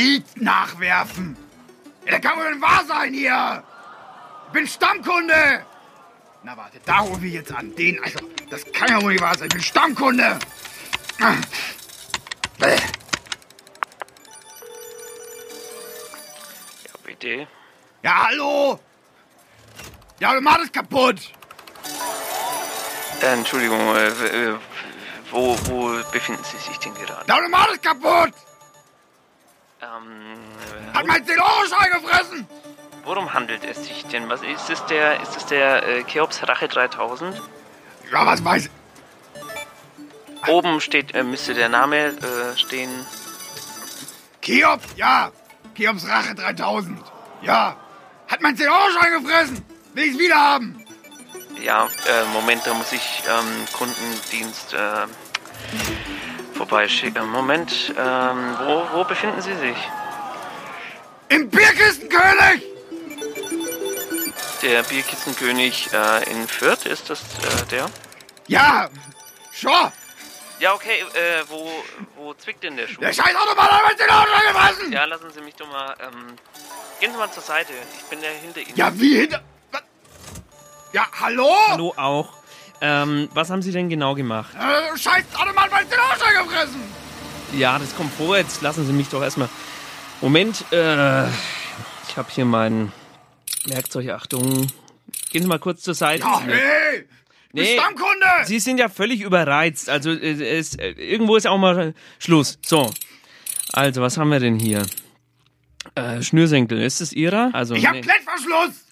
Geld nachwerfen. Ja, das kann wohl wahr sein hier. Ich bin Stammkunde. Na warte, da rufe ich jetzt an. Den, also, das kann ja wohl nicht wahr sein. Ich bin Stammkunde. Ja, bitte. Ja, hallo. Ja, du machst es kaputt. Äh, Entschuldigung, äh, wo, wo befinden Sie sich denn gerade? Ja, du machst es kaputt. Ähm, äh, Hat mein 10-Euro-Schein gefressen. worum handelt es sich denn? Was ist es der, ist es der äh, Cheops Rache 3000? Ja, was weiß ich. Oben steht, äh, müsste der Name äh, stehen. Cheops, ja. Cheops Rache 3000. Ja. Hat mein 10-Euro-Schein gefressen. Will ich's wieder haben. Ja, äh, Moment, da muss ich ähm, Kundendienst äh, vorbeischicken. Moment, ähm, wo, wo befinden Sie sich? Im Bierkistenkönig. Der Bierkissenkönig äh, in Fürth, ist das äh, der? Ja. Schon. Ja, okay, äh, wo, wo zwickt denn der Schuh? Der scheiß Automat hat mein 10-Euro-Schein gefressen. Ja, lassen Sie mich doch mal, ähm, gehen Sie mal zur Seite. Ich bin ja hinter Ihnen. Ja, wie hinter... Was? Ja, hallo? Hallo auch. Ähm, was haben Sie denn genau gemacht? Äh, scheiß Automat hat mein 10-Euro-Schein gefressen. Ja, das kommt vor. Jetzt lassen Sie mich doch erstmal. Moment, äh, ich habe hier mein Werkzeug. Achtung. Gehen Sie mal kurz zur Seite. Ja, hey. Du Nee. Stammkunde. Sie sind ja völlig überreizt. Also äh, es, äh, irgendwo ist auch mal Schluss. So. Also, was haben wir denn hier? Äh, Schnürsenkel, ist es Ihrer? Also, ich hab nee, Klettverschluss.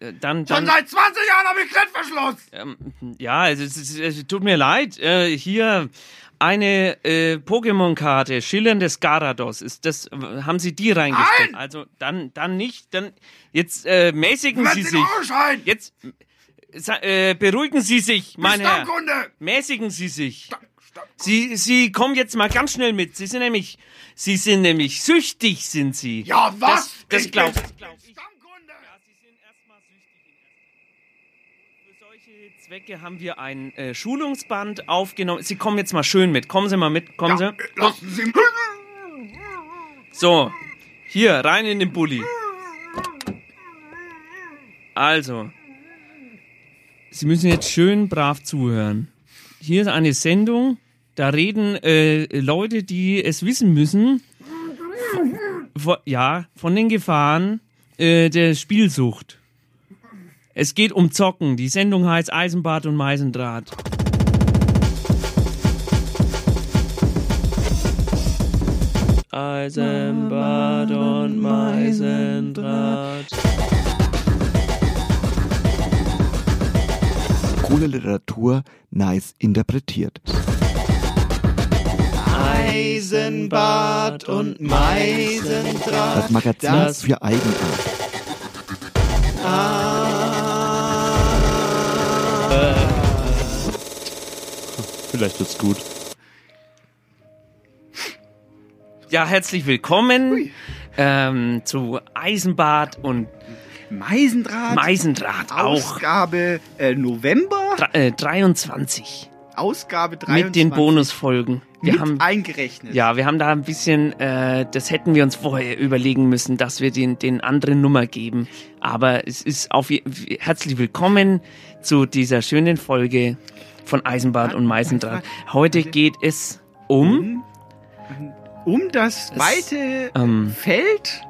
Äh, dann, Schon dann, seit 20 Jahren habe ich Klettverschluss. ähm, ja, es, es, es tut mir leid. Äh, hier eine äh, Pokémon-Karte, schillerndes Garados. Ist das? Haben Sie die reingestellt? Nein! Also dann, dann nicht. Dann jetzt äh, mäßigen Mein Sie sich. 10-Euro-Schein. Jetzt äh, beruhigen Sie sich, mein Herr. Mäßigen Sie sich. Sie, Sie kommen jetzt mal ganz schnell mit. Sie sind nämlich, Sie sind nämlich süchtig, sind Sie. Ja, was? Das, das Ich glaub, bin das glaub ich. Stammkunde. Sie sind erstmal süchtig. Für solche Zwecke haben wir ein äh, Schulungsband aufgenommen. Sie kommen jetzt mal schön mit. Kommen Sie mal mit. Kommen Ja, Sie. lassen Sie. So, hier, rein in den Bulli. Also, Sie müssen jetzt schön brav zuhören. Hier ist eine Sendung, da reden äh, Leute, die es wissen müssen, von, ja, von den Gefahren äh, der Spielsucht. Es geht um Zocken. Die Sendung heißt Eisenbad und Meisendraht. Eisenbad und Meisendraht. Coole Literatur, nice interpretiert. Eisenbad und Meisendraht. Das Magazin Das- für Eigenart. Vielleicht wird's gut. Ja, herzlich willkommen ähm, zu Eisenbad und Meisendraht. Meisendraht auch. Ausgabe äh, November. Dre- äh, 23 Ausgabe 23. mit den Bonusfolgen. Wir mit haben eingerechnet. ja, wir haben da ein bisschen, äh, das hätten wir uns vorher überlegen müssen, dass wir den den anderen Nummer geben. Aber es ist auf herzlich willkommen zu dieser schönen Folge von Eisenbad und Meisendraht. Heute geht es um Um das weite ähm, Feld,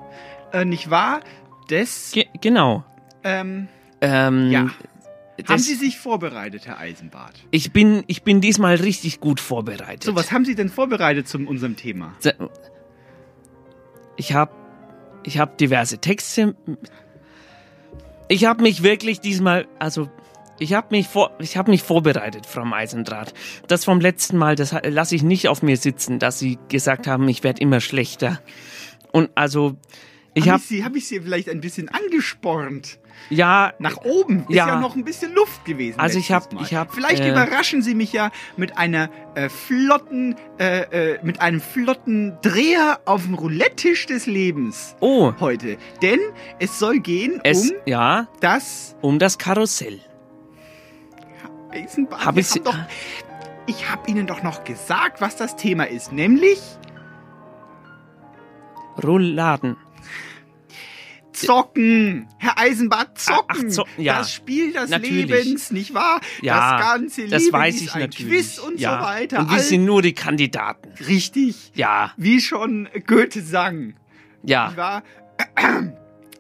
äh, nicht wahr? Des, ge genau. ähm, Ähm, ja. Haben das- Sie sich vorbereitet, Herr Eisenbart? Ich bin, ich bin diesmal richtig gut vorbereitet. So, was haben Sie denn vorbereitet zu unserem Thema? Ich habe, ich habe diverse Texte. Ich habe mich wirklich diesmal, also ich habe mich vor, ich habe mich vorbereitet, Frau Meisendraht. Das vom letzten Mal, das lasse ich nicht auf mir sitzen, dass Sie gesagt haben, ich werde immer schlechter. Und also ich Hab habe, ich Sie, hab ich Sie vielleicht ein bisschen angespornt? ja, Nach oben ist Ja. ja noch ein bisschen Luft gewesen. Also ich hab- Mal. ich hab, Vielleicht äh, überraschen Sie mich ja mit einer äh, flotten, äh, äh, mit einem flotten Dreher auf dem Roulette-Tisch des Lebens oh, heute. Denn es soll gehen es, um ja, das um das Karussell. Eisenbahn. Hab ich haben doch, ich habe Ihnen doch noch gesagt, was das Thema ist, nämlich Rouladen. Zocken, Herr Eisenbart, zocken. Ach, zo- ja. Das Spiel des Natürlich. Lebens, nicht wahr? Ja, das ganze das Leben weiß ist ich ein natürlich. Quiz und ja. so weiter. Und wir All- sind nur die Kandidaten. richtig, Ja, wie schon Goethe sang. ja. Ich war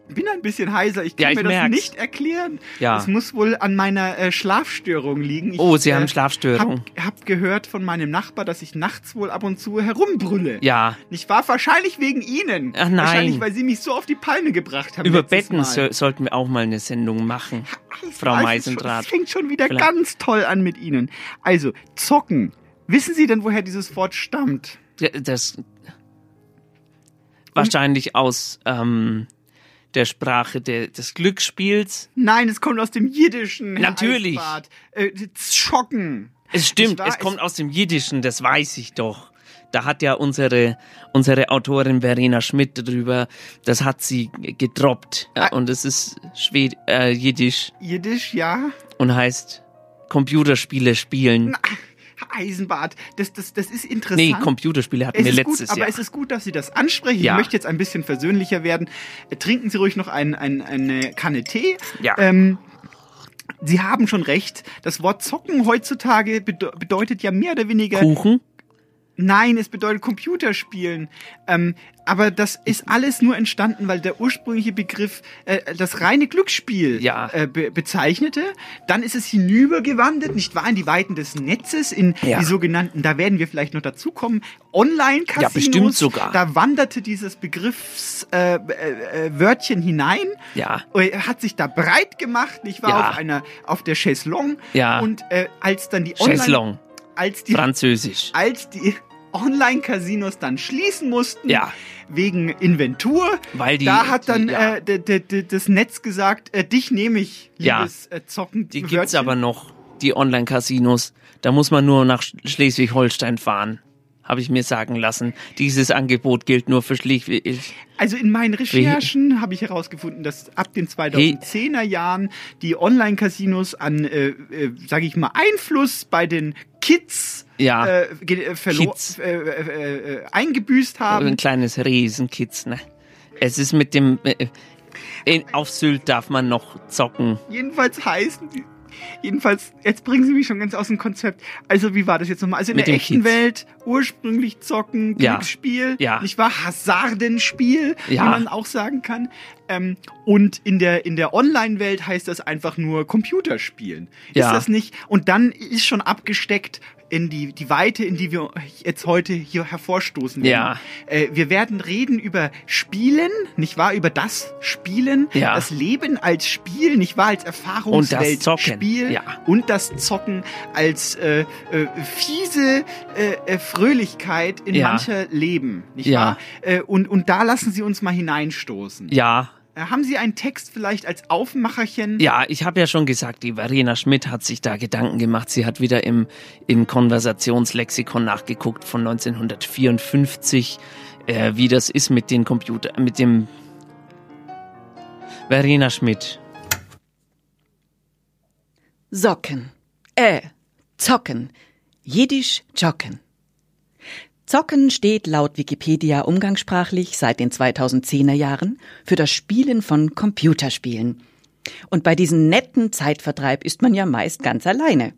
bin ein bisschen heiser. Ich kann Ja, ich mir das merk's. nicht erklären. Ja. Es muss wohl an meiner äh, Schlafstörung liegen. Ich, Oh, Sie haben Schlafstörung. Hab, hab gehört von meinem Nachbar, dass ich nachts wohl ab und zu herumbrülle. Ja. Nicht wahr? Wahrscheinlich wegen Ihnen. Ach, nein. Wahrscheinlich, weil Sie mich so auf die Palme gebracht haben. Über Betten so, sollten wir auch mal eine Sendung machen. Alles Frau Meisendraht. Es fängt schon wieder Vielleicht- ganz toll an mit Ihnen. Also, zocken. Wissen Sie denn, woher dieses Wort stammt? Ja, Das wahrscheinlich aus ähm, der Sprache de, des Glücksspiels. Nein, es kommt aus dem Jiddischen. Natürlich. Äh, schocken. Es stimmt, wahr? es kommt aus dem Jiddischen, das weiß ich doch. Da hat ja unsere, unsere Autorin Verena Schmidt drüber, das hat sie gedroppt. Ah. und es ist Schwed äh, Jiddisch Jiddisch, ja. und heißt Computerspiele spielen. Herr Eisenbart, das, das, das ist interessant. Nee, Computerspiele hatten es wir letztes gut, aber Jahr. es ist gut, dass Sie das ansprechen. Ja. Ich möchte jetzt ein bisschen versöhnlicher werden. Äh, Trinken Sie ruhig noch ein, ein, eine Kanne Tee. Ja. Ähm, Sie haben schon recht. Das Wort zocken heutzutage bede bedeutet ja mehr oder weniger Kuchen? Nein, es bedeutet Computerspielen. Ähm, aber das ist alles nur entstanden, weil der ursprüngliche Begriff äh, das reine Glücksspiel Ja. äh, be bezeichnete. Dann ist es hinübergewandert, nicht wahr, in die Weiten des Netzes, in Ja. die sogenannten, da werden wir vielleicht noch dazukommen, Online-Casinos. Ja, bestimmt sogar. Da wanderte dieses Begriffswörtchen äh, äh, äh, Wörtchen hinein. Ja. Er hat sich da breit gemacht, nicht wahr, Ja. auf einer, auf der Chaiselong. Ja. Und äh, als dann die Online, Chaiselong, als die Französisch. als die Online-Casinos dann schließen mussten, Ja. wegen Inventur, Weil die- da hat dann die- ja. äh, das Netz gesagt, äh, dich nehme ich, Ja. liebes äh, Zocken. Die gibt's Wörtchen. aber noch, die Online-Casinos. Da muss man nur nach Sch- Schleswig-Holstein fahren. Habe ich mir sagen lassen. Dieses Angebot gilt nur für Schleswig. Also in meinen Recherchen habe ich herausgefunden, dass ab den 2010er Jahren die Online-Casinos an, äh, äh, sage ich mal, Einfluss bei den Kids, Ja. äh, äh, Kids. Äh, äh, äh, eingebüßt haben. Ein kleines Riesenkitz, ne? Es ist mit dem. In, auf Sylt darf man noch zocken. Jedenfalls heißen die. Jedenfalls, jetzt bringen Sie mich schon ganz aus dem Konzept. Also, wie war das jetzt nochmal? Also, in Mit der echten Kids. Welt ursprünglich zocken, Ja. Glücksspiel, Ja. nicht wahr? Hasardenspiel, Ja. wie man auch sagen kann. Ähm, und in der, in der Online-Welt heißt das einfach nur Computerspielen. Ja. Ist das nicht? Und dann ist schon abgesteckt in die, die Weite, in die wir jetzt heute hier hervorstoßen werden. Ja. Äh, wir werden reden über Spielen, nicht wahr? Über das Spielen, Ja. das Leben als Spiel, nicht wahr? Als Erfahrungswelt Zocken, Spiel ja. und das Zocken als äh, äh, fiese äh, äh, Fröhlichkeit in mancher Leben, nicht wahr? Äh, und, und da lassen Sie uns mal hineinstoßen. Ja. Äh, Haben Sie einen Text vielleicht als Aufmacherchen? Ja, ich habe ja schon gesagt, die Verena Schmidt hat sich da Gedanken gemacht. Sie hat wieder im, im Konversationslexikon nachgeguckt von 1954, äh, wie das ist mit den Computer, mit dem Verena Schmidt. Socken. Äh, zocken. Jiddisch jocken. Zocken steht laut Wikipedia umgangssprachlich seit den 2010er Jahren für das Spielen von Computerspielen. Und bei diesem netten Zeitvertreib ist man ja meist ganz alleine.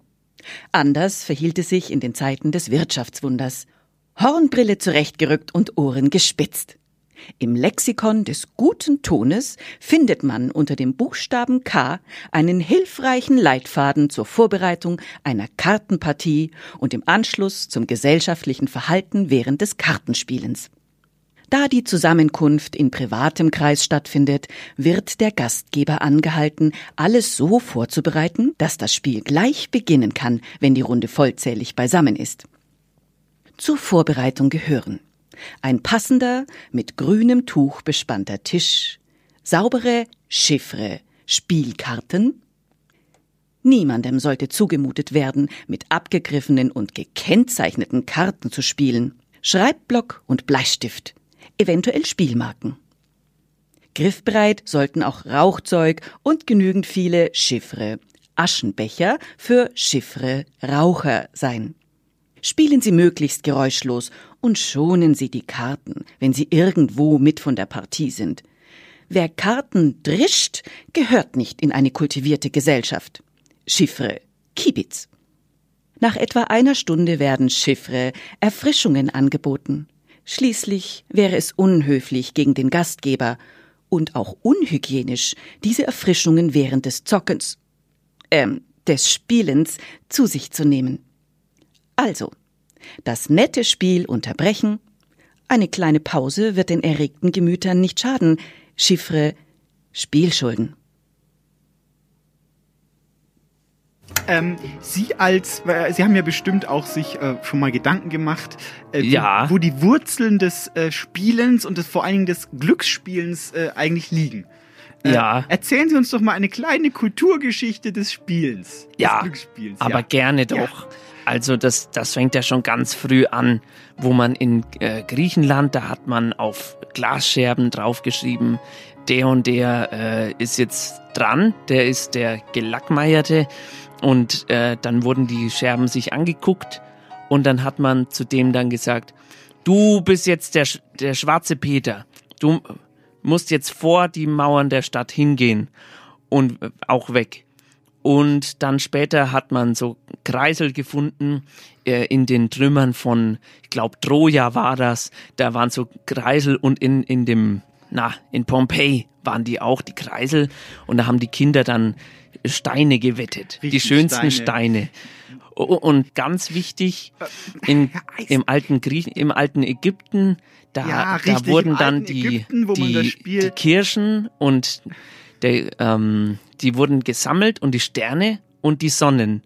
Anders verhielt es sich in den Zeiten des Wirtschaftswunders. Hornbrille zurechtgerückt und Ohren gespitzt. Im Lexikon des guten Tones findet man unter dem Buchstaben K einen hilfreichen Leitfaden zur Vorbereitung einer Kartenpartie und im Anschluss zum gesellschaftlichen Verhalten während des Kartenspielens. Da die Zusammenkunft in privatem Kreis stattfindet, wird der Gastgeber angehalten, alles so vorzubereiten, dass das Spiel gleich beginnen kann, wenn die Runde vollzählig beisammen ist. Zur Vorbereitung gehören ein passender, mit grünem Tuch bespannter Tisch, saubere Chiffre, Spielkarten. Niemandem sollte zugemutet werden, mit abgegriffenen und gekennzeichneten Karten zu spielen. Schreibblock und Bleistift, eventuell Spielmarken. Griffbereit sollten auch Rauchzeug und genügend viele Chiffre, Aschenbecher für Chiffre Raucher sein. Spielen Sie möglichst geräuschlos und schonen Sie die Karten, wenn Sie irgendwo mit von der Partie sind. Wer Karten drischt, gehört nicht in eine kultivierte Gesellschaft. Chiffre, Kibitz. Nach etwa einer Stunde werden Chiffre Erfrischungen angeboten. Schließlich wäre es unhöflich gegen den Gastgeber und auch unhygienisch, diese Erfrischungen während des Zockens, ähm, des Spielens zu sich zu nehmen. Also, das nette Spiel unterbrechen. Eine kleine Pause wird den erregten Gemütern nicht schaden. Chiffre Spielschulden. Ähm, Sie als, äh, Sie haben ja bestimmt auch sich äh, schon mal Gedanken gemacht, äh, Ja. wo, wo die Wurzeln des äh, Spielens und des, vor allen Dingen des Glücksspielens äh, eigentlich liegen. Äh, Ja. Erzählen Sie uns doch mal eine kleine Kulturgeschichte des Spielens. Ja, des Glücksspiels. aber ja. gerne Ja. Also das, das fängt ja schon ganz früh an, wo man in äh, Griechenland, da hat man auf Glasscherben draufgeschrieben, der und der äh, ist jetzt dran, der ist der Gelackmeierte und äh, dann wurden die Scherben sich angeguckt und dann hat man zu dem dann gesagt, du bist jetzt der, der schwarze Peter, du musst jetzt vor die Mauern der Stadt hingehen und äh, auch weg. Und dann später hat man so Kreisel gefunden äh, in den Trümmern von, ich glaube, Troja war das. Da waren so Kreisel und in, in dem, na, in Pompeji waren die auch, die Kreisel. Und da haben die Kinder dann Steine gewettet. die Richtig, schönsten Steine. Steine. Und ganz wichtig, in, im alten Griechen, im alten Ägypten, da, Ja, da richtig, wurden im dann die, Ägypten, die, die Kirschen und der, ähm, die wurden gesammelt und die Sterne und die Sonnen.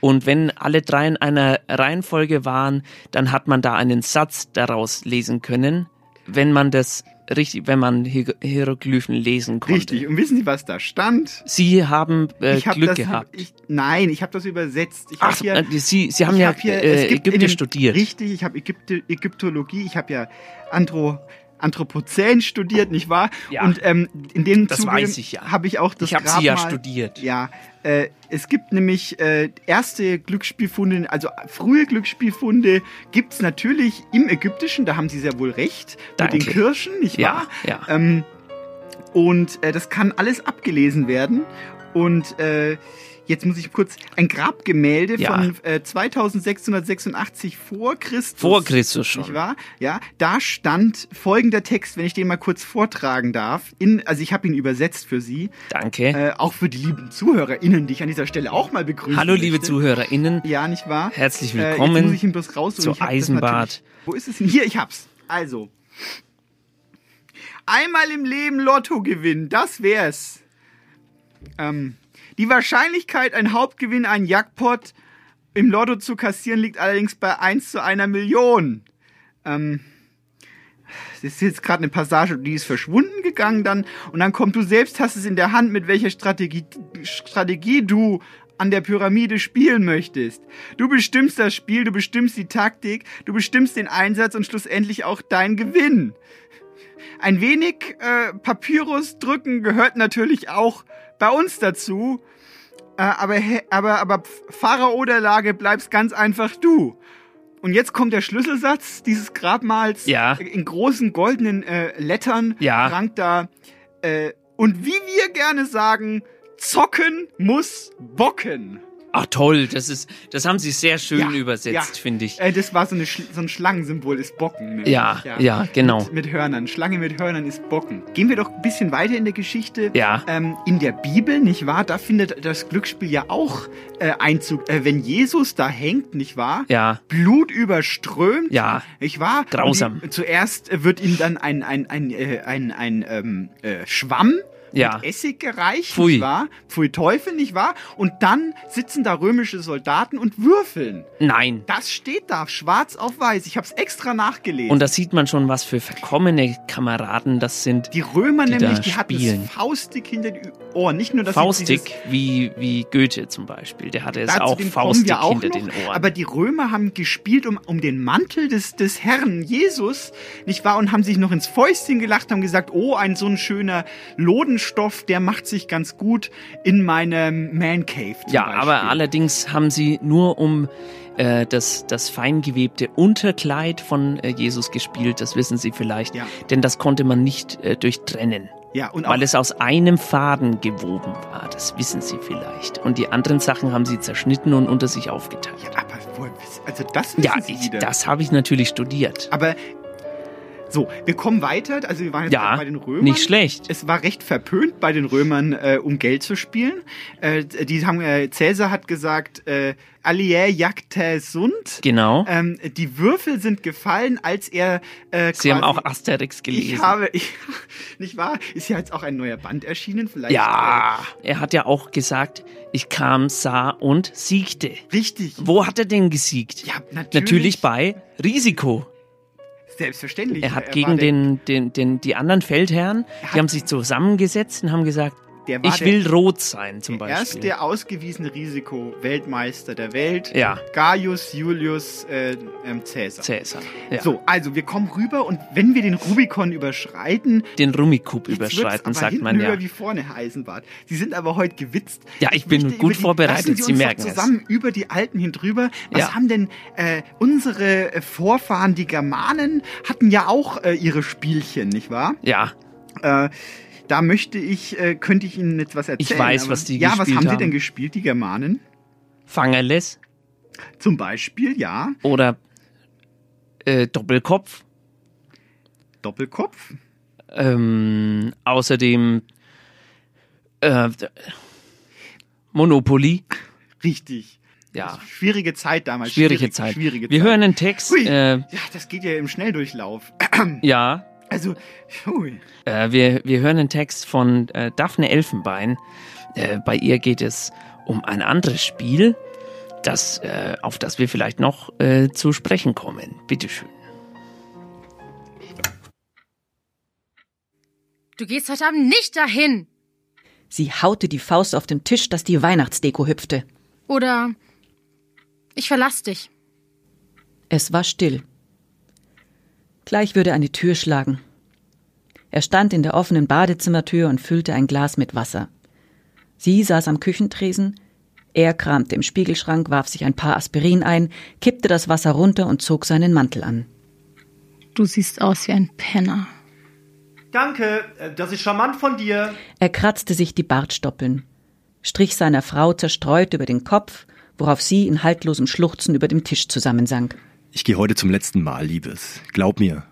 Und wenn alle drei in einer Reihenfolge waren, dann hat man da einen Satz daraus lesen können, wenn man das richtig, wenn man Hier- Hieroglyphen lesen konnte. Richtig. Und wissen Sie, was da stand? Sie haben äh, ich hab Glück das, gehabt. Ich, nein, ich habe das übersetzt. Ach, hier, äh, Sie, Sie haben ich ja hab hier, äh, Ägypten studiert. Richtig, ich habe Ägypte, Ägyptologie, ich habe ja Andro, Anthropozän studiert, nicht wahr? Ja. Und ähm, in dem Das Zuge weiß ich ja. habe ich auch das Ich habe Sie ja studiert. Ja, äh, es gibt nämlich äh, erste Glücksspielfunde, also frühe Glücksspielfunde gibt's natürlich im Ägyptischen, da haben Sie sehr wohl recht, Danke. mit den Kirschen, nicht Ja, wahr? ja. Ähm, und äh, das kann alles abgelesen werden. Und äh, jetzt muss ich kurz ein Grabgemälde Ja. von äh, 2686 vor Christus. Vor Christus schon. Nicht wahr? Ja, da stand folgender Text, wenn ich den mal kurz vortragen darf. In, also ich habe ihn übersetzt für Sie, Danke. äh, auch für die lieben ZuhörerInnen, die ich an dieser Stelle auch mal begrüßen Hallo, liebe möchte. ZuhörerInnen. Ja, nicht wahr? Herzlich Äh, jetzt willkommen muss ich ihn bloß raussuchen. zu Eisenbad. Wo ist es denn? Hier, ich hab's. Also. Einmal im Leben Lotto gewinnen, das wär's. Ähm, die Wahrscheinlichkeit, ein Hauptgewinn, ein Jackpot im Lotto zu kassieren, liegt allerdings bei 1 zu einer Million. Ähm, das ist jetzt gerade eine Passage, die ist verschwunden gegangen dann. Und dann kommt, du selbst hast es in der Hand, mit welcher Strategie, Strategie du an der Pyramide spielen möchtest. Du bestimmst das Spiel, du bestimmst die Taktik, du bestimmst den Einsatz und schlussendlich auch dein Gewinn. Ein wenig äh, Papyrus drücken gehört natürlich auch bei uns dazu. Äh, aber, aber, aber Pharao der Lage bleibst ganz einfach du. Und jetzt kommt der Schlüsselsatz dieses Grabmals Ja. in großen goldenen äh, Lettern Ja. prangt da. Äh, und wie wir gerne sagen, zocken muss bocken. Ach toll, das ist, das haben Sie sehr schön Ja, übersetzt, ja. finde ich. Äh, das war so, eine, so ein Schlangensymbol, ist Bocken. nämlich, Ja, ja, genau. Mit, mit Hörnern. Schlange mit Hörnern ist Bocken. Gehen wir doch ein bisschen weiter in der Geschichte. Ja. Ähm, in der Bibel, nicht wahr? Da findet das Glücksspiel ja auch äh, Einzug. Äh, wenn Jesus da hängt, nicht wahr? Ja. Blut überströmt. Ja. Nicht wahr? Grausam. Die, zuerst wird ihm dann ein, ein, ein, äh, ein, ein ähm, äh, Schwamm Ja. mit Essig gereicht, Pfui. nicht wahr? Pfui Teufel, nicht wahr? Und dann sitzen da römische Soldaten und würfeln. Nein. Das steht da, schwarz auf weiß. Ich habe es extra nachgelesen. Und da sieht man schon, was für verkommene Kameraden das sind. die Römer die nämlich, die hatten es faustig hinter die Ohren. Nicht nur, dass Faustig, wie, wie Goethe zum Beispiel. Der hatte es auch faustig auch hinter noch, den Ohren. Aber die Römer haben gespielt um, um den Mantel des, des Herrn Jesus, nicht wahr? Und haben sich noch ins Fäustchen gelacht, haben gesagt, oh, ein so ein schöner Lodenstoff, der macht sich ganz gut in meinem Man Cave. ja, Beispiel. aber allerdings haben sie nur um äh, das, das feingewebte Unterkleid von äh, Jesus gespielt, das wissen Sie vielleicht. Ja. Denn das konnte man nicht äh, durchtrennen. Ja, und Weil es aus einem Faden gewoben war, das wissen Sie vielleicht. Und die anderen Sachen haben sie zerschnitten und unter sich aufgeteilt. ja, aber also das wissen Ja, Sie ich, das habe ich natürlich studiert. Aber so, wir kommen weiter. Also wir waren jetzt Ja, bei den Römern. nicht schlecht. Es war recht verpönt bei den Römern, äh, um Geld zu spielen. Äh, die haben, äh, Cäsar hat gesagt, äh, Allier jagte sunt. Genau. Ähm, die Würfel sind gefallen, als er äh, Sie haben quasi- auch Asterix gelesen. Ich habe, ich, nicht wahr? Ist ja jetzt auch ein neuer Band erschienen, vielleicht. ja, er hat ja auch gesagt, ich kam, sah und siegte. Äh, richtig. Wo hat er denn gesiegt? Ja, natürlich. Natürlich bei Risiko. Selbstverständlich. Er hat gegen den, den, den, die anderen Feldherren, die haben sich zusammengesetzt und haben gesagt, der war ich der, will rot sein zum der Beispiel. erste ausgewiesene Risiko-Weltmeister der Welt. Ja. Gaius Julius äh, ähm, Caesar. Cäsar. Ja. So, also wir kommen rüber und wenn wir den Rubikon überschreiten, Den wird's überschreiten, sagt man ja. wie vorne, Herr Eisenbart. Sie sind aber heute gewitzt. Ja, ich bin möchte gut die, vorbereitet, Sie, Sie merken doch es. zusammen über die Alten hin drüber. Was Ja. haben denn äh, unsere äh, Vorfahren, die Germanen, hatten ja auch äh, ihre Spielchen, nicht wahr? Ja, Äh, da möchte ich, äh, könnte ich Ihnen etwas erzählen. weiß, aber- was die Ja, was gespielt haben Sie haben. denn gespielt, die Germanen? Fangerles Zum Beispiel, ja, oder äh, Doppelkopf. Doppelkopf. Ähm, außerdem äh, Monopoly. Richtig. Ja, Schwierige Zeit damals. schwierige schwierig- Zeit. Schwierige Wir Zeit. hören einen Text. Hui. Äh, Ja, das geht ja im Schnelldurchlauf. ja, Also, hui. Äh, wir, wir hören einen Text von äh, Daphne Elfenbein. Äh, bei ihr geht es um ein anderes Spiel, das, äh, auf das wir vielleicht noch äh, zu sprechen kommen. Bitteschön. Du gehst heute Abend nicht dahin. Sie haute die Faust auf den Tisch, dass die Weihnachtsdeko hüpfte. Oder ich verlass dich. Es war still. Gleich würde eine Tür schlagen. Er stand in der offenen Badezimmertür und füllte ein Glas mit Wasser. Sie saß am Küchentresen, er kramte im Spiegelschrank, warf sich ein paar Aspirin ein, kippte das Wasser runter und zog seinen Mantel an. Du siehst aus wie ein Penner. Danke, äh, das ist charmant von dir. Er kratzte sich die Bartstoppeln, strich seiner Frau zerstreut über den Kopf, worauf sie in haltlosem Schluchzen über dem Tisch zusammensank. Ich gehe heute zum letzten Mal, Liebes. Glaub mir.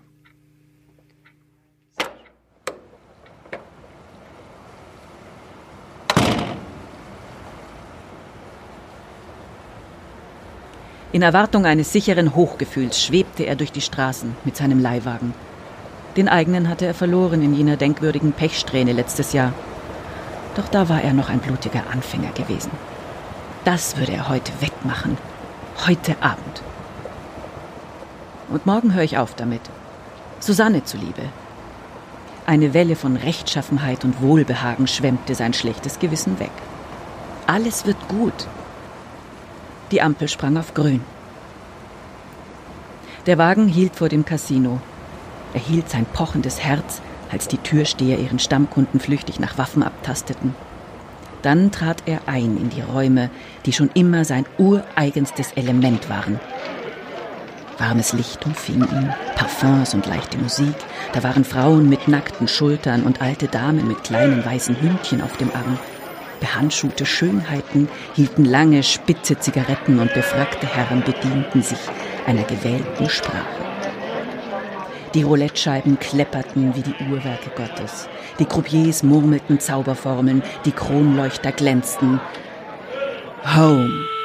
In Erwartung eines sicheren Hochgefühls schwebte er durch die Straßen mit seinem Leihwagen. Den eigenen hatte er verloren in jener denkwürdigen Pechsträhne letztes Jahr. Doch da war er noch ein blutiger Anfänger gewesen. Das würde er heute wettmachen. Heute Abend. Und morgen höre ich auf damit. Susanne zuliebe. Eine Welle von Rechtschaffenheit und Wohlbehagen schwemmte sein schlechtes Gewissen weg. Alles wird gut. Die Ampel sprang auf grün. Der Wagen hielt vor dem Casino. Er hielt sein pochendes Herz, als die Türsteher ihren Stammkunden flüchtig nach Waffen abtasteten. Dann trat er ein in die Räume, die schon immer sein ureigenstes Element waren. Warmes Licht umfing ihn, Parfums und leichte Musik. Da waren Frauen mit nackten Schultern und alte Damen mit kleinen weißen Hündchen auf dem Arm. Behandschuhte Schönheiten hielten lange, spitze Zigaretten und befrackte Herren bedienten sich einer gewählten Sprache. Die Roulettescheiben klepperten wie die Uhrwerke Gottes. Die Croupiers murmelten Zauberformeln, die Kronleuchter glänzten. Home.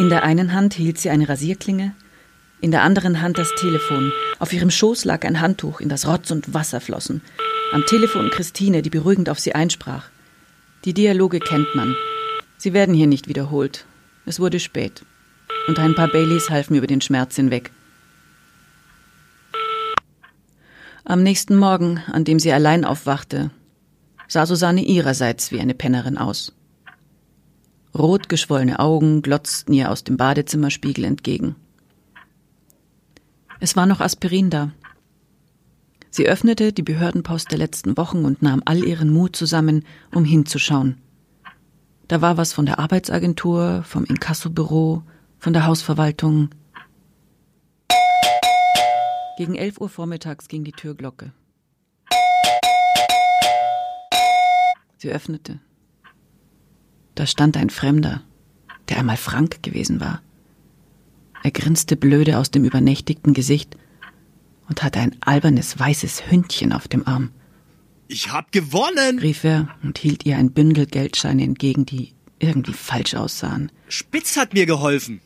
In der einen Hand hielt sie eine Rasierklinge, in der anderen Hand das Telefon. Auf ihrem Schoß lag ein Handtuch, in das Rotz und Wasser flossen. Am Telefon Christine, die beruhigend auf sie einsprach. Die Dialoge kennt man. Sie werden hier nicht wiederholt. Es wurde spät. Und ein paar Baileys halfen über den Schmerz hinweg. Am nächsten Morgen, an dem sie allein aufwachte, sah Susanne ihrerseits wie eine Pennerin aus. Rot geschwollene Augen glotzten ihr aus dem Badezimmerspiegel entgegen. Es war noch Aspirin da. Sie öffnete die Behördenpost der letzten Wochen und nahm all ihren Mut zusammen, um hinzuschauen. Da war was von der Arbeitsagentur, vom Inkassobüro, von der Hausverwaltung. Gegen 11 Uhr vormittags ging die Türglocke. Sie öffnete. Da stand ein Fremder, der einmal Frank gewesen war. Er grinste blöde aus dem übernächtigten Gesicht und hatte ein albernes weißes Hündchen auf dem Arm. Ich hab gewonnen! rief er und hielt ihr ein Bündel Geldscheine entgegen, die irgendwie falsch aussahen. Spitz hat mir geholfen.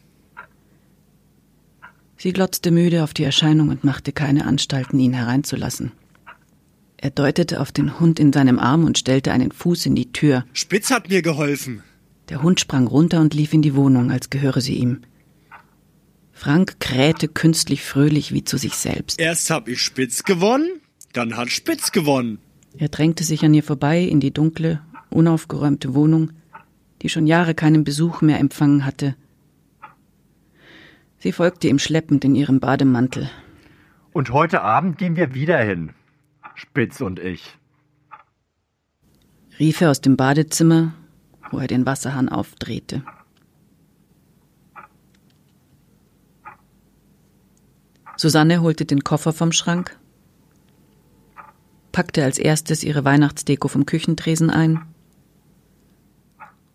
Sie glotzte müde auf die Erscheinung und machte keine Anstalten, ihn hereinzulassen. Er deutete auf den Hund in seinem Arm und stellte einen Fuß in die Tür. Spitz hat mir geholfen. Der Hund sprang runter und lief in die Wohnung, als gehöre sie ihm. Frank krähte künstlich fröhlich wie zu sich selbst. Erst hab ich Spitz gewonnen, dann hat Spitz gewonnen. Er drängte sich an ihr vorbei in die dunkle, unaufgeräumte Wohnung, die schon Jahre keinen Besuch mehr empfangen hatte. Sie folgte ihm schleppend in ihrem Bademantel. Und heute Abend gehen wir wieder hin. Spitz und ich. rief er aus dem Badezimmer, wo er den Wasserhahn aufdrehte. Susanne holte den Koffer vom Schrank, packte als erstes ihre Weihnachtsdeko vom Küchentresen ein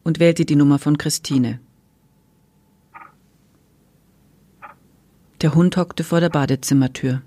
und wählte die Nummer von Christine. Der Hund hockte vor der Badezimmertür.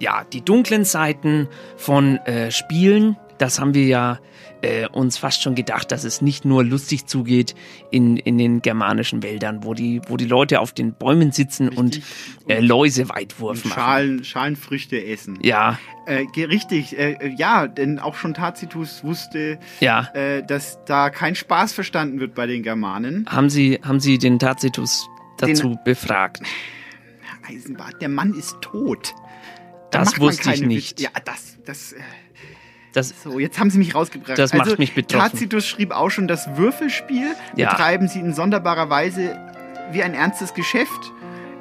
Ja, die dunklen Seiten von äh, Spielen, das haben wir ja äh, uns fast schon gedacht, dass es nicht nur lustig zugeht in, in den germanischen Wäldern, wo die, wo die Leute auf den Bäumen sitzen und äh, Läuseweitwurf machen. Schalen, Schalenfrüchte essen. Ja. Äh, richtig, äh, äh, ja, denn auch schon Tacitus wusste, Ja. äh, dass da kein Spaß verstanden wird bei den Germanen. Haben Sie, haben Sie den Tacitus dazu befragt? Eisenbart, der Mann ist tot. Da Das macht wusste ich nicht. Ja, das, das. äh, Das, So, jetzt haben Sie mich rausgebracht. Das macht also, mich betroffen. Tacitus schrieb auch schon, das Würfelspiel Ja. betreiben Sie in sonderbarer Weise wie ein ernstes Geschäft.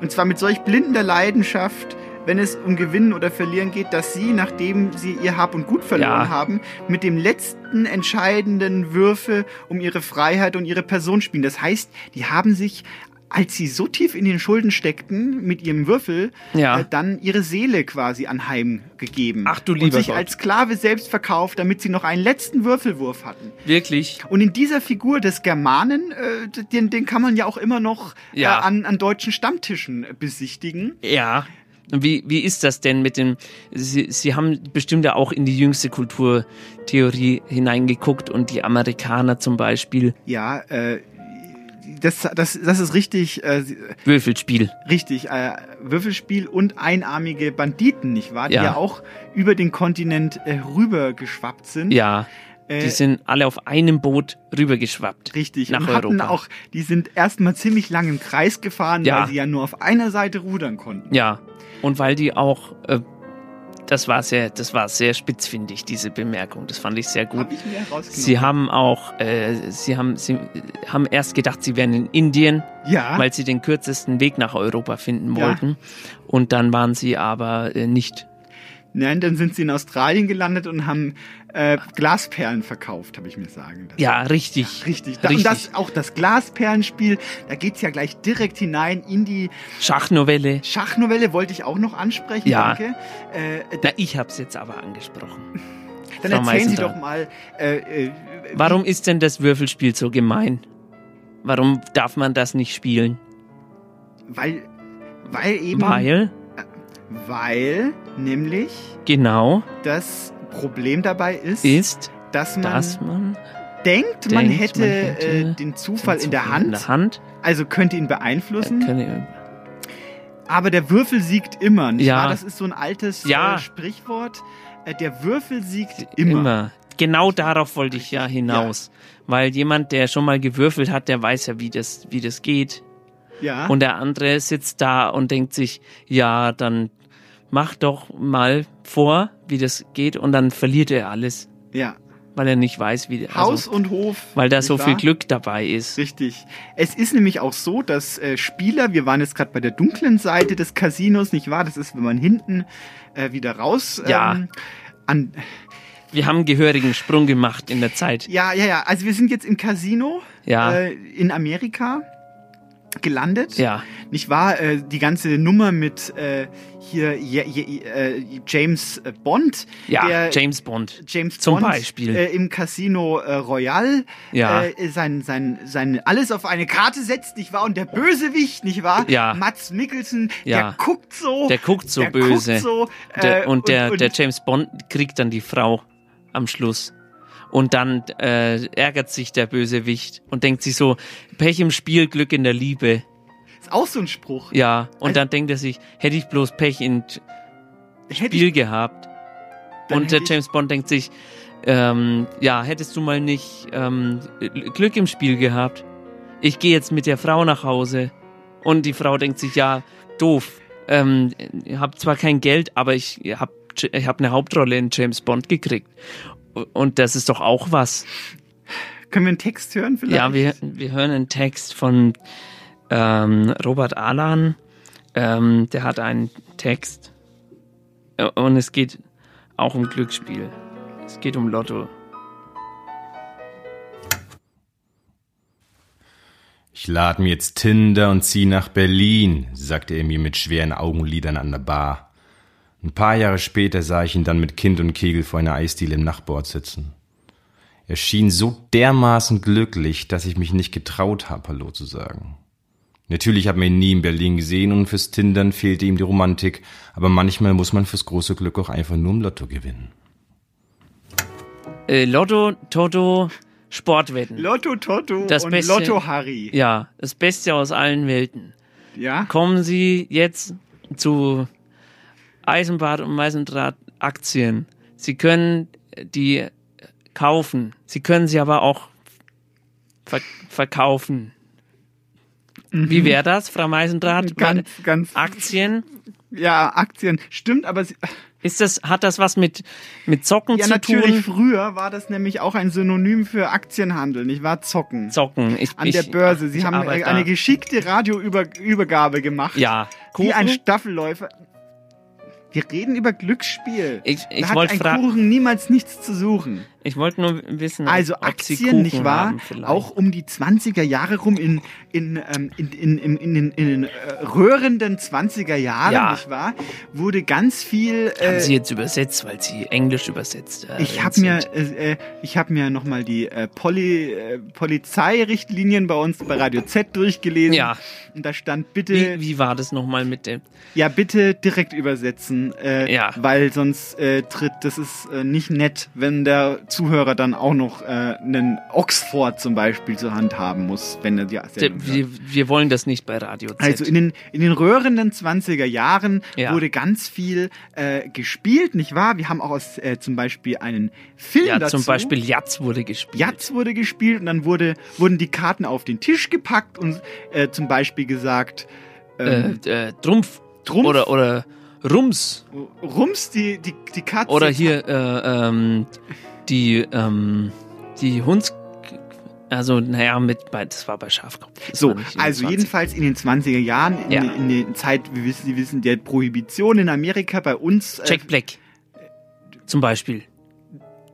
Und zwar mit solch blindender Leidenschaft, wenn es um Gewinnen oder Verlieren geht, dass Sie, nachdem Sie Ihr Hab und Gut verloren Ja. haben, mit dem letzten entscheidenden Würfel um Ihre Freiheit und Ihre Person spielen. Das heißt, die haben sich als sie so tief in den Schulden steckten mit ihrem Würfel, Ja. äh, dann ihre Seele quasi anheimgegeben. Ach du Und lieber sich Gott. als Sklave selbst verkauft, damit sie noch einen letzten Würfelwurf hatten. Wirklich? Und in dieser Figur des Germanen, äh, den, den kann man ja auch immer noch Ja. äh, an, an deutschen Stammtischen äh, besichtigen. Ja. Und Wie, wie ist das denn mit dem, Sie, Sie haben bestimmt ja auch in die jüngste Kulturtheorie hineingeguckt und die Amerikaner zum Beispiel. Ja, äh, das, das, das ist richtig, äh, Würfelspiel. richtig, äh, Würfelspiel und einarmige Banditen, nicht wahr? Die Ja. ja auch über den Kontinent äh, rübergeschwappt sind. Ja. Äh, Die sind alle auf einem Boot rübergeschwappt. Richtig, Nach und hatten Europa. auch, die sind erstmal ziemlich lang im Kreis gefahren, Ja. weil sie ja nur auf einer Seite rudern konnten. Ja. Und weil die auch, äh, das war sehr, das war sehr spitzfindig, diese Bemerkung. Das fand ich sehr gut. Hab ich. Sie haben auch, äh, sie haben, sie haben erst gedacht, sie wären in Indien, Ja. weil sie den kürzesten Weg nach Europa finden Ja. wollten. Und dann waren sie aber äh, nicht. Nein, dann sind sie in Australien gelandet und haben äh, Glasperlen verkauft, habe ich mir sagen lassen. Ja, richtig. Richtig. Da, richtig. Und das, auch das Glasperlenspiel, da geht's ja gleich direkt hinein in die Schachnovelle. Schachnovelle, wollte ich auch noch ansprechen, Ja. danke. Äh, Na, ich hab's jetzt aber angesprochen. dann Frau erzählen Sie Meisendrath. doch mal, äh, äh, Warum ist denn das Würfelspiel so gemein? Warum darf man das nicht spielen? weil, weil eben, Weil, weil nämlich genau, das Problem dabei ist, ist, dass man, dass man denkt, man denkt, hätte, man hätte äh, den Zufall in der Hand, in der Hand. also könnte ihn beeinflussen, Könne- aber der Würfel siegt immer, nicht Ja. wahr? Das ist so ein altes Ja. äh, Sprichwort. Äh, der Würfel siegt immer. Immer. Genau darauf wollte ich ja hinaus. Weil jemand, der schon mal gewürfelt hat, der weiß ja, wie das, wie das geht. Ja. Und der andere sitzt da und denkt sich, ja, dann mach doch mal vor, wie das geht und dann verliert er alles. ja. weil er nicht weiß, wie Haus also, und Hof. weil da so viel? Glück dabei ist. Richtig. Es ist nämlich auch so, dass äh, Spieler, wir waren jetzt gerade bei der dunklen Seite des Casinos, nicht wahr? Das ist, wenn man hinten äh, wieder raus Ja. ähm, an. Wir haben einen gehörigen Sprung gemacht in der Zeit. Ja, ja, ja. Also wir sind jetzt im Casino Ja. äh, in Amerika gelandet. Ja. Nicht wahr? Äh, die ganze Nummer mit äh, hier je, je, äh, James Bond. Ja, der, James Bond. James Zum Bond Beispiel. Äh, im Casino äh, Royal Ja. äh, sein, sein, sein alles auf eine Karte setzt, nicht wahr? Und der Bösewicht, nicht wahr? Ja. Mats Mikkelsen, Ja. der guckt so. Der guckt so der böse. Guckt so, der, äh, und, der, und, der James Bond kriegt dann die Frau am Schluss. Und dann äh, ärgert sich der Bösewicht und denkt sich so, Pech im Spiel, Glück in der Liebe. Ist auch so ein Spruch. Ja, und Also- dann denkt er sich, hätte ich bloß Pech in Spiel gehabt. Dann Und der ich- James Bond denkt sich, ähm, ja, hättest du mal nicht ähm, Glück im Spiel gehabt. Ich gehe jetzt mit der Frau nach Hause. Und die Frau denkt sich, ja, doof. Ähm, ich habe zwar kein Geld, aber ich habe ich hab eine Hauptrolle in James Bond gekriegt. Und das ist doch auch was. Können wir einen Text hören vielleicht? Ja, wir, wir hören einen Text von ähm, Robert Alan. Ähm, der hat einen Text. Äh, Und es geht auch um Glücksspiel. Es geht um Lotto. Ich lad mir jetzt Tinder und zieh nach Berlin, sagte er mir mit schweren Augenlidern an der Bar. Ein paar Jahre später sah ich ihn dann mit Kind und Kegel vor einer Eisdiele im Nachbord sitzen. Er schien so dermaßen glücklich, dass ich mich nicht getraut habe, Hallo zu sagen. Natürlich hat man ihn nie in Berlin gesehen und fürs Tindern fehlte ihm die Romantik, aber manchmal muss man fürs große Glück auch einfach nur im Lotto gewinnen. Äh, Lotto, Toto, Sportwetten. Lotto Toto Das und Beste- Lotto Harry. Ja, das Beste aus allen Welten. Ja. Kommen Sie jetzt zu Eisenbad und Meisendraht Aktien. Sie können die kaufen. Sie können sie aber auch ver verkaufen. Wie wäre das, Frau Meisendraht? Mhm. Ganz, ganz. Aktien? Ja, Aktien. Stimmt, aber sie, Ist das, hat das was mit, mit Zocken ja, zu natürlich. tun? Früher war das nämlich auch ein Synonym für Aktienhandel, nicht wahr? Zocken. Zocken. Ich, An ich, der Börse. Sie haben eine da. geschickte Radioübergabe gemacht. Ja. Wie ein Kuchen? Staffelläufer. Wir reden über Glücksspiel. Ich, ich da hat wollte ein fragen. Kuchen niemals nichts zu suchen. Ich wollte nur wissen, Also ob Sie Aktien, Kuchen nicht wahr? haben. Auch um die 20er Jahre rum in, in, ähm, in, in, in, in, den, in den äh, röhrenden 20er Jahren, Ja. nicht wahr? Wurde ganz viel. Haben Äh, Sie jetzt übersetzt, weil Sie Englisch übersetzt äh, ich habe mir, äh, äh, ich habe mir nochmal die äh, Poli, äh, Polizeirichtlinien bei uns bei Radio Z durchgelesen. Ja. Und da stand bitte, Wie, wie war das nochmal mit dem? ja bitte direkt übersetzen, äh, Ja. weil sonst äh, tritt, das ist äh, nicht nett, wenn der Zuhörer dann auch noch äh, einen Oxford zum Beispiel zur Hand haben muss, wenn er die Sendung. Wir, wir wollen das nicht bei Radio Z. Also in den, in den röhrenden 20er Jahren Ja. wurde ganz viel äh, gespielt, nicht wahr? Wir haben auch aus, äh, zum Beispiel einen Film ja, dazu. zum Beispiel Jatz wurde gespielt. Jatz wurde gespielt und dann wurde, wurden die Karten auf den Tisch gepackt und äh, zum Beispiel gesagt, ähm, äh, äh, Trumpf. Trumpf? Oder, oder Rums. Rums, die, die, die Katze. Oder hier äh, ähm, die, ähm, die Hunds... Also, naja, mit, das war bei Schafkopf. So, also 20. jedenfalls in den 20er Jahren, in, Ja. in der Zeit, wir wissen, Sie wissen, der Prohibition in Amerika bei uns. äh, Jack Black. Zum Beispiel.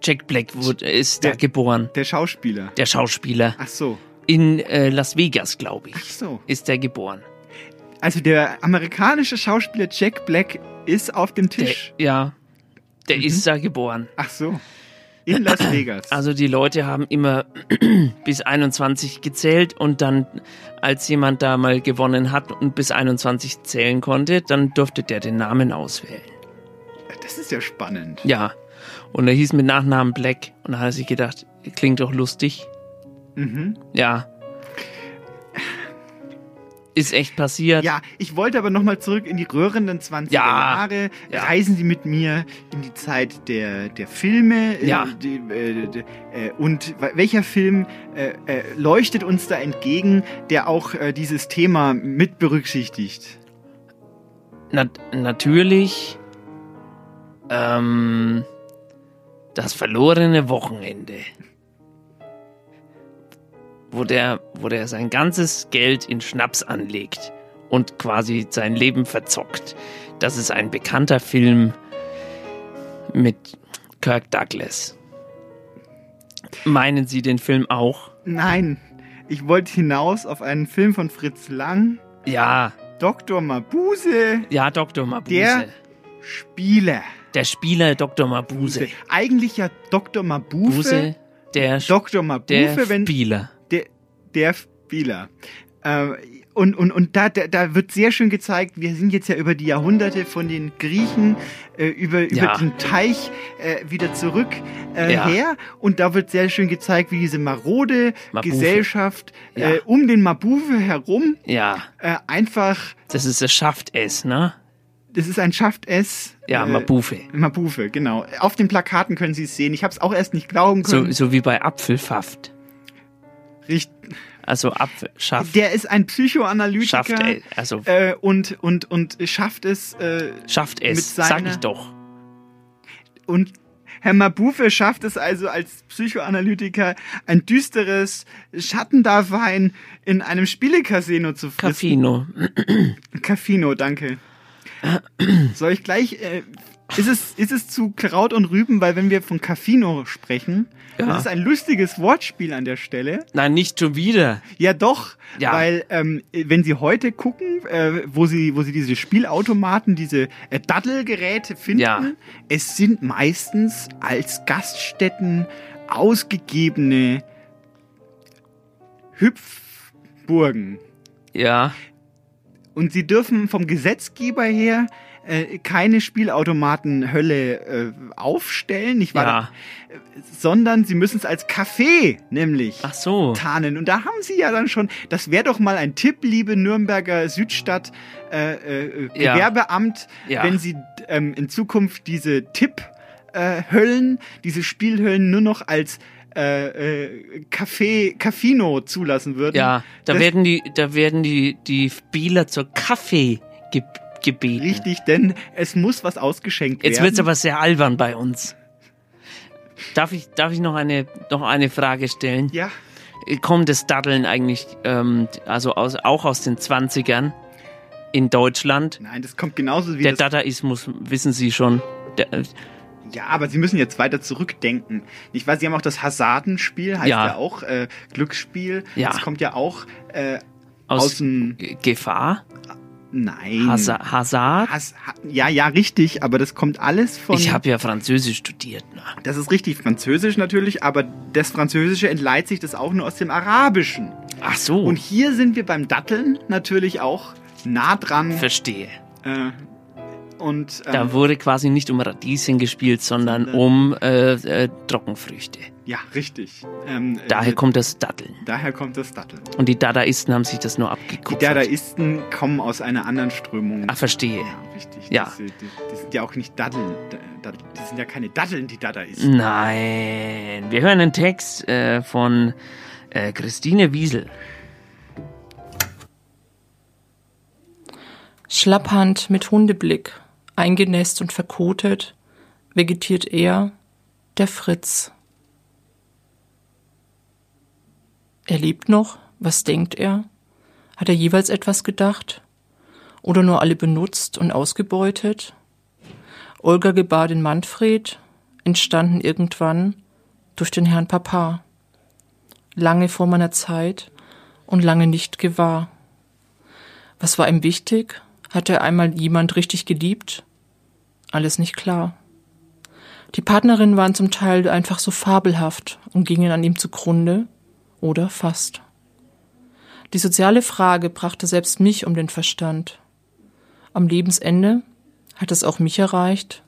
Jack Black wurde, ist da Der- geboren. Der Schauspieler. Der Schauspieler. Ach so. In äh, Las Vegas, glaube ich. Ach so. Ist der geboren. Also der amerikanische Schauspieler Jack Black ist auf dem Der, Tisch. ja. Der Mhm. ist da geboren. Ach so. In Las Vegas. Also die Leute haben immer bis 21 gezählt und dann, als jemand da mal gewonnen hat und bis 21 zählen konnte, dann durfte der den Namen auswählen. Das ist ja spannend. Ja. Und er hieß mit Nachnamen Black und da hat er sich gedacht, klingt doch lustig. Mhm. Ja. Ist echt passiert. Ja, ich wollte aber nochmal zurück in die röhrenden 20er Ja. Jahre. Ja. Reisen Sie mit mir in die Zeit der, der Filme. äh, Ja. Die, äh, die, äh, und welcher Film äh, äh, leuchtet uns da entgegen, der auch äh, dieses Thema mit berücksichtigt? Nat natürlich. Ähm, Das verlorene Wochenende. Wo der, wo der sein ganzes Geld in Schnaps anlegt und quasi sein Leben verzockt. Das ist ein bekannter Film mit Kirk Douglas. Meinen Sie den Film auch? Nein, ich wollte hinaus auf einen Film von Fritz Lang. Ja. Dr. Mabuse. Ja, Dr. Mabuse. Der Spieler. Der Spieler Dr. Mabuse. Eigentlich ja Dr. Mabuse. Buse, der Dr. Mabuse, der wenn Spieler. Der Spieler. Äh, und, und, und da, da, wird sehr schön gezeigt, wir sind jetzt ja über die Jahrhunderte von den Griechen äh, über, über Ja. den Teich äh, wieder zurück äh, Ja. her. Und da wird sehr schön gezeigt, wie diese marode Mabufe. Gesellschaft Ja. äh, um den Mabufe herum Ja, äh, einfach, das ist es schafft es, ne? das ist ein Schafft es. Ja, äh, Mabufe. Mabufe, genau. Auf den Plakaten können Sie es sehen. Ich habe es auch erst nicht glauben So, können. so wie bei Apfelfaft. Richt- Also Apfel, schafft, Der ist ein Psychoanalytiker. schafft es, also äh, und, und, und schafft es. Äh, schafft mit es, sag ich doch. und Herr Mabufe schafft es also als Psychoanalytiker, ein düsteres Schattendasein in einem Spielecasino zu fristen. Caffino. Caffino, danke. Soll ich gleich. Äh, ist, es, ist es zu Kraut und Rüben, weil wenn wir von Caffino sprechen, Ja. das ist ein lustiges Wortspiel an der Stelle. Nein, nicht schon wieder. Ja, doch. Ja. Weil, ähm, wenn Sie heute gucken, äh, wo, Sie, wo Sie diese Spielautomaten, diese äh, Daddelgeräte finden, Ja. es sind meistens als Gaststätten ausgegebene Hüpfburgen. Ja, Und Sie dürfen vom Gesetzgeber her äh, keine Spielautomaten-Hölle äh, aufstellen, nicht wahr? ja. Sondern Sie müssen es als Café nämlich Ach so. tarnen. Und da haben Sie ja dann schon, das wäre doch mal ein Tipp, liebe Nürnberger Südstadt äh, äh, Ja. Gewerbeamt, Ja. wenn Sie ähm, in Zukunft diese Tipp-Höllen, diese Spielhöllen nur noch als äh, äh, Café, Cafino zulassen würden. Ja, da Das- werden die, da werden die, die Spieler zur Kaffee ge gebeten. Richtig, denn es muss was ausgeschenkt Jetzt werden. wird's aber sehr albern bei uns. Darf ich, darf ich noch eine, noch eine Frage stellen? Ja. Kommt das Daddeln eigentlich, ähm, also aus, auch aus den 20ern in Deutschland? Nein, das kommt genauso wie Der. Dadaismus, wissen Sie schon. Der, äh, Ja, aber Sie müssen jetzt weiter zurückdenken. Nicht wahr? Sie haben auch das Hasardenspiel, heißt ja, Ja. auch äh, Glücksspiel. Ja. Das kommt ja auch äh, aus, aus. Gefahr? Nein. Hasa Hazard? Has, ha, ja, ja, richtig, aber das kommt alles von. Ich habe ja Französisch studiert. Ne? Das ist richtig, Französisch natürlich, aber das Französische entleiht sich das auch nur aus dem Arabischen. Ach so. Und hier sind wir beim Datteln natürlich auch nah dran. Verstehe. Äh, und ähm, Da wurde quasi nicht um Radieschen gespielt, sondern um äh, äh, Trockenfrüchte. Ja, richtig. Ähm, Daher äh, kommt das Datteln. daher kommt das Datteln. Und die Dadaisten haben sich das nur Die abgeguckt. Dadaisten kommen aus einer anderen Strömung. Ah, verstehe. Ja, richtig. Ja. Das, die, die sind ja auch nicht Daddeln. Da- da- Die sind ja keine Daddeln, die Dadaisten. Nein, wir hören einen Text äh, von äh, Christine Wiesel. Schlapphand mit Hundeblick, eingenässt und verkotet, vegetiert er, der Fritz. Er lebt noch? Was denkt er? Hat er jeweils etwas gedacht? Oder nur alle benutzt und ausgebeutet? Olga gebar den Manfred, entstanden irgendwann durch den Herrn Papa. Lange vor meiner Zeit und lange nicht gewahr. Was war ihm wichtig? Hat er einmal jemand richtig geliebt? Alles nicht klar. Die Partnerinnen waren zum Teil einfach so fabelhaft und gingen an ihm zugrunde oder fast. Die soziale Frage brachte selbst mich um den Verstand. Am Lebensende hat es auch mich erreicht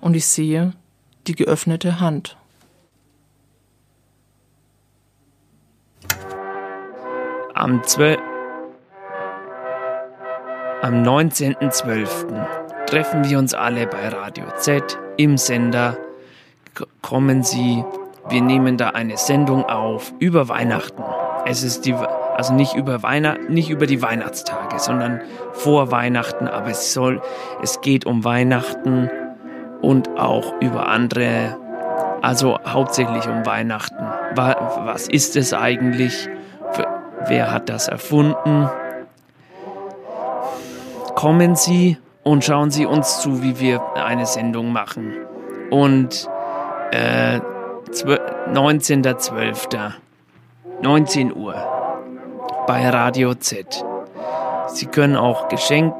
und ich sehe die geöffnete Hand. Am 12. Am 19.12. treffen wir uns alle bei Radio Z im Sender. K kommen Sie, wir nehmen da eine Sendung auf über Weihnachten. Es ist die, also nicht über Weihnachten, nicht über die Weihnachtstage, sondern vor Weihnachten, aber es soll, es geht um Weihnachten und auch über andere Also hauptsächlich um Weihnachten. Wa- Was ist es eigentlich? Wer hat das erfunden? Kommen Sie und schauen Sie uns zu, wie wir eine Sendung machen. Und äh, 19.12. 19 Uhr bei Radio Z. Sie können auch Geschenk,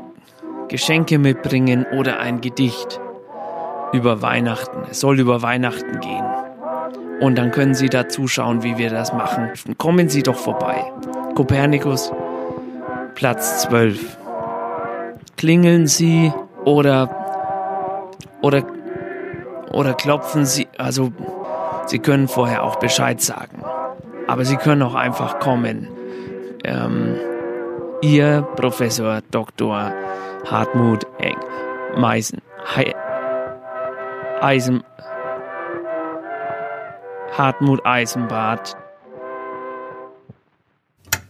Geschenke mitbringen oder ein Gedicht über Weihnachten. Es soll über Weihnachten gehen. Und dann können Sie da zuschauen, wie wir das machen. Kommen Sie doch vorbei. Kopernikus, Platz 12. Klingeln Sie oder oder oder klopfen Sie, also Sie können vorher auch Bescheid sagen. Aber Sie können auch einfach kommen. Ähm, Ihr Professor Dr. Hartmut Eng Meisen Hei, Eisen Hartmut Eisenbart.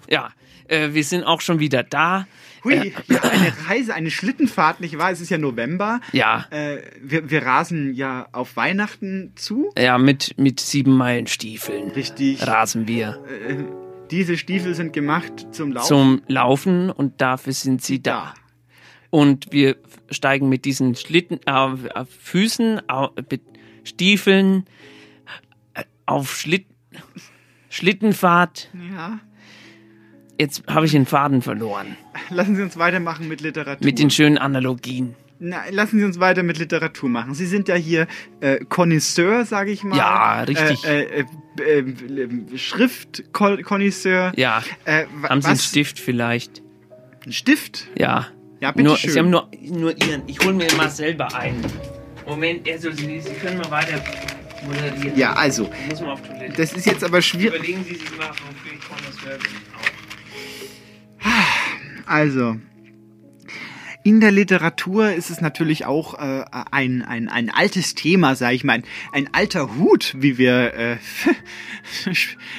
Ja, äh, wir sind auch schon wieder da. Hui, Äh, ja, eine Reise, eine Schlittenfahrt, nicht wahr? Es ist ja November. Ja. Äh, wir, wir rasen ja auf Weihnachten zu. Ja, mit, mit sieben Meilen Stiefeln. Richtig. Rasen wir. Äh, diese Stiefel sind gemacht zum Laufen. Zum Laufen und dafür sind sie da. Und wir steigen mit diesen Schlitten, äh, auf Füßen, au- mit Stiefeln äh, auf Schlitt, Schlittenfahrt. Ja. Jetzt habe ich den Faden verloren. Lassen Sie uns weitermachen mit Literatur. Mit den schönen Analogien. Na, lassen Sie uns weiter mit Literatur machen. Sie sind ja hier äh, Connoisseur, sage ich mal. Ja, richtig. Äh, äh, äh, äh, Schriftkonnoisseur. Ja. Äh, Haben Sie einen was? Stift vielleicht? Ein Stift? Ja. Ja, bitte nur, schön. Sie haben nur, nur Ihren. Ich hole mir mal selber einen. Moment, also Sie, Sie können mal weiter moderieren. Ja, also, Ich muss mal auf Toilette. das ist jetzt aber schwierig. Überlegen Sie sich mal, wofür ich Connoisseur bin. Also, in der Literatur ist es natürlich auch äh, ein, ein, ein altes Thema, sage ich mal, ein, ein alter Hut, wie wir äh,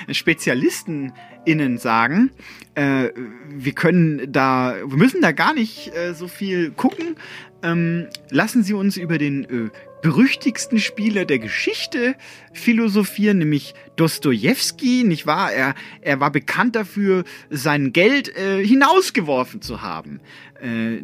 SpezialistenInnen sagen. Äh, wir können da, wir müssen da gar nicht äh, so viel gucken. Ähm, lassen Sie uns über den berüchtigsten Spieler der Geschichte philosophieren, nämlich Dostojewski, nicht wahr? Er, er war bekannt dafür, sein Geld äh, hinausgeworfen zu haben. Äh,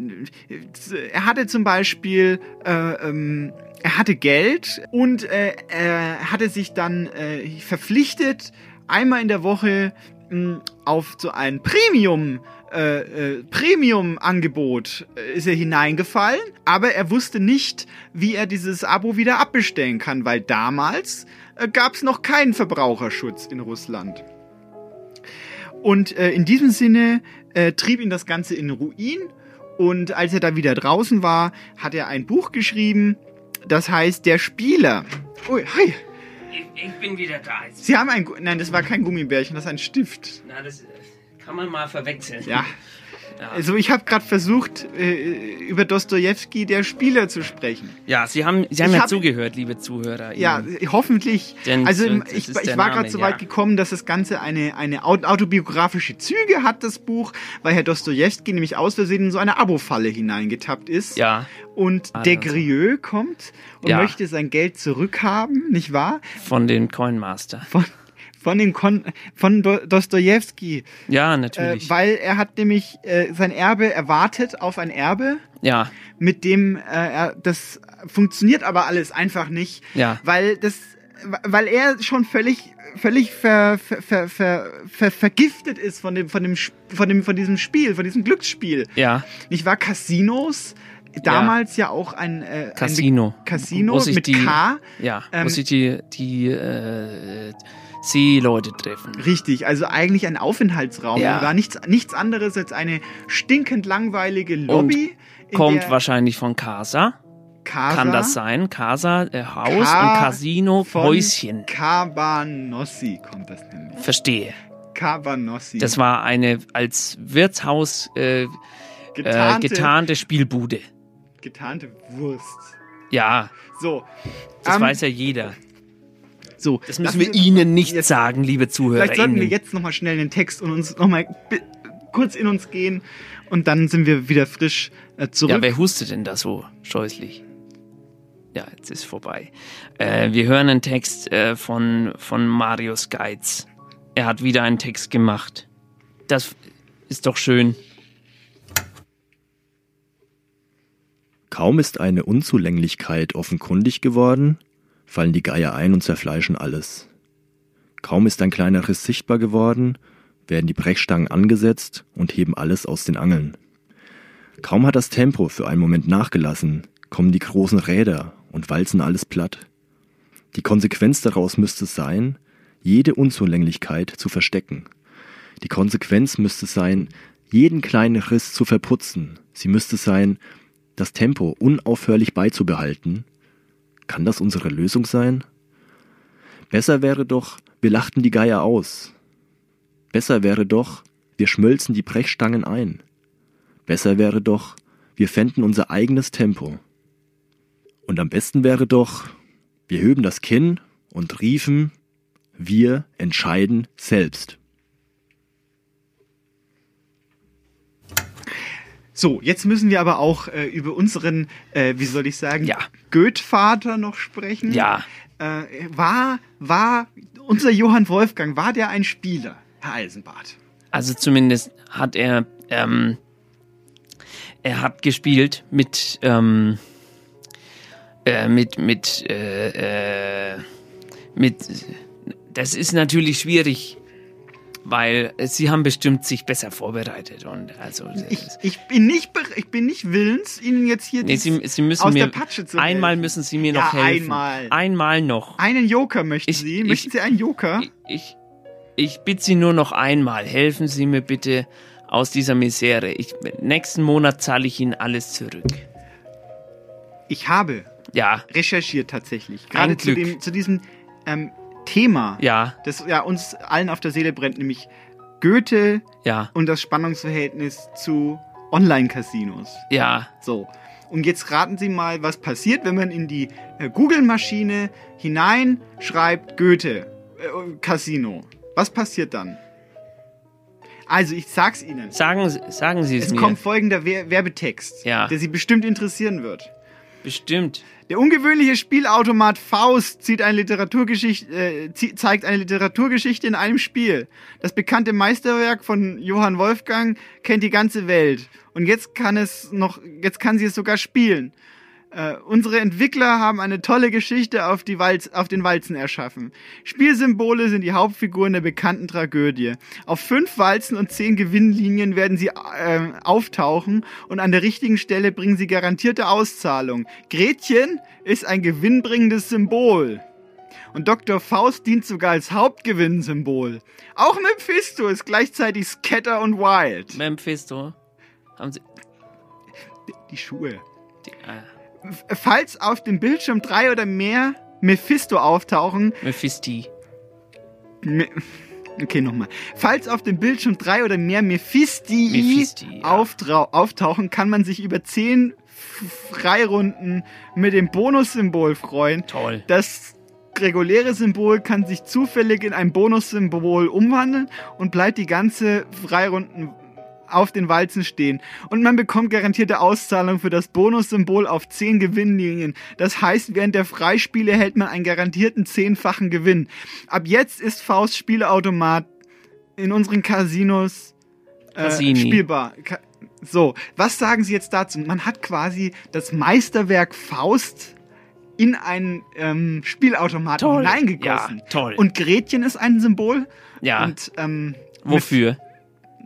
er hatte zum Beispiel, äh, ähm, er hatte Geld und äh, er hatte sich dann äh, verpflichtet, einmal in der Woche mh, auf so ein Premium äh, äh, Premium-Angebot äh, ist er hineingefallen, aber er wusste nicht, wie er dieses Abo wieder abbestellen kann, weil damals äh, gab es noch keinen Verbraucherschutz in Russland. Und äh, in diesem Sinne äh, trieb ihn das Ganze in Ruin und als er da wieder draußen war, hat er ein Buch geschrieben, das heißt Der Spieler. Ui, hi. Ich, ich bin wieder da. Sie haben ein, Gu- nein, das war kein Gummibärchen, das ist ein Stift. Na, das äh, kann man mal verwechseln. Ja. Ja. Also ich habe gerade versucht, äh, über Dostojewski, der Spieler, zu sprechen. Ja, Sie haben, Sie haben Ich ja hab- zugehört, liebe Zuhörer. Ja, hoffentlich. Denn also ich, ich war gerade so ja. weit gekommen, dass das Ganze eine, eine au- autobiografische Züge hat, das Buch, weil Herr Dostojewski nämlich aus Versehen in so eine Abo-Falle hineingetappt ist. Ja. Und Ah, der Grieux kommt und Ja. möchte sein Geld zurückhaben, nicht wahr? Von den Coinmaster. Von, von dem Kon von Do Dostojewski. Ja, Äh, natürlich. weil er hat nämlich äh, sein Erbe erwartet auf ein Erbe, ja, mit dem äh, er, das funktioniert aber alles einfach nicht, Ja. weil das, weil er schon völlig völlig ver, ver, ver, ver, ver, vergiftet ist von dem von dem von dem von diesem Spiel, von diesem Glücksspiel. ja. Nicht wahr? Casinos damals ja, auch ein äh, Casino. ein Casino sich mit die, K. Ja, Ähm, wo sich die, die äh, Seeleute treffen. Richtig, also eigentlich ein Aufenthaltsraum. Ja. War nichts, nichts anderes als eine stinkend langweilige Lobby. in Kommt wahrscheinlich von Casa. Casa Kann das sein? Casa, äh, Haus Ka- und Casino, Häuschen. Cabanossi kommt das nämlich. Verstehe. Cabanossi. Das war eine als Wirtshaus äh, Getarnte- äh, getarnte Spielbude. getarnte Wurst. Ja, So. das ähm, weiß ja jeder. So, Das müssen wir Ihnen nicht jetzt- sagen, liebe Zuhörer. Vielleicht sollten wir jetzt nochmal schnell den Text und uns nochmal kurz in uns gehen und dann sind wir wieder frisch äh, zurück. Ja, wer hustet denn da so scheußlich? Ja, jetzt ist vorbei. Äh, wir hören einen Text äh, von, von Marius Geiz. Er hat wieder einen Text gemacht. Das ist doch schön. Kaum ist eine Unzulänglichkeit offenkundig geworden, fallen die Geier ein und zerfleischen alles. Kaum ist ein kleiner Riss sichtbar geworden, werden die Brechstangen angesetzt und heben alles aus den Angeln. Kaum hat das Tempo für einen Moment nachgelassen, kommen die großen Räder und walzen alles platt. Die Konsequenz daraus müsste sein, jede Unzulänglichkeit zu verstecken. Die Konsequenz müsste sein, jeden kleinen Riss zu verputzen. Sie müsste sein, das Tempo unaufhörlich beizubehalten. Kann das unsere Lösung sein? Besser wäre doch, wir lachten die Geier aus. Besser wäre doch, wir schmölzen die Brechstangen ein. Besser wäre doch, wir fänden unser eigenes Tempo. Und am besten wäre doch, wir höben das Kinn und riefen, wir entscheiden selbst. So, jetzt müssen wir aber auch äh, über unseren, äh, wie soll ich sagen, ja. Goethe-Vater noch sprechen. Ja. Äh, war, war unser Johann Wolfgang, war der ein Spieler, Herr Eisenbart? Also zumindest hat er, ähm, er hat gespielt mit, ähm, äh, mit, mit, äh, äh, mit, das ist natürlich schwierig, weil sie haben bestimmt sich besser vorbereitet und also ich, ich bin nicht ich bin nicht willens Ihnen jetzt hier nee, sie, sie müssen aus mir, der Patsche zu einmal helfen. müssen Sie mir ja, noch helfen. einmal. Einmal noch. Einen Joker möchten ich, Sie? ich, möchten Sie einen Joker? Ich, ich bitte Sie nur noch einmal. Helfen Sie mir bitte aus dieser Misere. Ich, nächsten Monat zahle ich Ihnen alles zurück. Ich habe ja. recherchiert tatsächlich. Gerade zu, dem, zu diesem ähm, Thema, ja. das ja uns allen auf der Seele brennt, nämlich Goethe ja. und das Spannungsverhältnis zu Online-Casinos. Ja. So. Und jetzt raten Sie mal, was passiert, wenn man in die äh, Google-Maschine hineinschreibt Goethe äh, Casino. Was passiert dann? Also, ich sag's Ihnen. Sagen, sagen Sie es, es mir. Es kommt folgender Wer Werbetext, ja. der Sie bestimmt interessieren wird. Bestimmt. Der ungewöhnliche Spielautomat Faust zieht eine äh, zeigt eine Literaturgeschichte in einem Spiel. Das bekannte Meisterwerk von Johann Wolfgang kennt die ganze Welt. Und jetzt kann es noch, jetzt kann sie es sogar spielen. Äh, unsere Entwickler haben eine tolle Geschichte auf, die Walz, auf den Walzen erschaffen. Spielsymbole sind die Hauptfiguren der bekannten Tragödie. Auf fünf Walzen und zehn Gewinnlinien werden sie äh, auftauchen und an der richtigen Stelle bringen sie garantierte Auszahlung. Gretchen ist ein gewinnbringendes Symbol. Und Dr. Faust dient sogar als Hauptgewinnsymbol. Auch Mephisto ist gleichzeitig Scatter und Wild. Mephisto? Haben Sie. Die, die Schuhe. Die, äh. Falls auf dem Bildschirm drei oder mehr Mephisto auftauchen. Mephisti. Me okay, nochmal. Falls auf dem Bildschirm drei oder mehr Mephisti, Mephisti ja. auftauchen, kann man sich über zehn Freirunden mit dem Bonussymbol freuen. Toll. Das reguläre Symbol kann sich zufällig in ein Bonussymbol umwandeln und bleibt die ganze Freirunden auf den Walzen stehen. Und man bekommt garantierte Auszahlung für das Bonussymbol auf 10 Gewinnlinien. Das heißt, während der Freispiele hält man einen garantierten zehnfachen Gewinn. Ab jetzt ist Faust Spieleautomat in unseren Casinos äh, spielbar. So, was sagen Sie jetzt dazu? Man hat quasi das Meisterwerk Faust in einen ähm, Spielautomaten toll. hineingegossen. Ja, toll. Und Gretchen ist ein Symbol. Ja. Und, ähm, Wofür?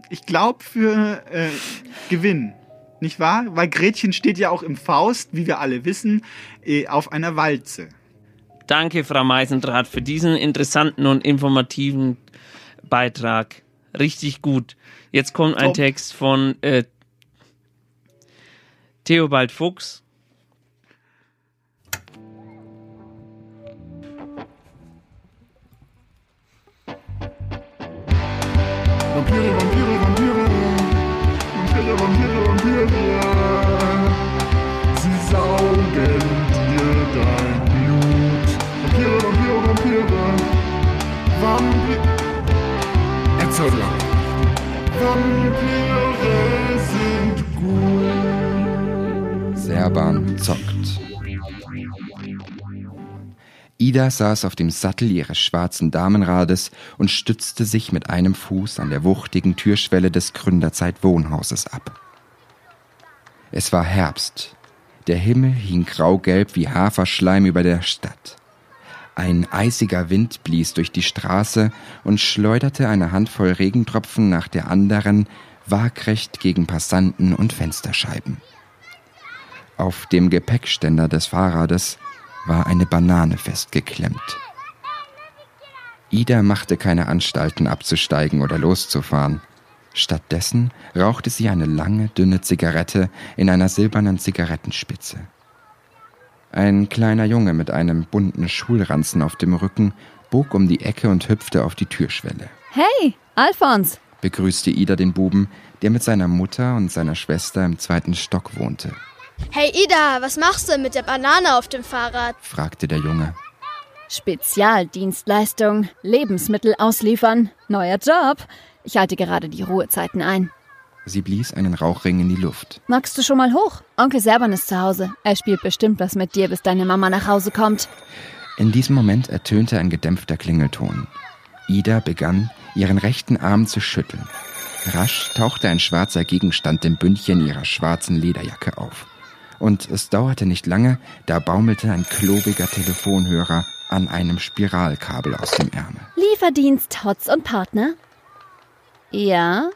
Ich glaube für äh, Gewinn. Nicht wahr? Weil Gretchen steht ja auch im Faust, wie wir alle wissen, äh, auf einer Walze. Danke, Frau Meisendrath, für diesen interessanten und informativen Beitrag. Richtig gut. Jetzt kommt ein Top. Text von äh, Theobald Fuchs. Sind gut. Serban zockt. Ida saß auf dem Sattel ihres schwarzen Damenrades und stützte sich mit einem Fuß an der wuchtigen Türschwelle des Gründerzeit-Wohnhauses ab. Es war Herbst. Der Himmel hing graugelb wie Haferschleim über der Stadt. Ein eisiger Wind blies durch die Straße und schleuderte eine Handvoll Regentropfen nach der anderen waagrecht gegen Passanten und Fensterscheiben. Auf dem Gepäckständer des Fahrrades war eine Banane festgeklemmt. Ida machte keine Anstalten abzusteigen oder loszufahren. Stattdessen rauchte sie eine lange, dünne Zigarette in einer silbernen Zigarettenspitze. Ein kleiner Junge mit einem bunten Schulranzen auf dem Rücken bog um die Ecke und hüpfte auf die Türschwelle. Hey, Alfons! begrüßte Ida den Buben, der mit seiner Mutter und seiner Schwester im zweiten Stock wohnte. Hey Ida, was machst du mit der Banane auf dem Fahrrad? fragte der Junge. Spezialdienstleistung, Lebensmittel ausliefern, neuer Job. Ich halte gerade die Ruhezeiten ein. Sie blies einen Rauchring in die Luft. Magst du schon mal hoch? Onkel Serban ist zu Hause. Er spielt bestimmt was mit dir, bis deine Mama nach Hause kommt. In diesem Moment ertönte ein gedämpfter Klingelton. Ida begann, ihren rechten Arm zu schütteln. Rasch tauchte ein schwarzer Gegenstand im Bündchen ihrer schwarzen Lederjacke auf. Und es dauerte nicht lange, da baumelte ein klobiger Telefonhörer an einem Spiralkabel aus dem Ärmel. Lieferdienst Hotz und Partner? Ja?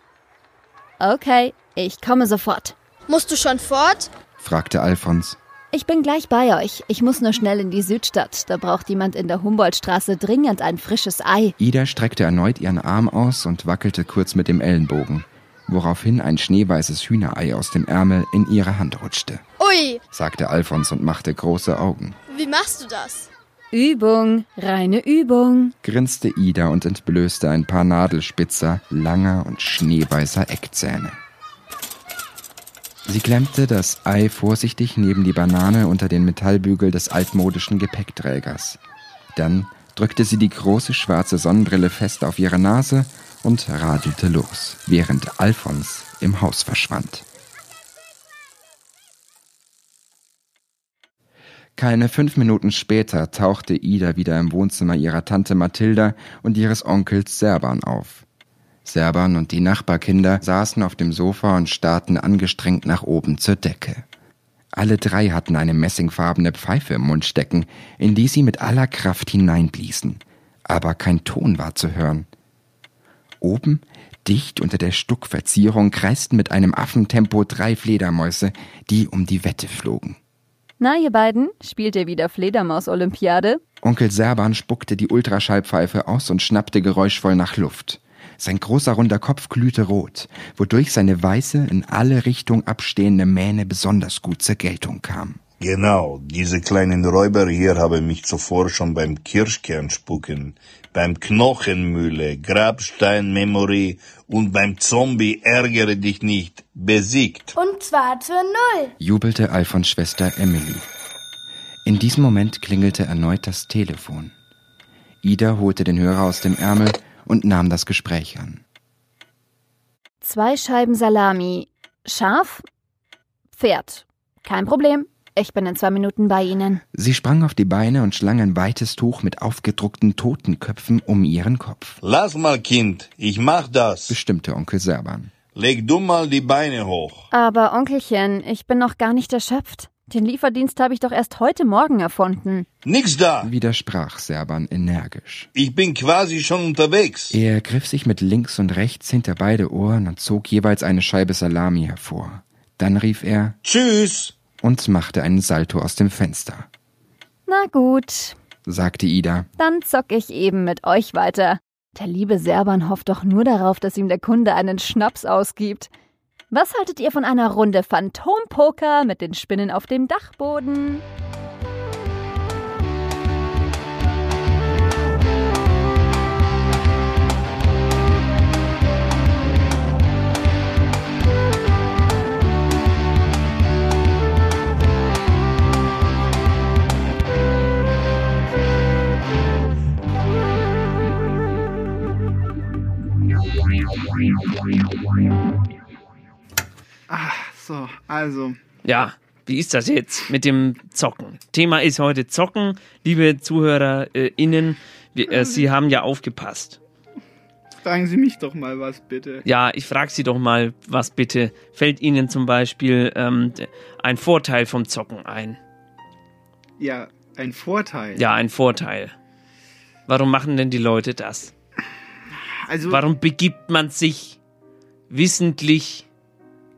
Okay, ich komme sofort. Musst du schon fort? fragte Alfons. Ich bin gleich bei euch. Ich muss nur schnell in die Südstadt. Da braucht jemand in der Humboldtstraße dringend ein frisches Ei. Ida streckte erneut ihren Arm aus und wackelte kurz mit dem Ellenbogen, woraufhin ein schneeweißes Hühnerei aus dem Ärmel in ihre Hand rutschte. Ui, sagte Alfons und machte große Augen. wie machst du das? Übung, reine Übung. grinste Ida und entblößte ein paar Nadelspitzer, langer und schneeweißer Eckzähne. Sie klemmte das Ei vorsichtig neben die Banane unter den Metallbügel des altmodischen Gepäckträgers. Dann drückte sie die große schwarze Sonnenbrille fest auf ihre Nase und radelte los, während Alfons im Haus verschwand. Keine fünf Minuten später tauchte Ida wieder im Wohnzimmer ihrer Tante Mathilda und ihres Onkels Serban auf. Serban und die Nachbarkinder saßen auf dem Sofa und starrten angestrengt nach oben zur Decke. Alle drei hatten eine messingfarbene Pfeife im Mund stecken, in die sie mit aller Kraft hineinbliesen. Aber kein Ton war zu hören. Oben, dicht unter der Stuckverzierung, kreisten mit einem Affentempo drei Fledermäuse, die um die Wette flogen. Na, ihr beiden, spielt ihr wieder Fledermaus-Olympiade? Onkel Serban spuckte die Ultraschallpfeife aus und schnappte geräuschvoll nach Luft. Sein großer runder Kopf glühte rot, wodurch seine weiße, in alle Richtungen abstehende Mähne besonders gut zur Geltung kam. Genau, diese kleinen Räuber hier haben mich zuvor schon beim Kirschkernspucken, beim Knochenmühle, Grabsteinmemory und beim Zombie Ärgere dich nicht besiegt. Und zwar zur Null. jubelte Alfons Schwester Emily. In diesem Moment klingelte erneut das Telefon. Ida holte den Hörer aus dem Ärmel und nahm das Gespräch an. Zwei Scheiben Salami. Scharf? Pferd. Kein Problem. Ich bin in zwei Minuten bei Ihnen. Sie sprang auf die Beine und schlang ein weites Tuch mit aufgedruckten Totenköpfen um ihren Kopf, Lass mal, Kind, ich mach das. bestimmte Onkel Serban. Leg du mal die Beine hoch. Aber Onkelchen, ich bin noch gar nicht erschöpft. Den Lieferdienst habe ich doch erst heute Morgen erfunden. Nix da. Widersprach Serban energisch. Ich bin quasi schon unterwegs. Er griff sich mit links und rechts hinter beide Ohren und zog jeweils eine Scheibe Salami hervor. Dann rief er Tschüss und machte einen Salto aus dem Fenster, Na gut, sagte Ida. dann zock ich eben mit euch weiter. Der liebe Serban hofft doch nur darauf, dass ihm der Kunde einen Schnaps ausgibt. Was haltet ihr von einer Runde Phantompoker mit den Spinnen auf dem Dachboden? Ah, so, also. Ja, Wie ist das jetzt mit dem Zocken? Thema ist heute Zocken. Liebe ZuhörerInnen, äh, Sie haben ja aufgepasst. Fragen Sie mich doch mal was, bitte. Ja, ich frage Sie doch mal, was bitte fällt Ihnen zum Beispiel ähm, ein Vorteil vom Zocken ein? Ja, ein Vorteil. Ja, ein Vorteil. Warum machen denn die Leute das? Also, Warum begibt man sich wissentlich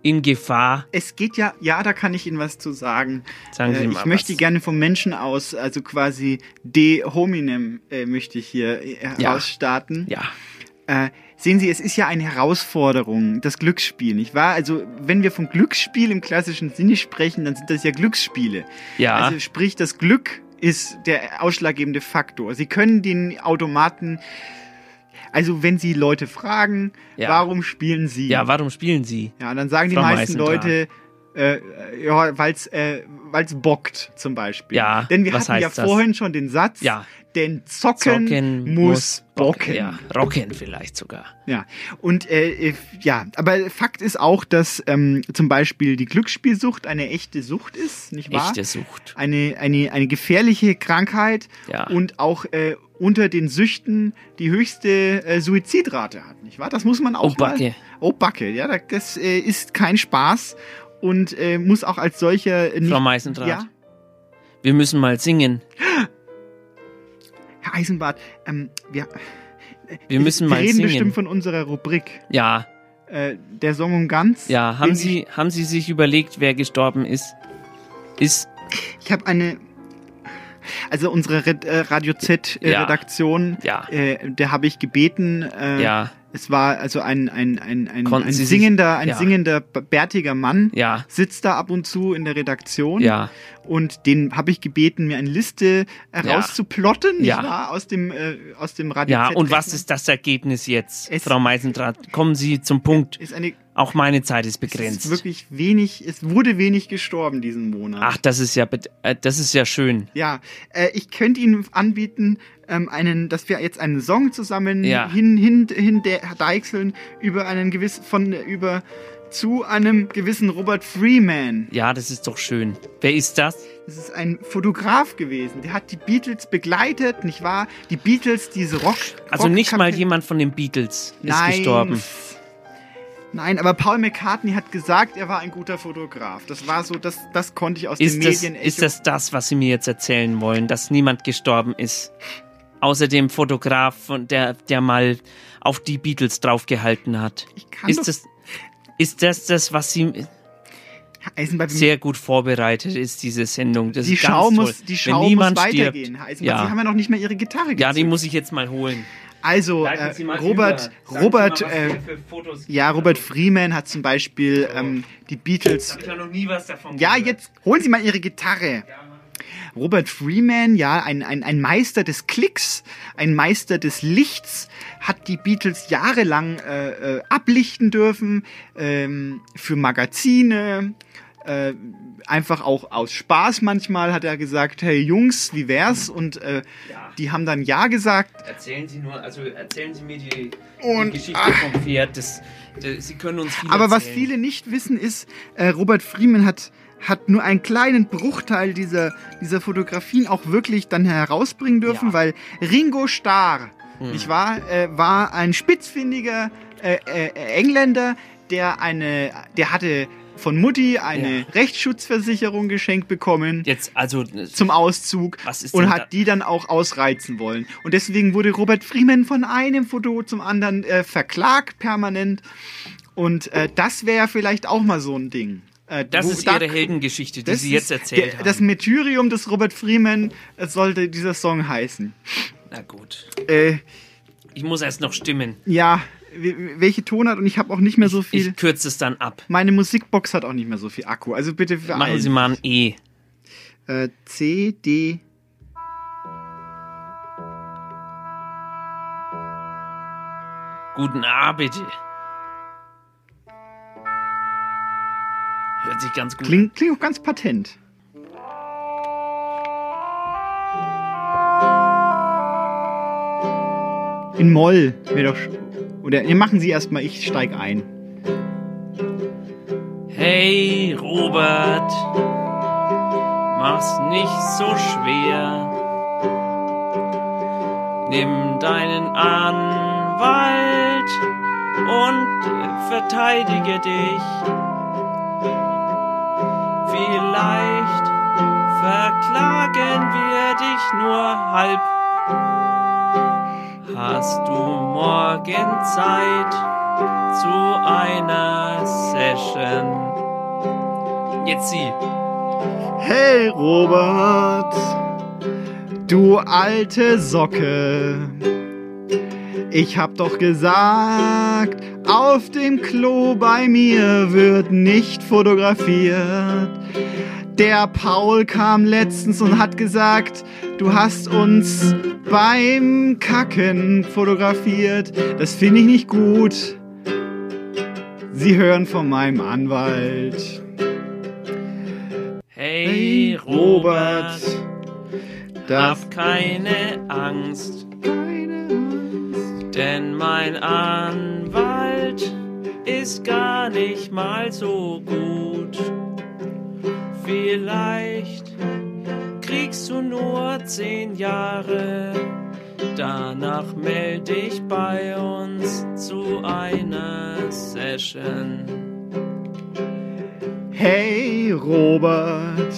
in Gefahr? Es geht ja, ja, da kann ich Ihnen was zu sagen. Sagen Sie äh, mal ich möchte was. gerne vom Menschen aus, also quasi de hominem, äh, möchte ich hier äh, herausstarten. Ja. Äh, sehen Sie, es ist ja eine Herausforderung, das Glücksspiel, nicht wahr? Also, wenn wir vom Glücksspiel im klassischen Sinne sprechen, dann sind das ja Glücksspiele. Ja. Also, sprich, das Glück ist der ausschlaggebende Faktor. Sie können den Automaten, also wenn Sie Leute fragen, Ja. warum spielen Sie? Ja, warum spielen Sie? Ja, und dann sagen die Frau meisten Meißendraht. Leute, äh, ja, weil's, äh, weil's bockt, zum Beispiel. Ja, Denn wir hatten ja das? vorhin schon den Satz, Ja. denn Zocken, Zocken muss bocken. Ja, rocken vielleicht sogar. Ja, und äh, ja, aber Fakt ist auch, dass ähm, zum Beispiel die Glücksspielsucht eine echte Sucht ist, nicht wahr? Echte Sucht. Eine, eine, eine gefährliche Krankheit Ja. und auch äh, unter den Süchten die höchste äh, Suizidrate hat, nicht wahr? Das muss man auch Oh, Backe. mal... Oh, Backe. Ja, da- das äh, ist kein Spaß und äh, muss auch als solcher äh, nicht... Frau Meißendraht. Ja, Wir müssen mal singen. Herr Eisenbart, ähm, wir... Wir müssen wir mal reden singen. bestimmt von unserer Rubrik. Ja, Äh, der Song um ganz. ja. Haben Sie, haben Sie sich überlegt, wer gestorben ist? Ist. Ich habe eine. Also unsere Red, äh, Radio Z äh, Ja. Redaktion, Ja. äh, der habe ich gebeten. Äh, Ja. Es war also ein ein ein ein, ein Sie sich- singender ein ja. singender bärtiger Mann Ja. sitzt da ab und zu in der Redaktion. Ja. Und den habe ich gebeten, mir eine Liste herauszuplotten, nicht Ja. wahr? Aus dem äh, aus dem Radio Ja, Z und was ist das Ergebnis jetzt, Es- Frau Meisendraht? Kommen Sie zum Punkt. Ist eine Auch meine Zeit ist es begrenzt. ist wirklich wenig, es wurde wenig gestorben diesen Monat. Ach, das ist ja, äh, das ist ja schön. Ja, äh, ich könnte Ihnen anbieten, ähm, einen, dass wir jetzt einen Song zusammen Ja. hin, hin, hin der deichseln über einen gewissen, von, über, zu einem gewissen Robert Freeman. Ja, das ist doch schön. Wer ist das? Das ist ein Fotograf gewesen. Der hat die Beatles begleitet, nicht wahr? Die Beatles, diese Rock. Also nicht mal jemand von den Beatles ist Nein. gestorben. Nein, aber Paul McCartney hat gesagt, er war ein guter Fotograf. Das war so, das, das konnte ich aus Ist den das, Medien ist das das, was Sie mir jetzt erzählen wollen, dass niemand gestorben ist? Außer dem Fotograf, der, der mal auf die Beatles draufgehalten hat. kann Ist doch- das, ist das das, was Sie Eisenbahn, sehr gut vorbereitet ist, diese Sendung? Das die Schau toll. muss, die Wenn Schau muss weitergehen. stirbt, Eisenbahn, Sie haben ja. ja noch nicht mal Ihre Gitarre ja, die gezückt. muss ich jetzt mal holen. Also, äh, Robert, Robert, äh, ja, Robert Freeman hat zum Beispiel ähm, die Beatles. Ich habe noch nie was davon Ja, jetzt holen Sie mal Ihre Gitarre. Robert Freeman, ja, ein, ein, ein Meister des Klicks, ein Meister des Lichts, hat die Beatles jahrelang äh, äh, ablichten dürfen ähm, für Magazine. Äh, einfach auch aus Spaß manchmal hat er gesagt, hey Jungs, wie wär's? Und äh, die haben dann ja gesagt. Erzählen Sie nur, also erzählen Sie mir die, Und- die Geschichte ah. vom Pferd. Das, das, Sie können uns viel Aber was erzählen. viele nicht wissen ist, äh, Robert Freeman hat, hat nur einen kleinen Bruchteil dieser, dieser Fotografien auch wirklich dann herausbringen dürfen, weil Ringo Starr, Hm. nicht wahr, äh, war ein spitzfindiger äh, äh, Engländer, der eine, der hatte von Mutti eine Ja. Rechtsschutzversicherung geschenkt bekommen. Jetzt, also zum Auszug und hat da- die dann auch ausreizen wollen. Und deswegen wurde Robert Freeman von einem Foto zum anderen äh, verklagt permanent. Und äh, das wäre vielleicht auch mal so ein Ding. Äh, Das wo- ist da- Ihre Heldengeschichte, die Sie jetzt erzählt der, haben. Das Meteorium des Robert Freeman äh, sollte dieser Song heißen. Na gut. Äh, Ich muss erst noch stimmen. ja, welche Tonart und ich habe auch nicht mehr so viel. Ich kürze es dann ab. Meine Musikbox hat auch nicht mehr so viel Akku. Also bitte. Machen Sie mal ein E. Äh, C, D. Guten A, bitte. Hört sich ganz gut an. Klingt, klingt auch ganz patent. In Moll wäre doch. Oder nee, machen Sie erstmal, ich steig ein. Hey, Robert. mach's nicht so schwer. Nimm deinen Anwalt und verteidige dich. Vielleicht verklagen wir dich nur halb. Hast du morgen Zeit zu einer Session? Jetzt sie. Hey Robert, du alte Socke. Ich hab doch gesagt, auf dem Klo bei mir wird nicht fotografiert. Der Paul kam letztens und hat gesagt, du hast uns beim Kacken fotografiert. Das finde ich nicht gut. Sie hören von meinem Anwalt. Hey, Robert, darf keine Angst, denn mein Anwalt ist gar nicht mal so gut. Vielleicht kriegst du nur zehn Jahre, danach melde ich bei uns zu einer Session. Hey Robert,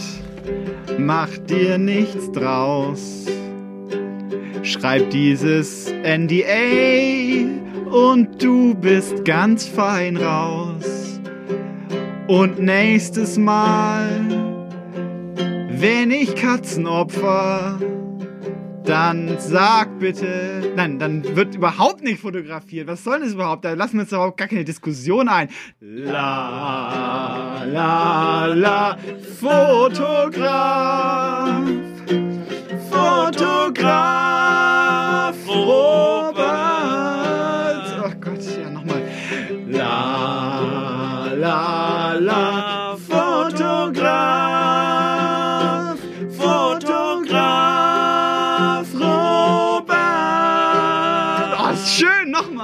mach dir nichts draus. Schreib dieses NDA und du bist ganz fein raus. Und nächstes Mal, wenn ich Katzen opfer, dann sag bitte. Nein, dann wird überhaupt nicht fotografiert. Was soll das überhaupt? Da lassen wir uns überhaupt gar keine Diskussion ein. La, la, la, Fotograf. Fotograf. Robert. Oh Gott, ja, nochmal. La, la, la,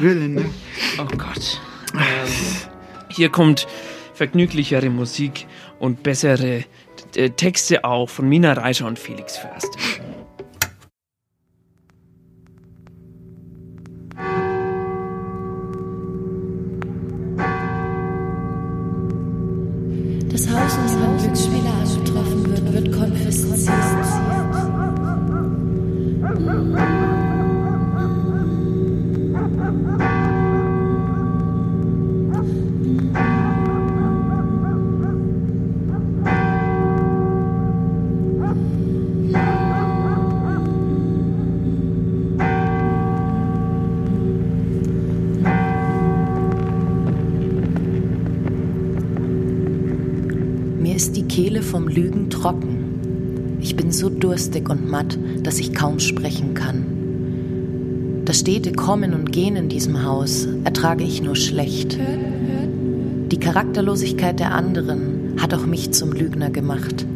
Willen, ne? Oh Gott. Ähm, hier kommt vergnüglichere Musik und bessere äh, Texte auch von Mina Reischer und Felix Förster. Ist die Kehle vom Lügen trocken. Ich bin so durstig und matt, dass ich kaum sprechen kann. Das stete Kommen und Gehen in diesem Haus ertrage ich nur schlecht. Die Charakterlosigkeit der anderen hat auch mich zum Lügner gemacht.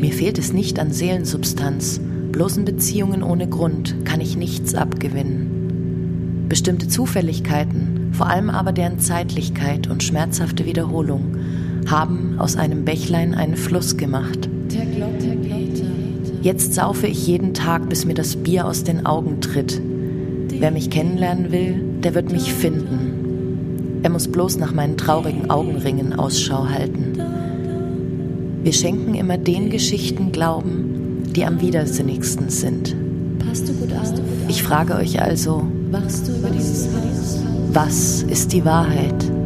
Mir fehlt es nicht an Seelensubstanz, bloßen Beziehungen ohne Grund kann ich nichts abgewinnen. Bestimmte Zufälligkeiten, vor allem aber deren Zeitlichkeit und schmerzhafte Wiederholung, haben aus einem Bächlein einen Fluss gemacht. Jetzt saufe ich jeden Tag, bis mir das Bier aus den Augen tritt. Wer mich kennenlernen will, der wird mich finden. Er muss bloß nach meinen traurigen Augenringen Ausschau halten. Wir schenken immer den Geschichten Glauben, die am widersinnigsten sind. Ich frage euch also, was ist die Wahrheit?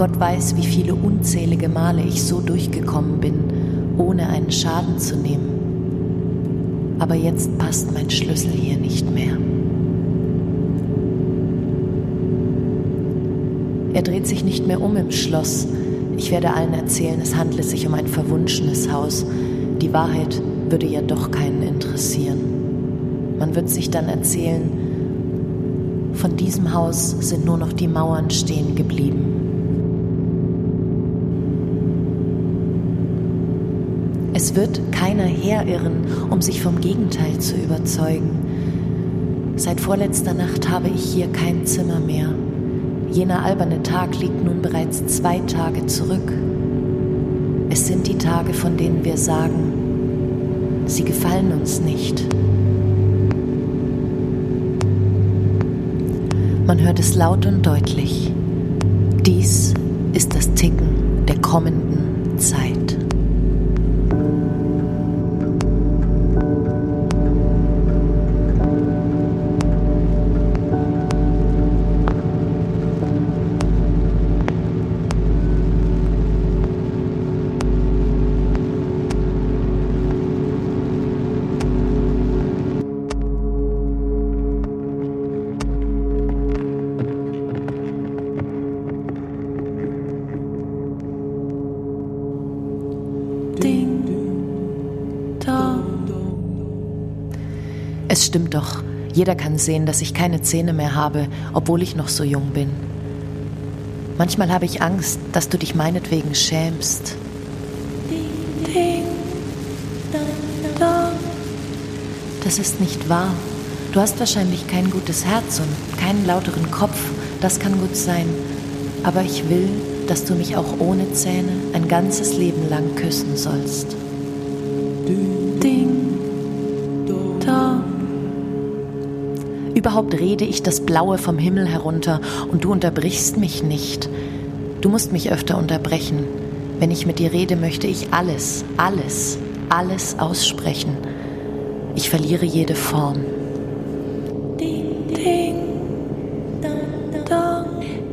Gott weiß, wie viele unzählige Male ich so durchgekommen bin, ohne einen Schaden zu nehmen. Aber jetzt passt mein Schlüssel hier nicht mehr. Er dreht sich nicht mehr um im Schloss. Ich werde allen erzählen, es handle sich um ein verwunschenes Haus. Die Wahrheit würde ja doch keinen interessieren. Man wird sich dann erzählen, von diesem Haus sind nur noch die Mauern stehen geblieben. Es wird keiner herirren, um sich vom Gegenteil zu überzeugen. Seit vorletzter Nacht habe ich hier kein Zimmer mehr. Jener alberne Tag liegt nun bereits zwei Tage zurück. Es sind die Tage, von denen wir sagen, sie gefallen uns nicht. Man hört es laut und deutlich. Dies ist das Ticken der kommenden Zeit. Es stimmt doch. Jeder kann sehen, dass ich keine Zähne mehr habe, obwohl ich noch so jung bin. Manchmal habe ich Angst, dass du dich meinetwegen schämst. Das ist nicht wahr. Du hast wahrscheinlich kein gutes Herz und keinen lauteren Kopf. Das kann gut sein. Aber ich will, dass du mich auch ohne Zähne ein ganzes Leben lang küssen sollst. Überhaupt rede ich das Blaue vom Himmel herunter und du unterbrichst mich nicht. Du musst mich öfter unterbrechen. Wenn ich mit dir rede, möchte ich alles, alles, alles aussprechen. Ich verliere jede Form.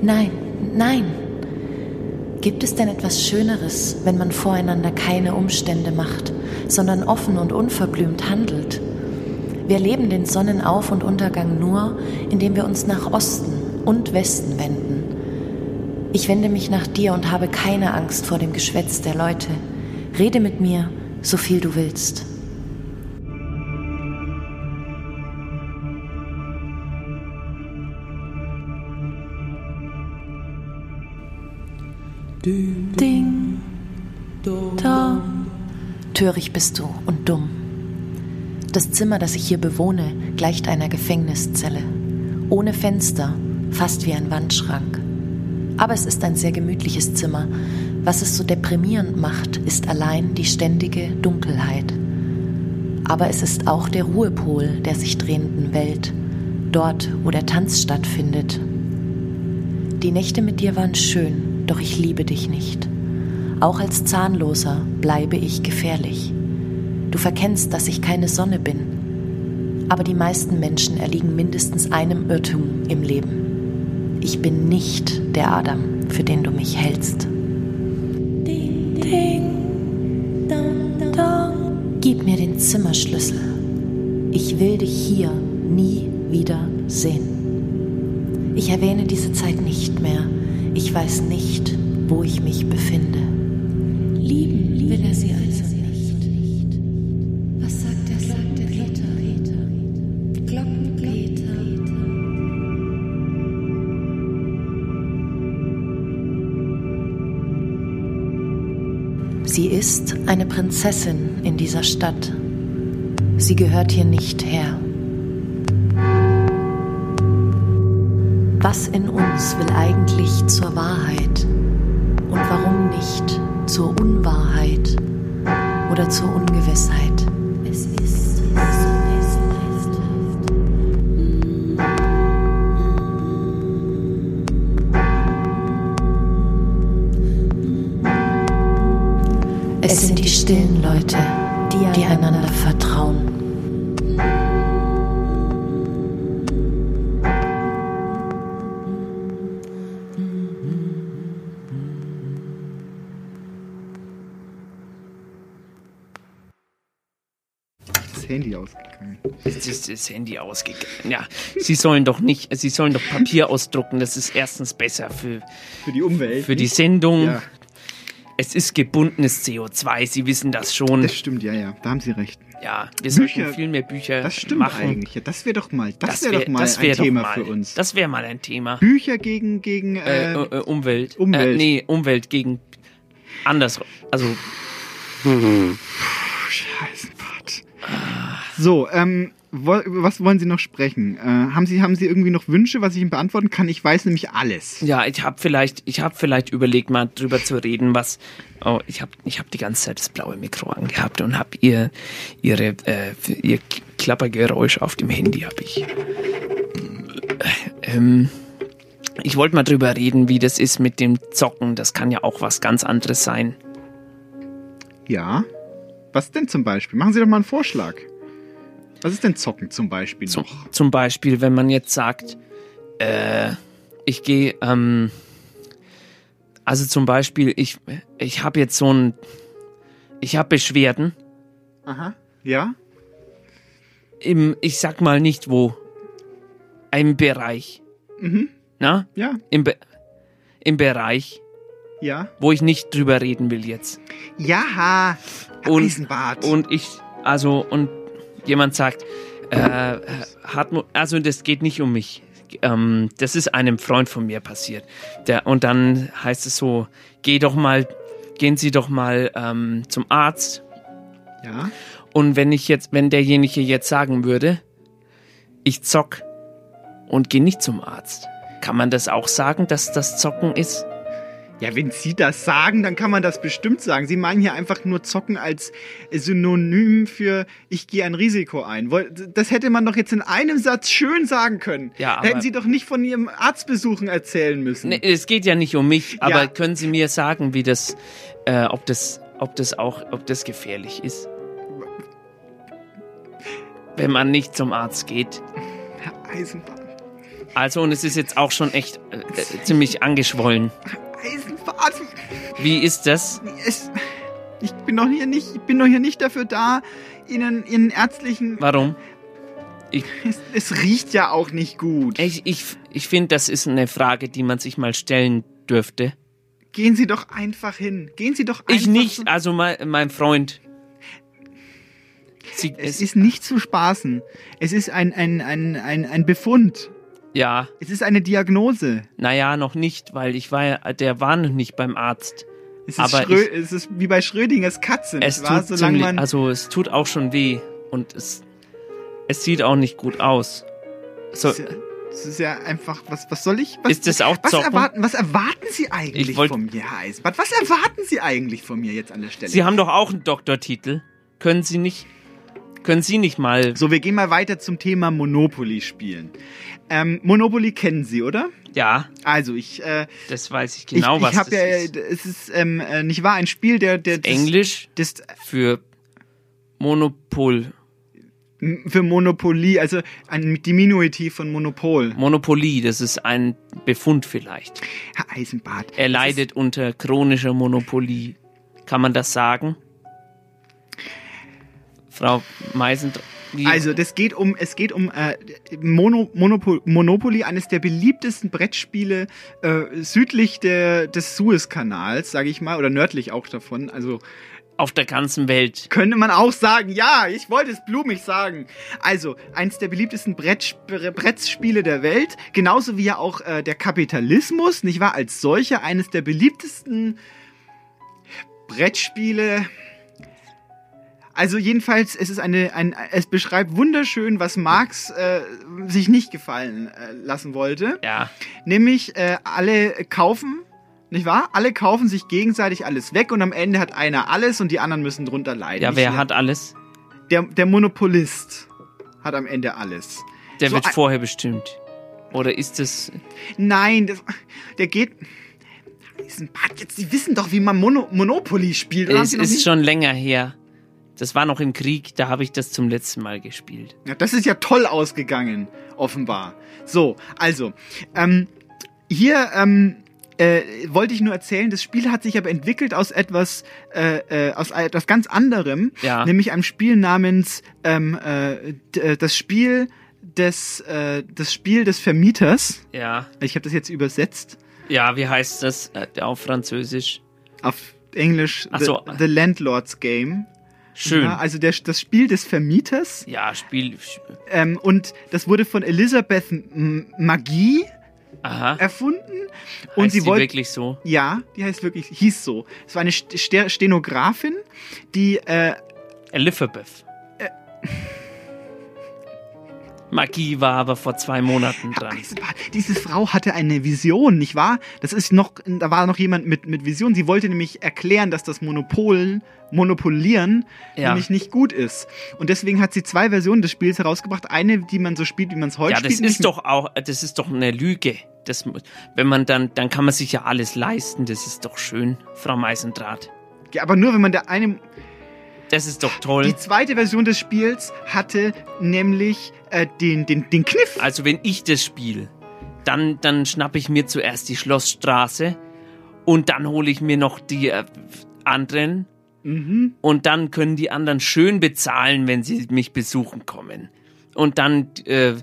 Nein, nein. Gibt es denn etwas Schöneres, wenn man voreinander keine Umstände macht, sondern offen und unverblümt handelt? Wir erleben den Sonnenauf- und Untergang nur, indem wir uns nach Osten und Westen wenden. Ich wende mich nach dir und habe keine Angst vor dem Geschwätz der Leute. Rede mit mir, so viel du willst. Ding, dong. Töricht bist du und dumm. Das Zimmer, das ich hier bewohne, gleicht einer Gefängniszelle. Ohne Fenster, fast wie ein Wandschrank. Aber es ist ein sehr gemütliches Zimmer. Was es so deprimierend macht, ist allein die ständige Dunkelheit. Aber es ist auch der Ruhepol der sich drehenden Welt, dort, wo der Tanz stattfindet. Die Nächte mit dir waren schön, doch ich liebe dich nicht. Auch als Zahnloser bleibe ich gefährlich. Du verkennst, dass ich keine Sonne bin. Aber die meisten Menschen erliegen mindestens einem Irrtum im Leben. Ich bin nicht der Adam, für den du mich hältst. Gib mir den Zimmerschlüssel. Ich will dich hier nie wieder sehen. Ich erwähne diese Zeit nicht mehr. Ich weiß nicht, wo ich mich befinde. Lieben will er sie also eine Prinzessin in dieser Stadt. Sie gehört hier nicht her. Was in uns will eigentlich zur Wahrheit und warum nicht zur Unwahrheit oder zur Ungewissheit? Es stillen Leute, die einander vertrauen. Das Handy ausgegangen. Jetzt ist das Handy ausgegangen. Ja, Sie sollen doch nicht, Sie sollen doch Papier ausdrucken. Das ist erstens besser für, Für die Umwelt. für die Sendung. Ja. Es ist gebundenes CO2, Sie wissen das schon. Das stimmt, ja, ja. Da haben Sie recht. ja, wir sollten viel mehr Bücher Das stimmt machen. eigentlich. Ja, das wäre doch mal, das, Das wäre wär- doch mal das ein wär doch Thema mal- für uns. Das wäre mal ein Thema. Bücher gegen, gegen Äh, äh, äh, Umwelt. Umwelt. Äh, nee, Umwelt gegen anders. Also Scheißenbart. So, ähm, was wollen Sie noch sprechen? Äh, haben Sie haben Sie irgendwie noch Wünsche, was ich Ihnen beantworten kann? Ich weiß nämlich alles. ja, ich habe vielleicht, ich habe vielleicht überlegt, mal drüber zu reden, was. Oh, ich habe, ich habe die ganze Zeit das blaue Mikro angehabt und habe ihr, ihre, äh, ihr Klappergeräusch auf dem Handy habe ich. Ähm, ich wollte mal drüber reden, wie das ist mit dem Zocken. Das kann ja auch was ganz anderes sein. Ja. Was denn zum Beispiel? Machen Sie doch mal einen Vorschlag. Was ist denn Zocken zum Beispiel noch? Zum Beispiel, wenn man jetzt sagt, äh, ich gehe, ähm, also zum Beispiel, ich, ich habe jetzt so ein, ich habe Beschwerden Aha. Ja? im, ich sag mal nicht wo, im Bereich, Mhm. na? Ja. Im, Be im Bereich, Ja. wo ich nicht drüber reden will jetzt. Ja. Und, Eisenbart. und ich, also, und jemand sagt, äh, Hartmut, also das geht nicht um mich. Ähm, das ist einem Freund von mir passiert. Der, und dann heißt es so, geh doch mal, gehen Sie doch mal ähm, zum Arzt. Ja. Und wenn ich jetzt, wenn derjenige jetzt sagen würde, ich zock und gehe nicht zum Arzt, kann man das auch sagen, dass das Zocken ist? Ja, wenn Sie das sagen, dann kann man das bestimmt sagen. Sie meinen hier einfach nur Zocken als Synonym für ich gehe ein Risiko ein. Das hätte man doch jetzt in einem Satz schön sagen können. Ja, Hätten Sie doch nicht von Ihrem Arztbesuchen erzählen müssen. Nee, es geht ja nicht um mich, aber Ja. können Sie mir sagen, wie das, äh, ob das, ob das auch, ob das gefährlich ist? Wenn man nicht zum Arzt geht. Herr Eisenbahn. Also, und es ist jetzt auch schon echt äh, ziemlich angeschwollen. Eisenbahn. Wie ist das? Es, ich bin doch hier nicht, ich bin doch hier nicht dafür da, Ihnen Ihren ärztlichen. Warum? Ich, Es, es riecht ja auch nicht gut. ich, ich, ich finde, das ist eine Frage, die man sich mal stellen dürfte. Gehen Sie doch einfach hin. Gehen Sie doch einfach. Ich nicht, also mein, mein Freund. Sie, Es ist nicht zu spaßen. Es ist ein, ein, ein, ein, ein Befund. Ja, Es ist eine Diagnose. naja, noch nicht, weil ich war ja, der war noch nicht beim Arzt. Es ist, Aber Schrö ich- es ist wie bei Schrödingers Katze. Es wahr? tut Solange ziemlich, also es tut auch schon weh und es, es sieht auch nicht gut aus. So, es, ist ja, es ist ja einfach, was, was soll ich? Was, Ist das auch was Zocken? erwarten, was erwarten Sie eigentlich Ich wollt- von mir, Herr Eisbart? Was erwarten Sie eigentlich von mir jetzt an der Stelle? Sie haben doch auch einen Doktortitel. Können Sie nicht, können Sie nicht mal, so, wir gehen mal weiter zum Thema Monopoly spielen. Ähm, Monopoly kennen Sie, oder? ja, Also ich, äh, das weiß ich genau, ich, was ich habe das ja, ist. es ist ähm, äh, nicht wahr, ein Spiel, der, der das- Englisch das, für Monopol. für Monopoly, also ein Diminutiv von Monopol. Monopolie, das ist ein Befund vielleicht. Herr Eisenbart. Er leidet unter chronischer Monopolie. Kann man das sagen? Frau Meisen, wie, Also, das geht um, es geht um äh, Mono, Monopol, Monopoly, eines der beliebtesten Brettspiele äh, südlich der, des Suezkanals, sage ich mal, oder nördlich auch davon. Also auf der ganzen Welt. könnte man auch sagen, ja, ich wollte es blumig sagen. Also, eins der beliebtesten Brett, Brettspiele der Welt, genauso wie ja auch äh, der Kapitalismus, nicht wahr, als solcher, eines der beliebtesten Brettspiele. Also jedenfalls, es ist eine, ein, es beschreibt wunderschön, was Marx äh, sich nicht gefallen äh, lassen wollte. Ja. Nämlich äh, alle kaufen, nicht wahr? Alle kaufen sich gegenseitig alles weg und am Ende hat einer alles und die anderen müssen drunter leiden. Ja, Ich wer le- hat alles? Der, der Monopolist hat am Ende alles. Der So wird vorher bestimmt. Oder ist es. Nein, das, der geht. Eisenbart, jetzt, Sie wissen doch, wie man Mono, Monopoly spielt. oder Es ist schon länger her. Das war noch im Krieg, da habe ich das zum letzten Mal gespielt. Ja, das ist ja toll ausgegangen, offenbar. So, also, ähm, hier ähm, äh, wollte ich nur erzählen, das Spiel hat sich aber entwickelt aus etwas, äh, äh, aus etwas ganz anderem, Ja. nämlich einem Spiel namens ähm, äh, äh, das Spiel des äh, das Spiel des Vermieters. Ja. Ich habe das jetzt übersetzt Ja, wie heißt das äh, auf Französisch? auf Englisch Ach the, so. the Landlord's Game. Schön. Ja, also der, das Spiel des Vermieters. Ja, Spiel. Ähm, und das wurde von Elisabeth M- Magie Aha. erfunden. Und Heißt sie wollte wirklich so? Ja, die heißt wirklich, hieß so. Es war eine St St Stenografin, die äh, Elizabeth. Magie war aber vor zwei Monaten dran. diese Frau hatte eine Vision, nicht wahr? Das ist noch, da war noch jemand mit, mit Vision. Sie wollte nämlich erklären, dass das Monopol, Monopolieren Ja. nämlich nicht gut ist. Und deswegen hat sie zwei Versionen des Spiels herausgebracht. Eine, die man so spielt, wie man es heute Ja, spielt. das ist doch auch, das ist doch eine Lüge. Das, wenn man dann, dann kann man sich ja alles leisten. Das ist doch schön, Frau Meisendraht. Ja, aber nur wenn man der eine. Das ist doch toll. Die zweite Version des Spiels hatte nämlich äh, den, den, den Kniff. Also wenn ich das spiele, dann, dann schnappe ich mir zuerst die Schlossstraße und dann hole ich mir noch die äh, anderen Mhm. und dann können die anderen schön bezahlen, wenn sie mich besuchen kommen. Und dann äh,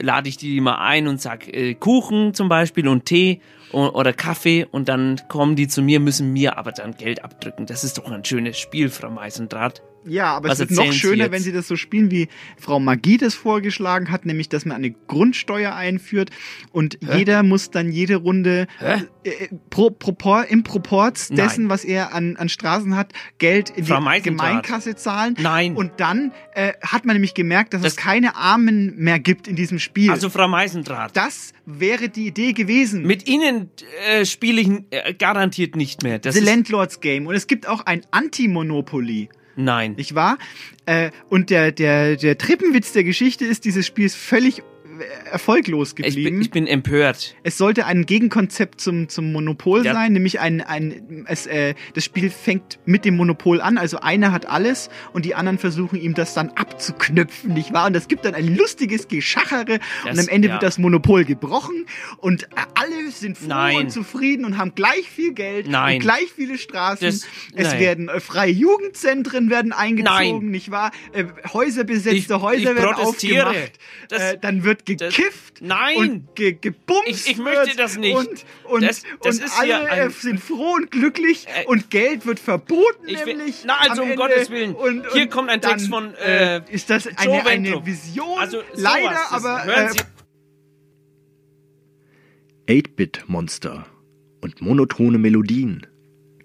lade ich die immer ein und sag äh, Kuchen zum Beispiel und Tee oder Kaffee und dann kommen die zu mir, müssen mir aber dann Geld abdrücken. Das ist doch ein schönes Spiel, Frau Meisendraht. Ja, aber Was es wird noch Sie schöner, jetzt? wenn sie das so spielen, wie Frau Magie das vorgeschlagen hat, nämlich, dass man eine Grundsteuer einführt und Hä? jeder muss dann jede Runde Hä? äh, pro, propor, im Proporz Nein. dessen, was er an, an Straßen hat, Geld in die. Gemeinkasse zahlen. Nein. Und dann äh, hat man nämlich gemerkt, dass es keine Armen mehr gibt in diesem Spiel. Also Frau Meisendraht. Das wäre die Idee gewesen. Mit Ihnen äh, spiele ich äh, garantiert nicht mehr. Das The ist, Landlord's Game. Und es gibt auch ein Anti-Monopoly. Nein. Nicht wahr? Äh, und der, der, der Trippenwitz der Geschichte ist, dieses Spiel ist völlig erfolglos ich, geblieben. bin, ich bin empört. es sollte ein Gegenkonzept zum, zum Monopol Ja. sein, nämlich ein, ein es, äh, das Spiel fängt mit dem Monopol an, also einer hat alles und die anderen versuchen ihm das dann abzuknüpfen, nicht wahr? Und das gibt dann ein lustiges Geschachere und Das- am Ende ja. wird das Monopol gebrochen und alle sind froh Nein. und zufrieden und haben gleich viel Geld Nein. und gleich viele Straßen. Das- es nein. werden äh, freie Jugendzentren werden eingezogen, nicht wahr? Äh, Häuser besetzte Ich- Häuser ich werden aufgemacht. Äh, dann wird gekifft Nein. und ge gebumst Ich- ich möchte wird das nicht. Und, und, Das- das und ist alle ein- äh, sind froh und glücklich und Geld wird verboten Ich will- nämlich. Na, also um Ende. Gottes Willen. Und, und Hier kommt ein Text dann, von, äh, ist das eine, eine. Vision? Also, sowas, Leider, das- aber hören äh, Sie- 8-Bit-Monster und monotone Melodien.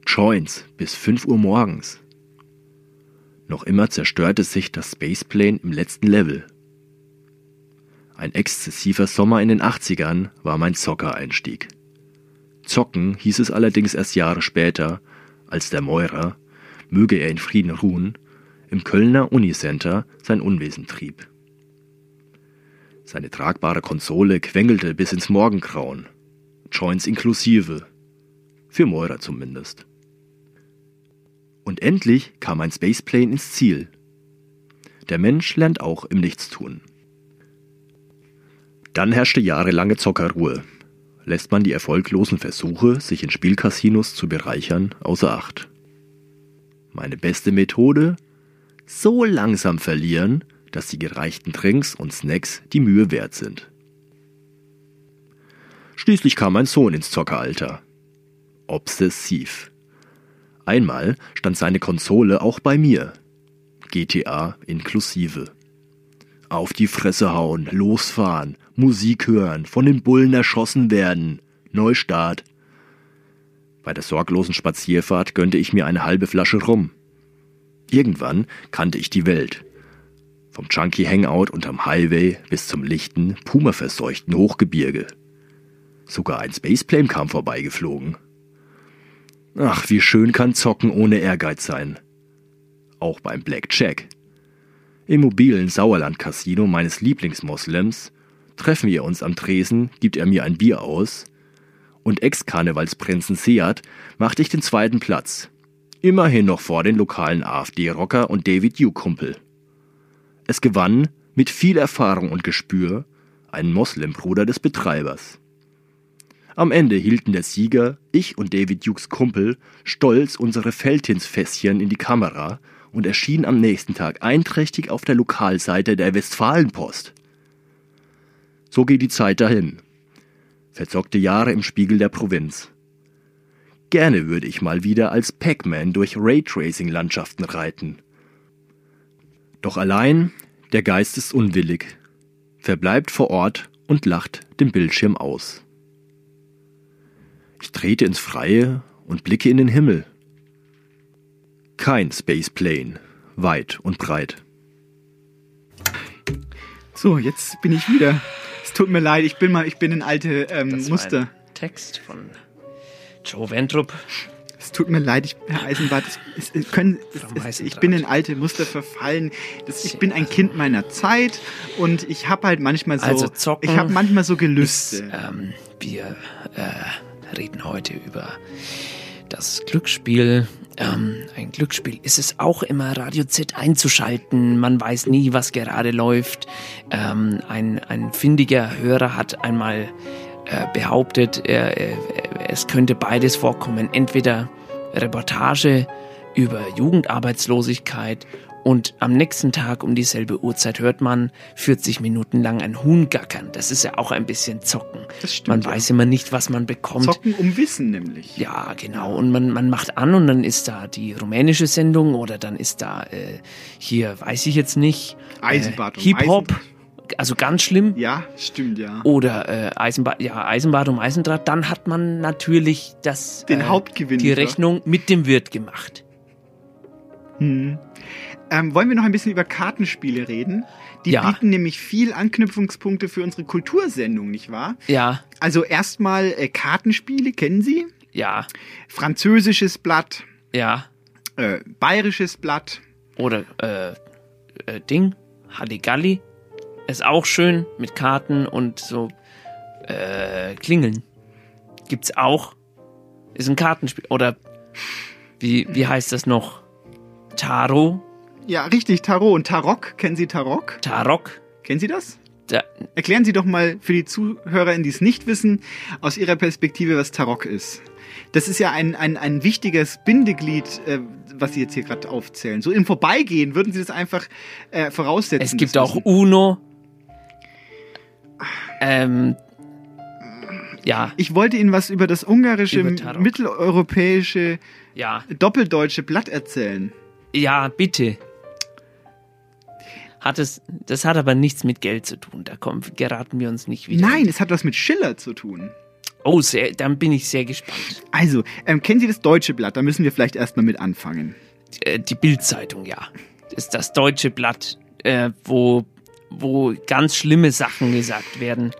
Joints bis 5 Uhr morgens. Noch immer zerstörte sich das Spaceplane im letzten Level. Ein exzessiver Sommer in den 80ern war mein Zockereinstieg. Zocken hieß es allerdings erst Jahre später, als der Meurer, möge er in Frieden ruhen, im Kölner Unicenter sein Unwesen trieb. Seine tragbare Konsole quengelte bis ins Morgengrauen. Joints inklusive. Für Moira zumindest. Und endlich kam ein Spaceplane ins Ziel. Der Mensch lernt auch im Nichtstun. Dann herrschte jahrelange Zockerruhe. Lässt man die erfolglosen Versuche, sich in Spielcasinos zu bereichern, außer Acht. Meine beste Methode? So langsam verlieren, dass die gereichten Drinks und Snacks die Mühe wert sind. Schließlich kam mein Sohn ins Zockeralter. Obsessiv. Einmal stand seine Konsole auch bei mir. GTA inklusive. Auf die Fresse hauen, losfahren, Musik hören, von den Bullen erschossen werden. Neustart. Bei der sorglosen Spazierfahrt gönnte ich mir eine halbe Flasche rum. Irgendwann kannte ich die Welt. Vom Junkie Hangout unterm Highway bis zum lichten, pumaverseuchten Hochgebirge. Sogar ein Spaceplane kam vorbeigeflogen. Ach, wie schön kann Zocken ohne Ehrgeiz sein. Auch beim Blackjack. Im mobilen Sauerland-Casino meines Lieblingsmoslems treffen wir uns am Tresen, gibt er mir ein Bier aus und Ex-Karnevalsprinzen Seat machte ich den zweiten Platz. Immerhin noch vor den lokalen AfD-Rocker und David Duke-Kumpel. Es gewann mit viel Erfahrung und Gespür ein Moslembruder des Betreibers. Am Ende hielten der Sieger, ich und David Dukes Kumpel, stolz unsere Feldhinsfässchen in die Kamera und erschienen am nächsten Tag einträchtig auf der Lokalseite der Westfalenpost. So geht die Zeit dahin. Verzockte Jahre im Spiegel der Provinz. Gerne würde ich mal wieder als Pac-Man durch Raytracing-Landschaften reiten. Doch allein, der Geist ist unwillig, verbleibt vor Ort und lacht den Bildschirm aus. Ich trete ins Freie und blicke in den Himmel. Kein Spaceplane, weit und breit. So, jetzt bin ich wieder. Es tut mir leid, ich bin mal, ich bin in alte ähm, Das war Muster. ein Text von Joe Wentrup. Es tut mir leid, ich, Herr Eisenbart, es, es, können, es, ich bin in alte Muster verfallen. Das, ich bin ein Kind meiner Zeit und ich habe halt manchmal so, Also zocken ich habe manchmal so Gelüste. Ist, ähm, wir äh, reden heute über das Glücksspiel. Ähm, ein Glücksspiel ist es auch immer, Radio Z einzuschalten. Man weiß nie, was gerade läuft. Ähm, ein, ein findiger Hörer hat einmal äh, behauptet, er, er, es könnte beides vorkommen. Entweder Reportage über Jugendarbeitslosigkeit und am nächsten Tag um dieselbe Uhrzeit hört man 40 Minuten lang ein Huhn gackern. Das ist ja auch ein bisschen Zocken. Das stimmt, man ja. weiß immer nicht, was man bekommt. Zocken um Wissen nämlich. Ja, genau. Und man, man macht an und dann ist da die rumänische Sendung oder dann ist da äh, hier, weiß ich jetzt nicht, Eisenbad äh, um Hip-Hop. Also ganz schlimm. Ja, stimmt, ja. Oder äh, Eisenbad, ja, Eisenbad um Eisendraht. Dann hat man natürlich das, Den äh, Hauptgewinn die. Rechnung mit dem Wirt gemacht. Hm. Ähm, wollen wir noch ein bisschen über Kartenspiele reden? Die Ja. bieten nämlich viel Anknüpfungspunkte für unsere Kultursendung, nicht wahr? Ja, Also erstmal äh, Kartenspiele, kennen Sie? ja, Französisches Blatt, ja. äh, bayerisches Blatt. Oder äh, äh, Ding, Halligalli. Ist auch schön mit Karten und so äh, Klingeln. Gibt's auch. Ist ein Kartenspiel. Oder wie, wie heißt das noch? Tarot? Ja, richtig, Tarot und Tarok. Kennen Sie Tarok? Tarok? Kennen Sie das? Da, Erklären Sie doch mal für die Zuhörer, die es nicht wissen, aus Ihrer Perspektive, was Tarok ist. Das ist ja ein, ein, ein wichtiges Bindeglied, äh, was Sie jetzt hier gerade aufzählen. So im Vorbeigehen würden Sie das einfach äh, voraussetzen. es gibt auch. Uno. Ähm, ja, Ich wollte Ihnen was über das ungarische, Über mitteleuropäische, ja, doppeldeutsche Blatt erzählen. ja, bitte. Hat es, das hat aber nichts mit Geld zu tun. Da kommen, geraten wir uns nicht wieder. Nein, es hat was mit Schiller zu tun. Oh, sehr, dann bin ich sehr gespannt. Also, ähm, kennen Sie das deutsche Blatt? Da müssen wir vielleicht erstmal mit anfangen. Äh, Die Bildzeitung, ja. Das ist das deutsche Blatt, äh, wo, wo ganz schlimme Sachen gesagt werden.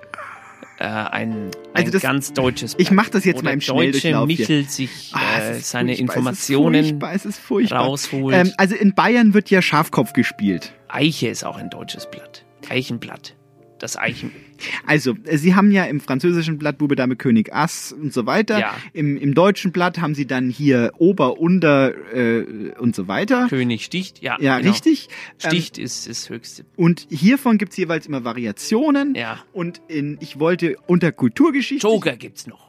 Äh, ein ein Also das- ganz deutsches Ich mach das jetzt mal im deutsche Schnelldurchlauf hier. Michel sich Ah, äh, seine Informationen furchtbar, es ist furchtbar. rausholt. Ähm, also in Bayern wird ja Schafkopf gespielt. Eiche ist auch ein deutsches Blatt. Eichenblatt. Das Eichen. Also, Sie haben ja im französischen Blatt Bube Dame König Ass und so weiter. Ja. Im, Im deutschen Blatt haben Sie dann hier Ober, Unter äh, und so weiter. König sticht, ja. Ja, genau. richtig. Sticht ist das höchste. Und hiervon gibt es jeweils immer Variationen. Ja. Und in, ich wollte unter Kulturgeschichte. Joker gibt's noch.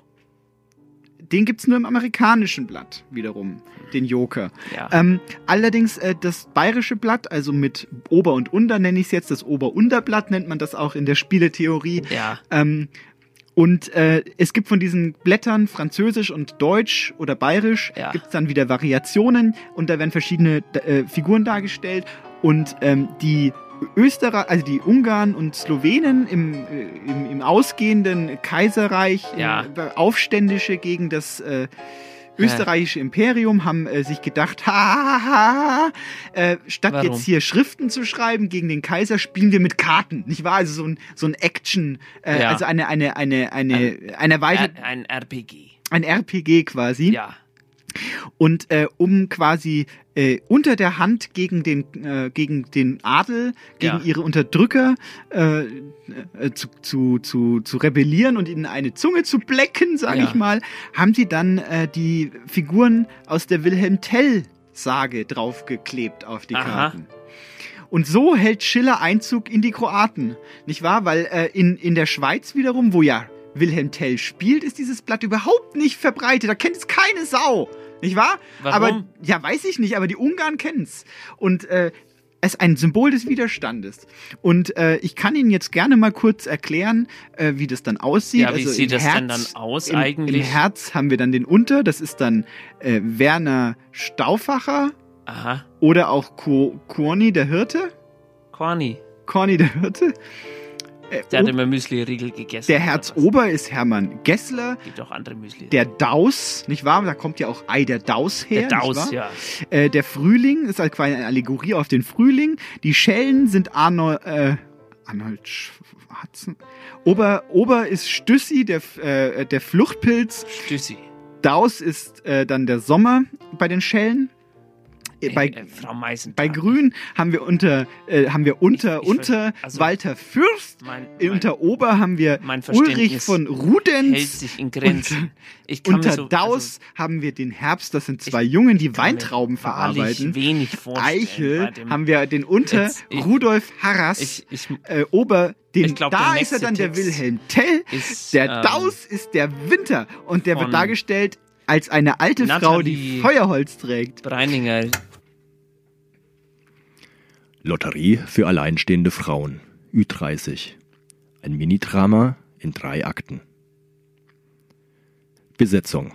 Den gibt's nur im amerikanischen Blatt wiederum, den Joker. Ja. Ähm, allerdings äh, das bayerische Blatt, also mit Ober und Unter nenne ich es jetzt, das Ober-Unterblatt nennt man das auch in der Spieletheorie. Ja. Ähm, und äh, es gibt von diesen Blättern Französisch und Deutsch oder Bayerisch Ja. gibt's dann wieder Variationen und da werden verschiedene äh, Figuren dargestellt und ähm, die Österreich, also die Ungarn und Slowenen im, äh, im, im ausgehenden Kaiserreich, Ja. äh, Aufständische gegen das äh, österreichische Imperium haben äh, sich gedacht, ha, ha, ha, ha, äh, statt Warum? jetzt hier Schriften zu schreiben gegen den Kaiser, spielen wir mit Karten, nicht wahr? Also so ein, so ein Action, äh, Ja. also eine, eine, eine, eine, ein, erweitert, Ein, ein RPG. ein RPG quasi. Ja. Und äh, um quasi äh, unter der Hand gegen den, äh, gegen den Adel, gegen Ja. ihre Unterdrücker äh, äh, zu, zu, zu, zu rebellieren und ihnen eine Zunge zu blecken, sage Ja. ich mal, haben sie dann äh, die Figuren aus der Wilhelm Tell-Sage draufgeklebt auf die Aha. Karten. Und so hält Schiller Einzug in die Kroaten, nicht wahr? Weil äh, in, in der Schweiz wiederum, wo ja Wilhelm Tell spielt, ist dieses Blatt überhaupt nicht verbreitet. Da kennt es keine Sau, nicht wahr? Warum? Aber ja, weiß ich nicht, aber die Ungarn kennen's. Und äh, es ist ein Symbol des Widerstandes. Und äh, ich kann Ihnen jetzt gerne mal kurz erklären, äh, wie das dann aussieht. Also Ja, wie sieht im das denn dann aus im, eigentlich? Im Herz haben wir dann den Unter, das ist dann äh, Werner Stauffacher Aha. oder auch Korni der Hirte. Corny. Corny der Hirte. Äh, Der hat immer Müsli-Riegel gegessen. der Herzober ist Hermann Gessler. Gibt auch andere Müsli. Der Daus, nicht wahr? Da kommt ja auch Ei der Daus her. Der Daus, ja. Äh, der Frühling ist halt quasi eine Allegorie auf den Frühling. Die Schellen sind Arnold, äh, Arnold Schwarzen. Ober, Ober ist Stüssi, der, äh, der Fluchtpilz. Stüssi. Daus ist äh, dann der Sommer bei den Schellen. Äh, bei, äh, Frau Meißen. bei Grün haben wir unter, äh, haben wir unter, ich unter ver- also- Walter Fürst. Mein, Äh, unter Ober haben wir mein Ulrich von Rudenz. hält sich in Grenzen. Ich unter mir so, Daus also, haben wir den Herbst, das sind zwei Jungen, die Weintrauben verarbeiten. wenig Eichel haben wir den Unter Jetzt, ich- Rudolf Harras. ich- ich- äh, Ober, den, Ich glaub, da ist er dann der Wilhelm Tell. ist, der ähm, Daus ist der Winter. Und der wird dargestellt als eine alte Frau, die Feuerholz trägt. Breininger. Lotterie für alleinstehende Frauen. Ü30. Ein Minidrama in drei Akten. Besetzung.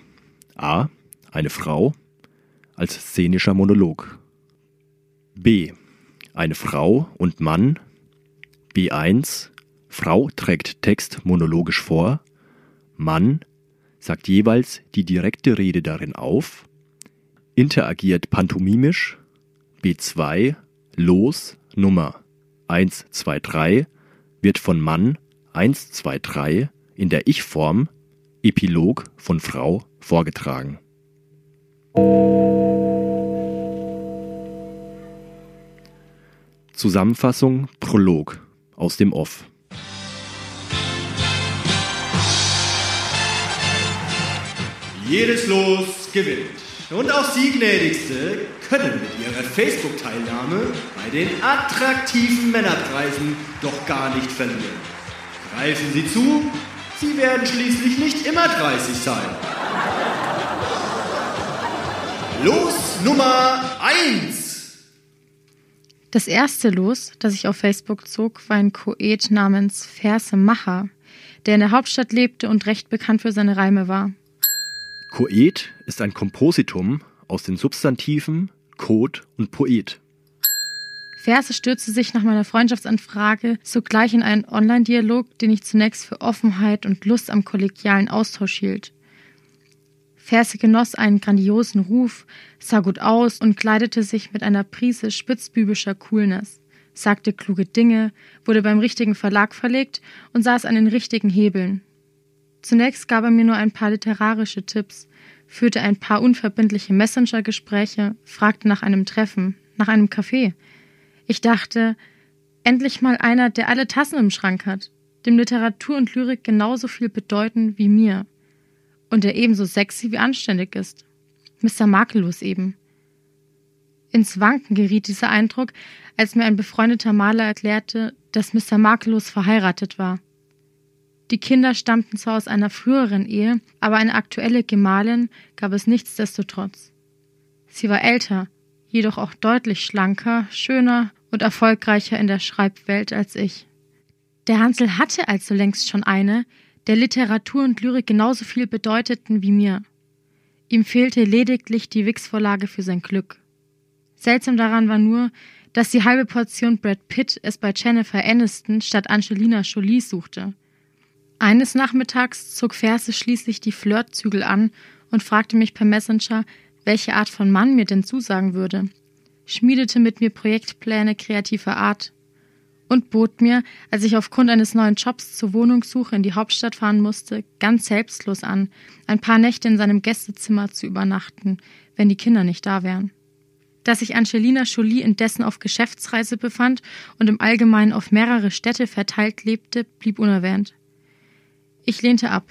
A. Eine Frau als szenischer Monolog. B. Eine Frau und Mann. B1. Frau trägt Text monologisch vor. Mann sagt jeweils die direkte Rede darin auf. Interagiert pantomimisch. B2 Los Nummer 123 wird von Mann 123 in der Ich-Form Epilog von Frau vorgetragen. Zusammenfassung Prolog aus dem Off. Jedes Los gewinnt. Und auch Sie, gnädigste, können mit Ihrer Facebook-Teilnahme bei den attraktiven Männerpreisen doch gar nicht verlieren. Greifen Sie zu, Sie werden schließlich nicht immer 30 sein. Los Nummer 1. Das erste Los, das ich auf Facebook zog, war ein Koet namens Verse Macher, der in der Hauptstadt lebte und recht bekannt für seine Reime war. Koet ist ein Kompositum aus den Substantiven Kot und Poet. Verse stürzte sich nach meiner Freundschaftsanfrage sogleich in einen Online-Dialog, den ich zunächst für Offenheit und Lust am kollegialen Austausch hielt. Verse genoss einen grandiosen Ruf, sah gut aus und kleidete sich mit einer Prise spitzbübischer Coolness, sagte kluge Dinge, wurde beim richtigen Verlag verlegt und saß an den richtigen Hebeln. Zunächst gab er mir nur ein paar literarische Tipps, führte ein paar unverbindliche Messenger-Gespräche, fragte nach einem Treffen, nach einem Café. Ich dachte, endlich mal einer, der alle Tassen im Schrank hat, dem Literatur und Lyrik genauso viel bedeuten wie mir. Und der ebenso sexy wie anständig ist. Mr. Makellos eben. Ins Wanken geriet dieser Eindruck, als mir ein befreundeter Maler erklärte, dass Mr. Makellos verheiratet war. Die Kinder stammten zwar aus einer früheren Ehe, aber eine aktuelle Gemahlin gab es nichtsdestotrotz. Sie war älter, jedoch auch deutlich schlanker, schöner und erfolgreicher in der Schreibwelt als ich. Der Hansel hatte also längst schon eine, der Literatur und Lyrik genauso viel bedeuteten wie mir. Ihm fehlte lediglich die Wix-Vorlage für sein Glück. Seltsam daran war nur, dass die halbe Portion Brad Pitt es bei Jennifer Aniston statt Angelina Jolie suchte. Eines Nachmittags zog Verse schließlich die Flirtzügel an und fragte mich per Messenger, welche Art von Mann mir denn zusagen würde, schmiedete mit mir Projektpläne kreativer Art. und bot mir, als ich aufgrund eines neuen Jobs zur Wohnungssuche in die Hauptstadt fahren musste, ganz selbstlos an, ein paar Nächte in seinem Gästezimmer zu übernachten, wenn die Kinder nicht da wären. Dass sich Angelina Jolie indessen auf Geschäftsreise befand und im Allgemeinen auf mehrere Städte verteilt lebte, blieb unerwähnt. Ich lehnte ab.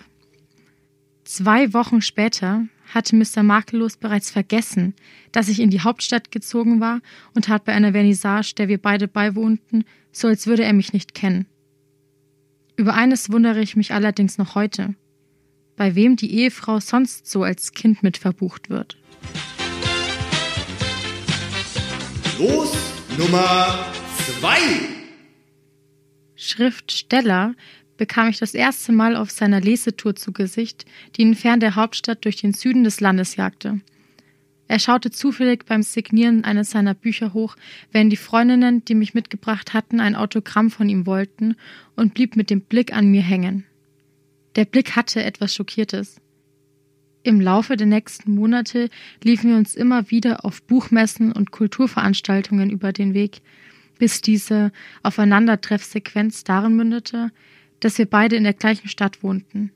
Zwei Wochen später hatte Mr. Makellos bereits vergessen, dass ich in die Hauptstadt gezogen war und tat bei einer Vernissage, der wir beide beiwohnten, so als würde er mich nicht kennen. Über eines wundere ich mich allerdings noch heute, bei wem die Ehefrau sonst so als Kind mit verbucht wird. Los Nummer zwei. Schriftsteller bekam ich das erste Mal auf seiner Lesetour zu Gesicht, die ihn fern der Hauptstadt durch den Süden des Landes jagte. Er schaute zufällig beim Signieren eines seiner Bücher hoch, wenn die Freundinnen, die mich mitgebracht hatten, ein Autogramm von ihm wollten, und blieb mit dem Blick an mir hängen. Der Blick hatte etwas Schockiertes. Im Laufe der nächsten Monate liefen wir uns immer wieder auf Buchmessen und Kulturveranstaltungen über den Weg, bis diese Aufeinandertreffsequenz darin mündete, dass wir beide in der gleichen Stadt wohnten.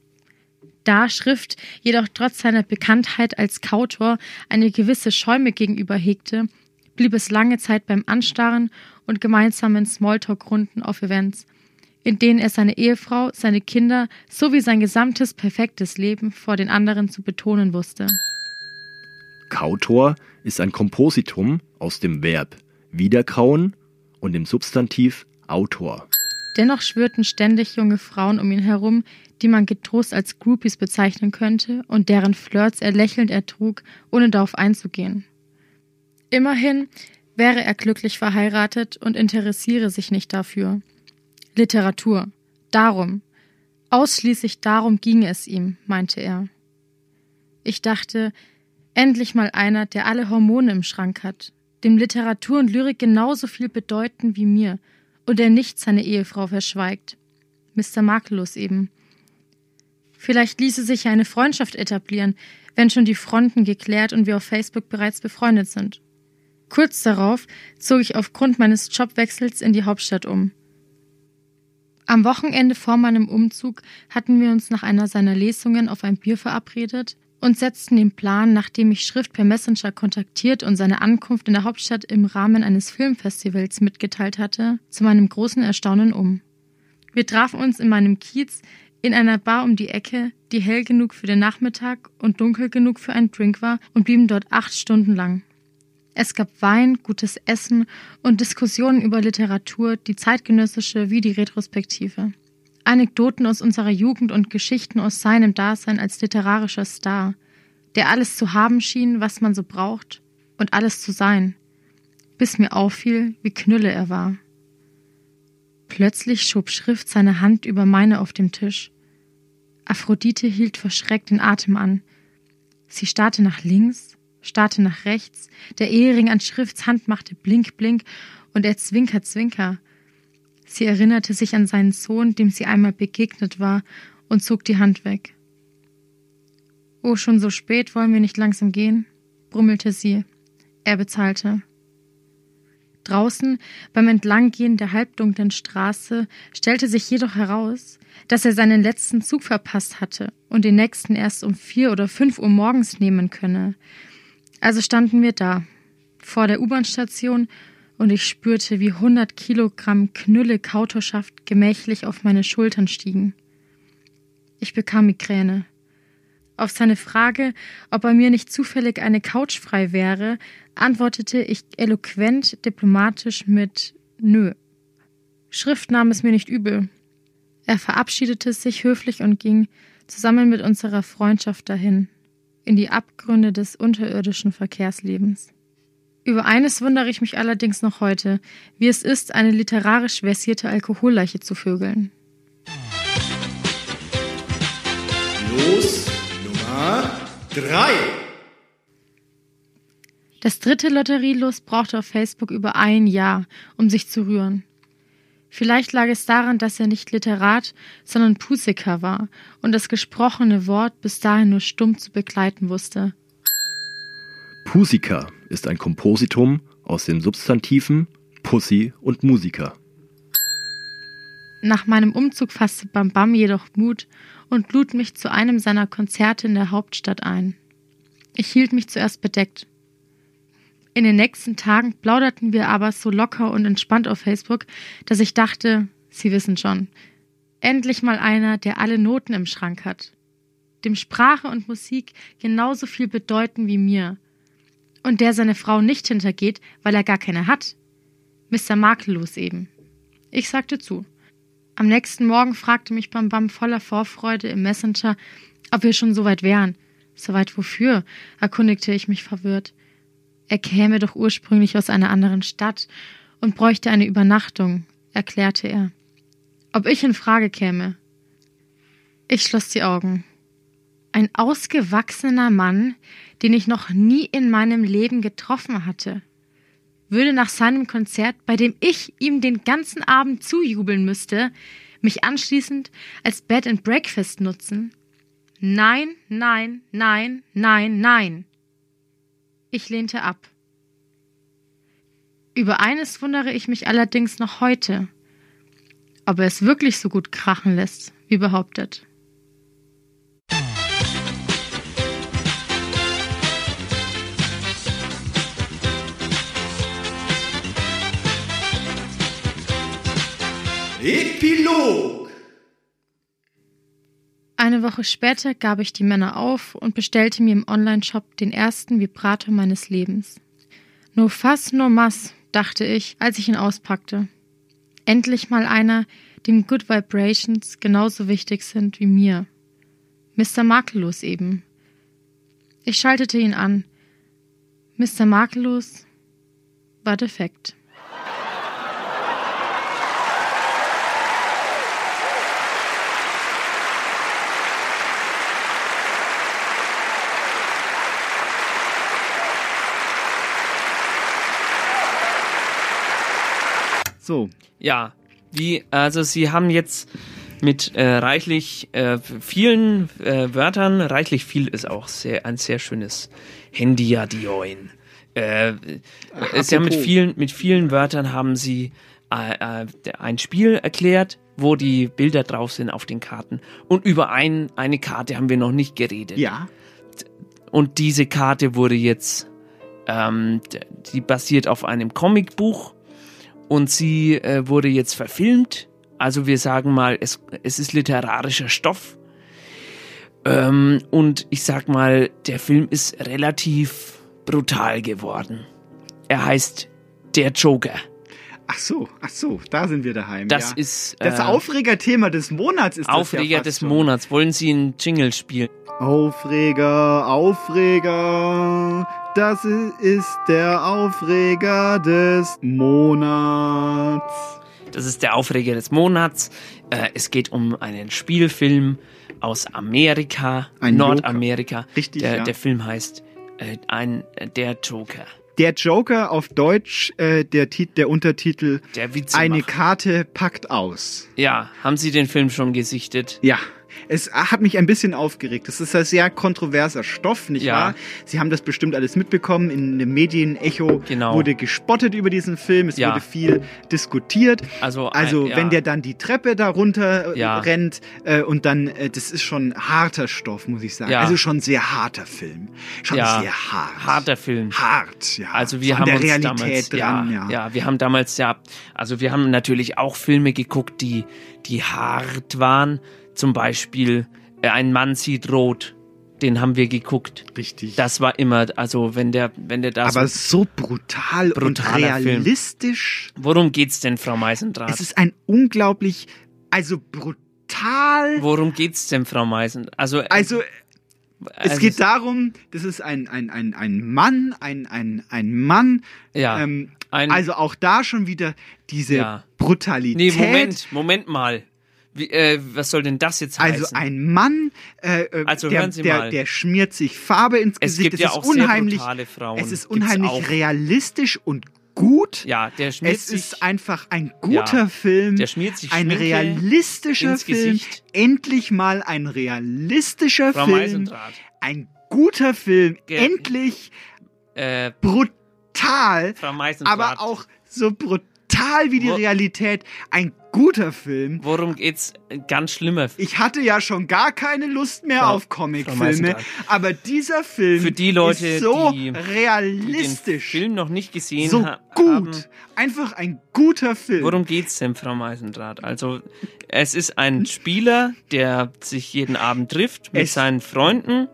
Da Schrift jedoch trotz seiner Bekanntheit als Kautor eine gewisse Schäume gegenüber hegte, blieb es lange Zeit beim Anstarren und gemeinsamen Smalltalk-Runden auf Events, in denen er seine Ehefrau, seine Kinder sowie sein gesamtes perfektes Leben vor den anderen zu betonen wusste. Kautor ist ein Kompositum aus dem Verb wiederkauen und dem Substantiv Autor. Dennoch schwörten ständig junge Frauen um ihn herum, die man getrost als Groupies bezeichnen könnte und deren Flirts er lächelnd ertrug, ohne darauf einzugehen. Immerhin wäre er glücklich verheiratet und interessiere sich nicht dafür. Literatur. Darum. Ausschließlich darum ginge es ihm, meinte er. Ich dachte, endlich mal einer, der alle Hormone im Schrank hat, dem Literatur und Lyrik genauso viel bedeuten wie mir und der nicht seine Ehefrau verschweigt. Mr. Makellos eben. Vielleicht ließe sich ja eine Freundschaft etablieren, wenn schon die Fronten geklärt und wir auf Facebook bereits befreundet sind. Kurz darauf zog ich aufgrund meines Jobwechsels in die Hauptstadt um. Am Wochenende vor meinem Umzug hatten wir uns nach einer seiner Lesungen auf ein Bier verabredet und setzten den Plan, nachdem ich Schrift per Messenger kontaktiert und seine Ankunft in der Hauptstadt im Rahmen eines Filmfestivals mitgeteilt hatte, zu meinem großen Erstaunen um. Wir trafen uns in meinem Kiez in einer Bar um die Ecke, die hell genug für den Nachmittag und dunkel genug für einen Drink war, und blieben dort acht Stunden lang. Es gab Wein, gutes Essen und Diskussionen über Literatur, die zeitgenössische wie die retrospektive. Anekdoten aus unserer Jugend und Geschichten aus seinem Dasein als literarischer Star, der alles zu haben schien, was man so braucht, und alles zu sein, bis mir auffiel, wie knülle er war. Plötzlich schob Schrift seine Hand über meine auf dem Tisch. Aphrodite hielt verschreckt den Atem an. Sie starrte nach links, starrte nach rechts, der Ehering an Schrifts Hand machte Blink, Blink, und er zwinker, zwinker. Sie erinnerte sich an seinen Sohn, dem sie einmal begegnet war, und zog die Hand weg. Oh, schon so spät, wollen wir nicht langsam gehen? brummelte sie. Er bezahlte. Draußen, beim Entlanggehen der halbdunklen Straße, stellte sich jedoch heraus, dass er seinen letzten Zug verpasst hatte und den nächsten erst um vier oder fünf Uhr morgens nehmen könne. Also standen wir da, vor der U-Bahn-Station, und ich spürte, wie hundert Kilogramm Knülle Kautorschaft gemächlich auf meine Schultern stiegen. Ich bekam Migräne. Auf seine Frage, ob bei mir nicht zufällig eine Couch frei wäre, antwortete ich eloquent diplomatisch mit Nö. Schrift nahm es mir nicht übel. Er verabschiedete sich höflich und ging, zusammen mit unserer Freundschaft dahin, in die Abgründe des unterirdischen Verkehrslebens. Über eines wundere ich mich allerdings noch heute, wie es ist, eine literarisch versierte Alkoholleiche zu vögeln. Los, Nummer drei. Das dritte Lotterielos brauchte auf Facebook über ein Jahr, um sich zu rühren. Vielleicht lag es daran, dass er nicht Literat, sondern Pusiker war und das gesprochene Wort bis dahin nur stumm zu begleiten wusste. Pusika ist ein Kompositum aus den Substantiven Pussy und Musiker. Nach meinem Umzug fasste Bam Bam jedoch Mut und lud mich zu einem seiner Konzerte in der Hauptstadt ein. Ich hielt mich zuerst bedeckt. In den nächsten Tagen plauderten wir aber so locker und entspannt auf Facebook, dass ich dachte, Sie wissen schon, endlich mal einer, der alle Noten im Schrank hat. Dem Sprache und Musik genauso viel bedeuten wie mir. Und der seine Frau nicht hintergeht, weil er gar keine hat. Mr. Makellos eben. Ich sagte zu. Am nächsten Morgen fragte mich Bam Bam voller Vorfreude im Messenger, ob wir schon so weit wären. So weit wofür? erkundigte ich mich verwirrt. Er käme doch ursprünglich aus einer anderen Stadt und bräuchte eine Übernachtung, erklärte er. Ob ich in Frage käme? Ich schloss die Augen. Ein ausgewachsener Mann, den ich noch nie in meinem Leben getroffen hatte, würde nach seinem Konzert, bei dem ich ihm den ganzen Abend zujubeln müsste, mich anschließend als Bed and Breakfast nutzen? Nein, nein, nein, nein, nein. Ich lehnte ab. Über eines wundere ich mich allerdings noch heute, ob er es wirklich so gut krachen lässt, wie behauptet. Epilog. Eine Woche später gab ich die Männer auf und bestellte mir im Onlineshop den ersten Vibrator meines Lebens. No fas, no mas, dachte ich, als ich ihn auspackte. Endlich mal einer, dem Good Vibrations genauso wichtig sind wie mir. Mr. Makellos eben. Ich schaltete ihn an. Mr. Makellos war defekt. So. Ja, wie, also Sie haben jetzt mit äh, reichlich äh, vielen äh, Wörtern, reichlich viel ist auch sehr, ein sehr schönes Handyadioin. Äh, Sie haben mit vielen, mit vielen Wörtern haben Sie äh, äh, ein Spiel erklärt, wo die Bilder drauf sind auf den Karten. Und über ein, eine Karte haben wir noch nicht geredet. Ja. Und diese Karte wurde jetzt, ähm, die basiert auf einem Comicbuch und sie äh, wurde jetzt verfilmt. Also wir sagen mal, es, es ist literarischer Stoff. Ähm, und ich sag mal, der Film ist relativ brutal geworden. Er heißt Der Joker. Ach so, ach so, da sind wir daheim. Das ja. ist, das äh, Aufregerthema des Monats ist Aufreger das ja fast des schon. Monats. Wollen Sie einen Jingle spielen? Aufreger, Aufreger, das ist der Aufreger des Monats. Das ist der Aufreger des Monats. Äh, es geht um einen Spielfilm aus Amerika, Ein Nordamerika. Richtig, der, ja. der Film heißt äh, ein, äh, Der Joker. Der Joker auf Deutsch, äh, der, Tit der Untertitel Der. Eine Karte packt aus. Ja, haben Sie den Film schon gesichtet? Ja. Es hat mich ein bisschen aufgeregt. Das ist ein sehr kontroverser Stoff, nicht Ja. wahr? Sie haben das bestimmt alles mitbekommen. In dem Medienecho Genau. wurde gespottet über diesen Film. Es Ja. wurde viel diskutiert. Also, Also, ein- ja. wenn der dann die Treppe da runter äh, Ja. rennt äh, und dann, äh, das ist schon harter Stoff, muss ich sagen. Also schon sehr harter Film. Schon sehr hart. Harter Film. Hart, ja. Also wir So an haben der uns Realität damals, dran, ja, ja. ja, wir haben damals ja, also wir haben natürlich auch Filme geguckt, die, die hart waren. Zum Beispiel äh, Ein Mann sieht rot. Den haben wir geguckt. Richtig. Das war immer, also wenn der, wenn der da Aber so brutal und Brutaler Film. realistisch. Worum geht's denn, Frau Meisendraht? Es ist ein unglaublich, also brutal. Worum geht's denn, Frau Meisen? Also, äh, Also, es also geht darum, das ist ein, ein, ein, ein Mann, ein, ein, ein Mann. Ja, Ähm, ein- also auch da schon wieder diese Ja. Brutalität. Nee, Moment, Moment mal. Wie, äh, was soll denn das jetzt heißen? Also ein Mann, äh, äh, Also der, der, der schmiert sich Farbe ins Es Gesicht. gibt ja ist auch sehr unheimlich, brutale Frauen. Es ist unheimlich auch. realistisch und gut. Ja, der schmiert Es sich ist einfach ein guter Ja. Film. Der schmiert sich ein Schminke realistischer ins Film. Gesicht. Endlich mal ein realistischer Frau Film. Ein guter Film. Ge- Endlich Äh, brutal. Aber auch so brutal brutal wie die Realität. Ein guter Film. Worum geht's? Ganz schlimmer. Ich hatte ja schon gar keine Lust mehr Frau- auf Comicfilme, aber dieser Film Für die Leute, ist so die, die den realistisch, Film noch nicht gesehen so gut. haben. Einfach ein guter Film. Worum geht's denn, Frau Meisendrath? Also, es ist ein Spieler, der sich jeden Abend trifft mit Es- seinen Freunden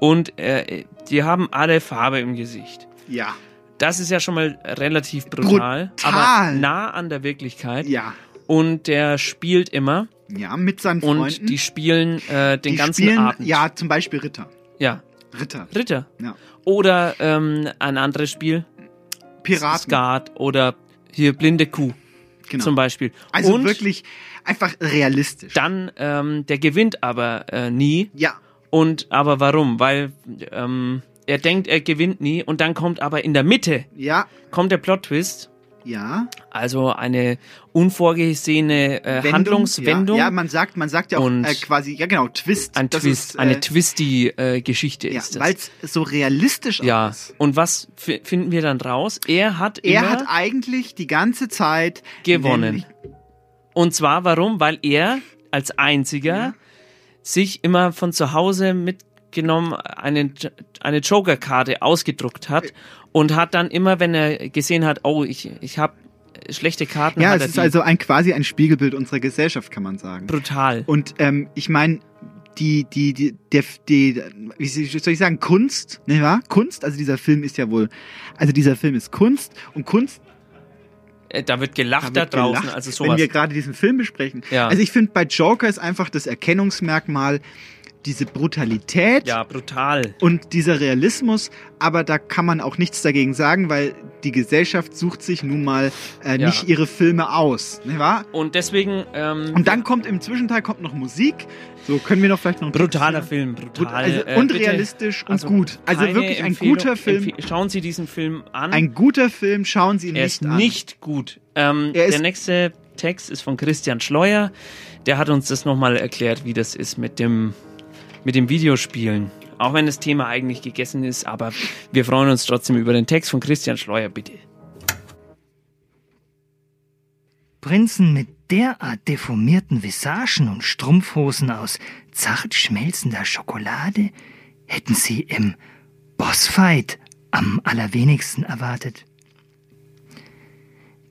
und äh, die haben alle Farbe im Gesicht. Ja. Das ist ja schon mal relativ brutal, Brutal. aber nah an der Wirklichkeit. Ja. Und der spielt immer. Ja, mit seinen Und Freunden. die spielen äh, den Die ganzen spielen, Abend. Ja, zum Beispiel Ritter. Ja. Ritter. Ritter. Ja. Oder ähm, ein anderes Spiel. Piraten. Skat oder hier blinde Kuh. Genau. Zum Beispiel. Also Und wirklich einfach realistisch. Dann, ähm, der gewinnt aber äh, nie. Ja. Und aber warum? Weil ähm, er denkt, er gewinnt nie und dann kommt aber in der Mitte Ja. kommt der Plot-Twist. Ja. Also eine unvorgesehene äh, Wendung, Handlungswendung. Ja, ja, man sagt, man sagt ja auch Und äh, quasi, ja genau, Twist. ein Das Twist, ist, eine äh, Twisty-Geschichte ja, ist das. weil es so realistisch ja. ist. Und was fi- finden wir dann raus? Er hat Er hat eigentlich die ganze Zeit gewonnen. Und zwar warum? Weil er als einziger sich immer von zu Hause mitgenommen eine, eine Joker-Karte ausgedruckt hat und hat dann immer, wenn er gesehen hat, oh, ich, ich habe schlechte Karten, Ja, es ist also ein quasi ein Spiegelbild unserer Gesellschaft, kann man sagen. brutal. Und ähm, ich meine, die, die, die, der, die, wie soll ich sagen, Kunst, ne wahr? Kunst, also dieser Film ist ja wohl, also dieser Film ist Kunst und Kunst Äh, Da wird gelacht da, wird draußen, gelacht, also wenn sowas. wir gerade diesen Film besprechen. Ja. Also ich finde bei Joker ist einfach das Erkennungsmerkmal diese Brutalität ja, brutal. und dieser Realismus, aber da kann man auch nichts dagegen sagen, weil die Gesellschaft sucht sich nun mal äh, Ja. nicht ihre Filme aus, nicht wahr? Und deswegen ähm, Und dann kommt im Zwischenteil kommt noch Musik. So können wir noch vielleicht noch einen brutaler Film, brutal. Also, Äh, und bitte- realistisch und gut. Also wirklich ein guter Film. Schauen Sie diesen Film an. Ein guter Film, schauen Sie ihn er nicht ist an. nicht gut. Ähm, Er ist- der nächste Text ist von Christian Schleuer. Der hat uns das nochmal erklärt, wie das ist mit dem, mit dem Videospielen. Auch wenn das Thema eigentlich gegessen ist, aber wir freuen uns trotzdem über den Text von Christian Schleuer, bitte. Prinzen mit derart deformierten Visagen und Strumpfhosen aus zart schmelzender Schokolade hätten sie im Bossfight am allerwenigsten erwartet.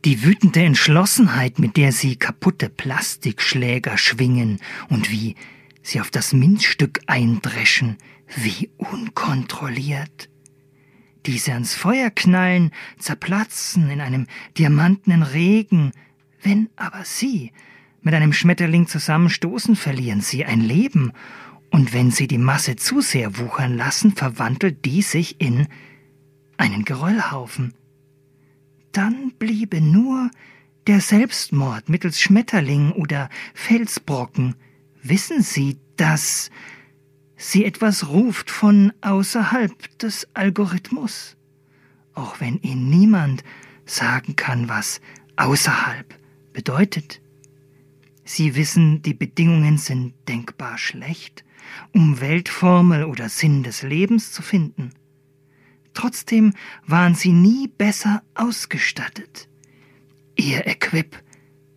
Die wütende Entschlossenheit, mit der sie kaputte Plastikschläger schwingen und wie sie auf das Minzstück eindreschen, wie unkontrolliert. Diese ans Feuer knallen, zerplatzen in einem diamantenen Regen, wenn aber sie mit einem Schmetterling zusammenstoßen, verlieren sie ein Leben, und wenn sie die Masse zu sehr wuchern lassen, verwandelt die sich in einen Geröllhaufen. Dann bliebe nur der Selbstmord mittels Schmetterling oder Felsbrocken. Wissen Sie, dass sie etwas ruft von außerhalb des Algorithmus? Auch wenn Ihnen niemand sagen kann, was außerhalb bedeutet. Sie wissen, die Bedingungen sind denkbar schlecht, um Weltformel oder Sinn des Lebens zu finden. Trotzdem waren sie nie besser ausgestattet. Ihr Equip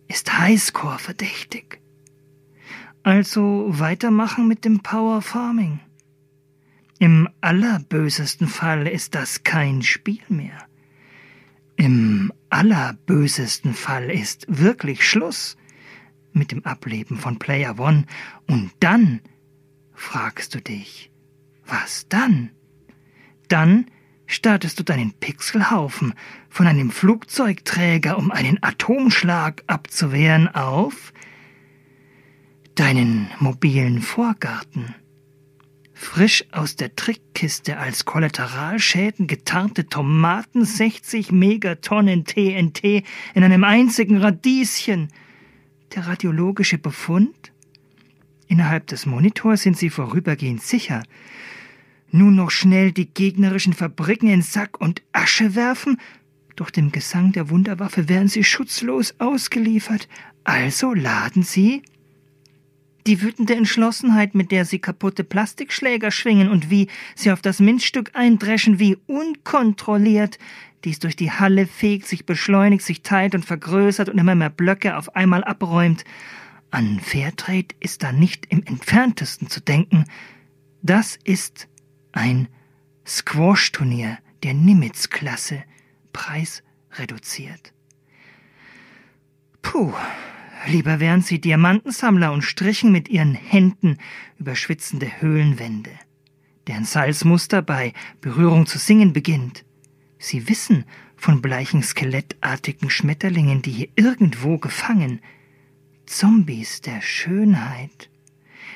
ist Highscore verdächtig. Also weitermachen mit dem Power Farming. Im allerbösesten Fall ist das kein Spiel mehr. Im allerbösesten Fall ist wirklich Schluss mit dem Ableben von Player One. Und dann fragst du dich, was dann? Dann startest du deinen Pixelhaufen von einem Flugzeugträger, um einen Atomschlag abzuwehren, auf deinen mobilen Vorgarten. Frisch aus der Trickkiste als Kollateralschäden getarnte Tomaten, 60 Megatonnen TNT in einem einzigen Radieschen. Der radiologische Befund? Innerhalb des Monitors sind sie vorübergehend sicher. Nun noch schnell die gegnerischen Fabriken in Sack und Asche werfen? Doch dem Gesang der Wunderwaffe werden sie schutzlos ausgeliefert. Also laden sie die wütende Entschlossenheit, mit der sie kaputte Plastikschläger schwingen und wie sie auf das Minzstück eindreschen, wie unkontrolliert die es durch die Halle fegt, sich beschleunigt, sich teilt und vergrößert und immer mehr Blöcke auf einmal abräumt. An Fairtrade ist da nicht im entferntesten zu denken. Das ist ein Squash-Turnier der Nimitz-Klasse, Preis reduziert. Puh, lieber wären sie Diamantensammler und strichen mit ihren Händen über schwitzende Höhlenwände, deren Salzmuster bei Berührung zu singen beginnt. Sie wissen von bleichen skelettartigen Schmetterlingen, die hier irgendwo gefangen, Zombies der Schönheit.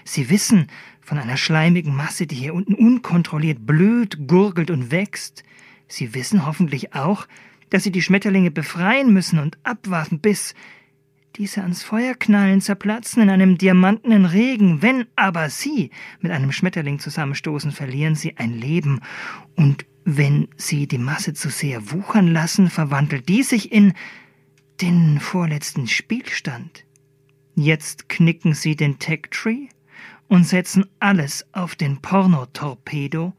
Sie wissen von einer schleimigen Masse, die hier unten unkontrolliert blüht, gurgelt und wächst. Sie wissen hoffentlich auch, dass sie die Schmetterlinge befreien müssen und abwarten, bis diese ans Feuer knallen, zerplatzen in einem diamantenen Regen. Wenn aber sie mit einem Schmetterling zusammenstoßen, verlieren sie ein Leben. Und wenn sie die Masse zu sehr wuchern lassen, verwandelt die sich in den vorletzten Spielstand. Jetzt knicken sie den Tech-Tree und setzen alles auf den Porno-Torpedo.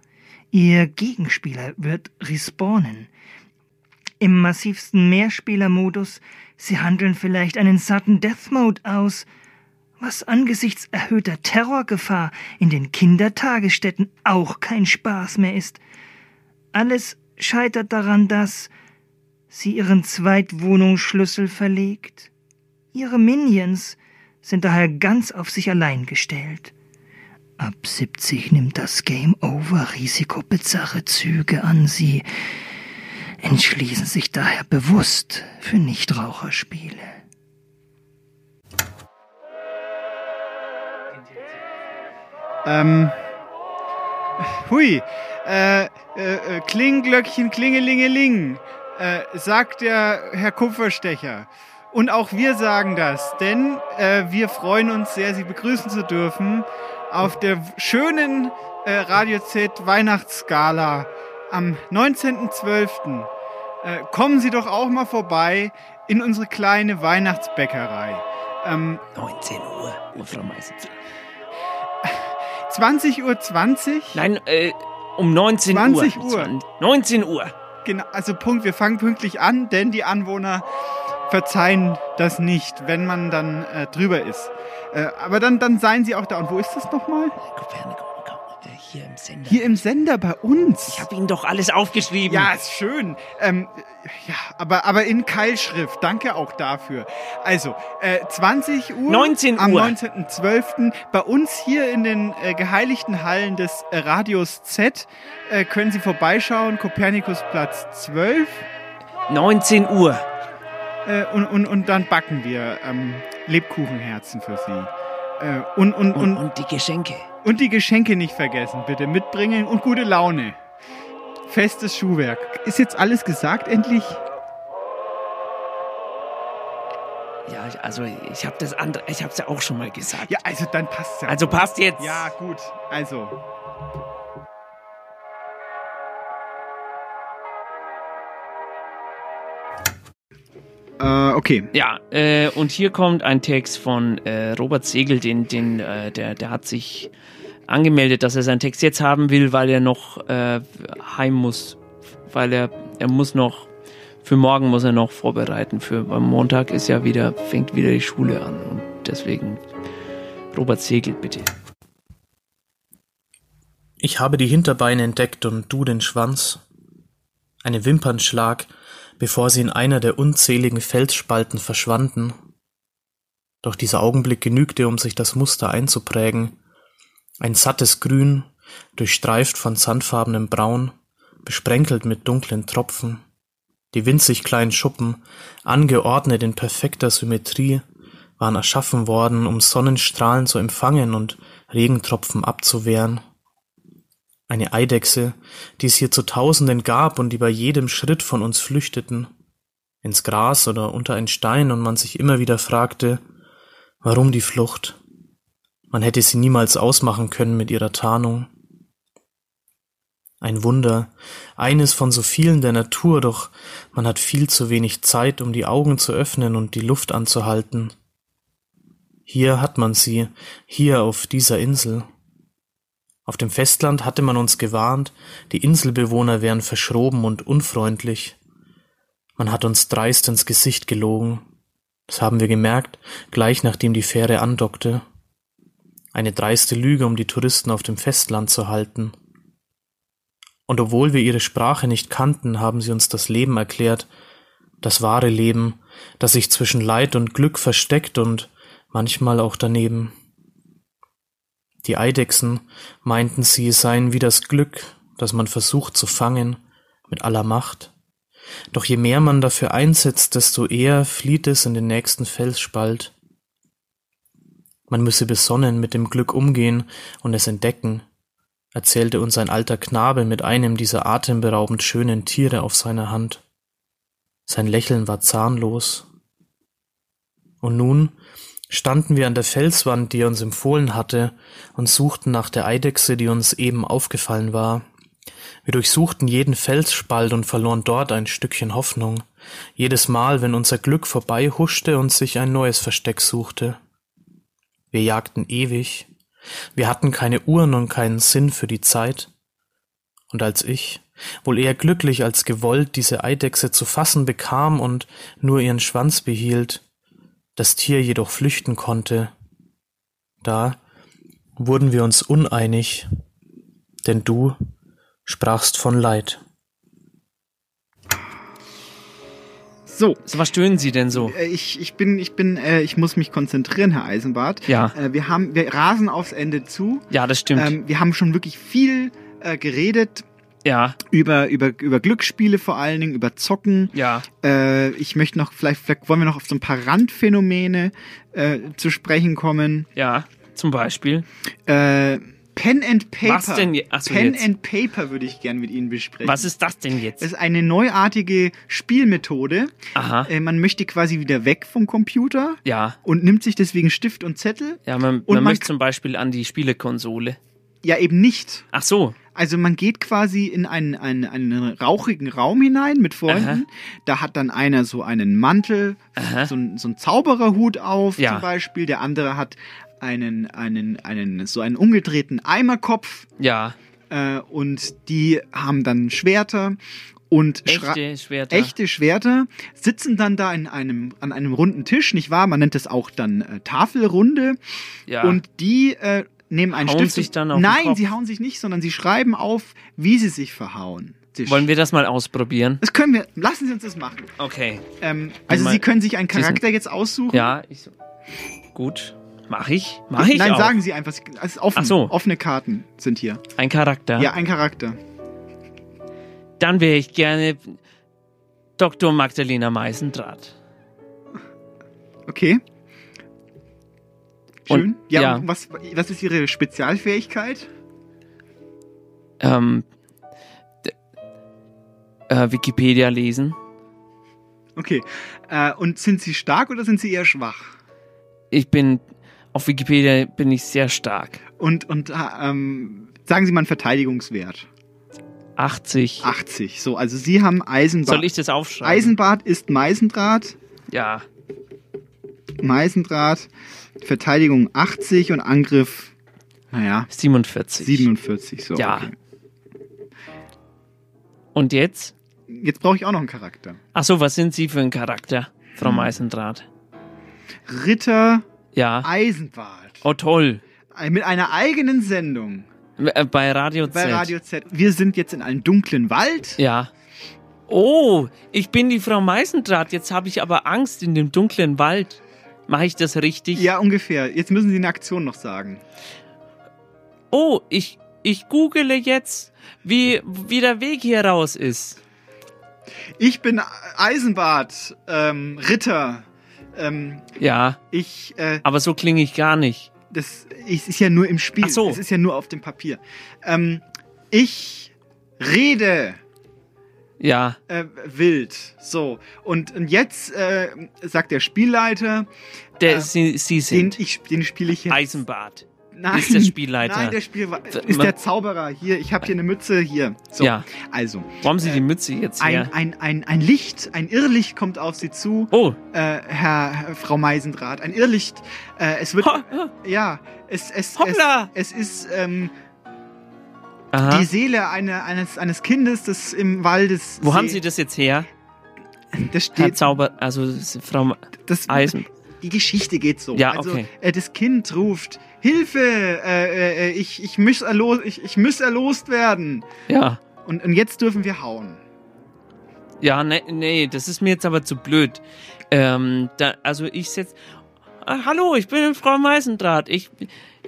Ihr Gegenspieler wird respawnen. Im massivsten Mehrspielermodus Sie handeln vielleicht einen Sudden Death Mode aus, was angesichts erhöhter Terrorgefahr in den Kindertagesstätten auch kein Spaß mehr ist. Alles scheitert daran, dass sie ihren Zweitwohnungsschlüssel verlegt. Ihre Minions sind daher ganz auf sich allein gestellt. Ab 70 nimmt das Game Over Risiko bizarre Züge an sie entschließen sich daher bewusst für Nichtraucherspiele. Ähm. Hui. Äh, äh, äh, Klingglöckchen, klingelingeling, äh, sagt der Herr Kupferstecher. Und auch wir sagen das, denn äh, wir freuen uns sehr, Sie begrüßen zu dürfen auf der schönen äh, Radio Z Weihnachtsskala am 19.12. Äh, kommen Sie doch auch mal vorbei in unsere kleine Weihnachtsbäckerei. Ähm, 19 Uhr, Frau Meisitz. 20 Uhr 20? Nein, äh, um 19 20 Uhr. Uhr. 19 Uhr. Genau, also Punkt, wir fangen pünktlich an, denn die Anwohner verzeihen das nicht, wenn man dann äh, drüber ist. Äh, aber dann, dann seien sie auch da. Und wo ist das nochmal? Kopernikus. Hier im Sender. Hier im Sender bei uns. Ich habe Ihnen doch alles aufgeschrieben. Ja, ist schön. Ähm, ja, aber, aber in Keilschrift. Danke auch dafür. Also, äh, 20 Uhr. 19 Uhr. Am 19.12. Bei uns hier in den äh, geheiligten Hallen des äh, Radios Z äh, können Sie vorbeischauen. Kopernikusplatz 12. 19 Uhr. Äh, und, und, und dann backen wir ähm, Lebkuchenherzen für Sie. Äh, und, und, und, und die Geschenke. Und die Geschenke nicht vergessen, bitte mitbringen und gute Laune. Festes Schuhwerk. Ist jetzt alles gesagt endlich? Ja, also ich habe das andere, ich habe es ja auch schon mal gesagt. Ja, also dann passt ja. Also passt jetzt. Ja, gut. Also. Äh, okay. Ja, äh, und hier kommt ein Text von äh, Robert Segel, den, den, äh, der, der hat sich angemeldet, dass er seinen Text jetzt haben will, weil er noch äh, heim muss, weil er, er muss noch, für morgen muss er noch vorbereiten. Für am Montag ist ja wieder, fängt wieder die Schule an und deswegen Robert Segel, bitte. Ich habe die Hinterbeine entdeckt und du den Schwanz. Eine Wimpernschlag, bevor sie in einer der unzähligen Felsspalten verschwanden. Doch dieser Augenblick genügte, um sich das Muster einzuprägen. Ein sattes Grün, durchstreift von sandfarbenem Braun, besprenkelt mit dunklen Tropfen. Die winzig kleinen Schuppen, angeordnet in perfekter Symmetrie, waren erschaffen worden, um Sonnenstrahlen zu empfangen und Regentropfen abzuwehren. Eine Eidechse, die es hier zu Tausenden gab und die bei jedem Schritt von uns flüchteten, ins Gras oder unter ein Stein und man sich immer wieder fragte, warum die Flucht? Man hätte sie niemals ausmachen können mit ihrer Tarnung. Ein Wunder, eines von so vielen der Natur, doch man hat viel zu wenig Zeit, um die Augen zu öffnen und die Luft anzuhalten. Hier hat man sie, hier auf dieser Insel. Auf dem Festland hatte man uns gewarnt, die Inselbewohner wären verschroben und unfreundlich. Man hat uns dreist ins Gesicht gelogen. Das haben wir gemerkt, gleich nachdem die Fähre andockte. Eine dreiste Lüge, um die Touristen auf dem Festland zu halten. Und obwohl wir ihre Sprache nicht kannten, haben sie uns das Leben erklärt, das wahre Leben, das sich zwischen Leid und Glück versteckt und manchmal auch daneben. Die Eidechsen meinten sie seien wie das Glück, das man versucht zu fangen, mit aller Macht. Doch je mehr man dafür einsetzt, desto eher flieht es in den nächsten Felsspalt. Man müsse besonnen mit dem Glück umgehen und es entdecken, erzählte uns ein alter Knabe mit einem dieser atemberaubend schönen Tiere auf seiner Hand. Sein Lächeln war zahnlos. Und nun standen wir an der Felswand, die er uns empfohlen hatte, und suchten nach der Eidechse, die uns eben aufgefallen war. Wir durchsuchten jeden Felsspalt und verloren dort ein Stückchen Hoffnung, jedes Mal, wenn unser Glück vorbei huschte und sich ein neues Versteck suchte. Wir jagten ewig, wir hatten keine Uhren und keinen Sinn für die Zeit. Und als ich, wohl eher glücklich als gewollt, diese Eidechse zu fassen bekam und nur ihren Schwanz behielt, das Tier jedoch flüchten konnte, da wurden wir uns uneinig, denn du sprachst von Leid. So. Was stöhnen Sie denn so? Äh, Ich, ich bin, ich bin, äh, ich muss mich konzentrieren, Herr Eisenbart. Ja. Äh, wir haben, wir rasen aufs Ende zu. Ja, das stimmt. Ähm, wir haben schon wirklich viel äh, geredet. Ja. Über, über, über Glücksspiele vor allen Dingen, über Zocken. Ja. Äh, ich möchte noch, vielleicht, vielleicht wollen wir noch auf so ein paar Randphänomene äh, zu sprechen kommen. Ja, zum Beispiel. Äh, Pen and Paper. Was denn je- ach so, Pen jetzt. and Paper würde ich gern mit Ihnen besprechen. Was ist das denn jetzt? Das ist eine neuartige Spielmethode. Aha. Äh, man möchte quasi wieder weg vom Computer Ja. und nimmt sich deswegen Stift und Zettel. Ja, man, Und man, man möchte zum Beispiel an die Spielekonsole. Ja, eben nicht. Ach so. Also man geht quasi in einen, einen, einen rauchigen Raum hinein mit Freunden. Da hat dann einer so einen Mantel, so, so einen Zaubererhut auf Ja. zum Beispiel. Der andere hat einen, einen, einen, so einen umgedrehten Eimerkopf. Ja. Äh, und die haben dann Schwerter und Echte Schwerter. echte Schwerter, sitzen dann da in einem, an einem runden Tisch, nicht wahr? Man nennt es auch dann äh, Tafelrunde. Ja. Und die äh, nehmen einen Hauen Stift. sich dann auf Nein, sie hauen sich nicht, sondern sie schreiben auf, wie sie sich verhauen. Sie Wollen wir das mal ausprobieren? das können wir, lassen Sie uns das machen. Okay. Ähm, also Mal- Sie können sich einen Sie sind- Charakter jetzt aussuchen. Ja, ich, gut. Mach ich? Mach ich Nein, auch. sagen Sie einfach. Es ist offen. Ach so. Offene Karten sind hier. Ein Charakter. Ja, ein Charakter. Dann wäre ich gerne Dr. Magdalena Meisendraht. Okay. Schön. Ja, ja. und was, was ist Ihre Spezialfähigkeit? Ähm, äh, Wikipedia lesen. Okay. Äh, und sind Sie stark oder sind Sie eher schwach? Ich bin auf Wikipedia bin ich sehr stark. Und, und äh, ähm, sagen Sie mal einen Verteidigungswert. 80. 80. So, also Sie haben Eisenbart. Soll ich das aufschreiben? Eisenbart ist Meisendraht. Ja. Meisendraht. Verteidigung 80 und Angriff, naja. 47. 47, so. Ja. Okay. Und jetzt? Jetzt brauche ich auch noch einen Charakter. Ach so, was sind Sie für ein Charakter, Frau Hm. Ritter Ja. Eisenbart. Oh, toll. Äh, Mit einer eigenen Sendung. Äh, Bei Radio Z. Bei Radio Z. Wir sind jetzt in einem dunklen Wald. Ja. Oh, ich bin die Frau Meisendraht. Jetzt habe ich aber Angst in dem dunklen Wald. Mache ich das richtig? Ja, ungefähr. Jetzt müssen Sie eine Aktion noch sagen. Oh, ich, ich google jetzt, wie, wie der Weg hier raus ist. Ich bin Eisenbart, ähm, Ritter. Ähm, Ja. ich, äh, Aber so klinge ich gar nicht. das es ist ja nur im Spiel. Ach so. Es ist ja nur auf dem Papier. Ähm, ich rede Ja. äh, wild. So. Und, und jetzt äh, sagt der Spielleiter. Der, äh, Sie, Sie sind Den, ich, den spiele ich jetzt. Eisenbart. Nein, ist der Spielleiter. Nein, der Spiel ist der Zauberer. Hier, ich habe hier eine Mütze. Hier. So. Ja. Also. Haben Sie die Mütze jetzt her? Ein, ein, ein, ein Licht, ein Irrlicht kommt auf Sie zu. Oh. Äh, Herr, Frau Meisendraht. Ein Irrlicht. Äh, es wird. Ja, es, es, es, Hoppla. es ist ähm, Aha. die Seele eine, eines, eines Kindes, das im Waldes. Wo haben Sie das jetzt her? Das steht. Herr Zauber, also Frau Das, Eisen. Die Geschichte geht so. Ja, also, okay. äh, das Kind ruft: Hilfe! Äh, äh, ich, ich, muss erlos ich, ich muss erlost werden. Ja. Und, und jetzt dürfen wir hauen. Ja, nee, nee, das ist mir jetzt aber zu blöd. Ähm, da, also ich setz. Ah, hallo, ich bin Frau Meisendraht. Ich,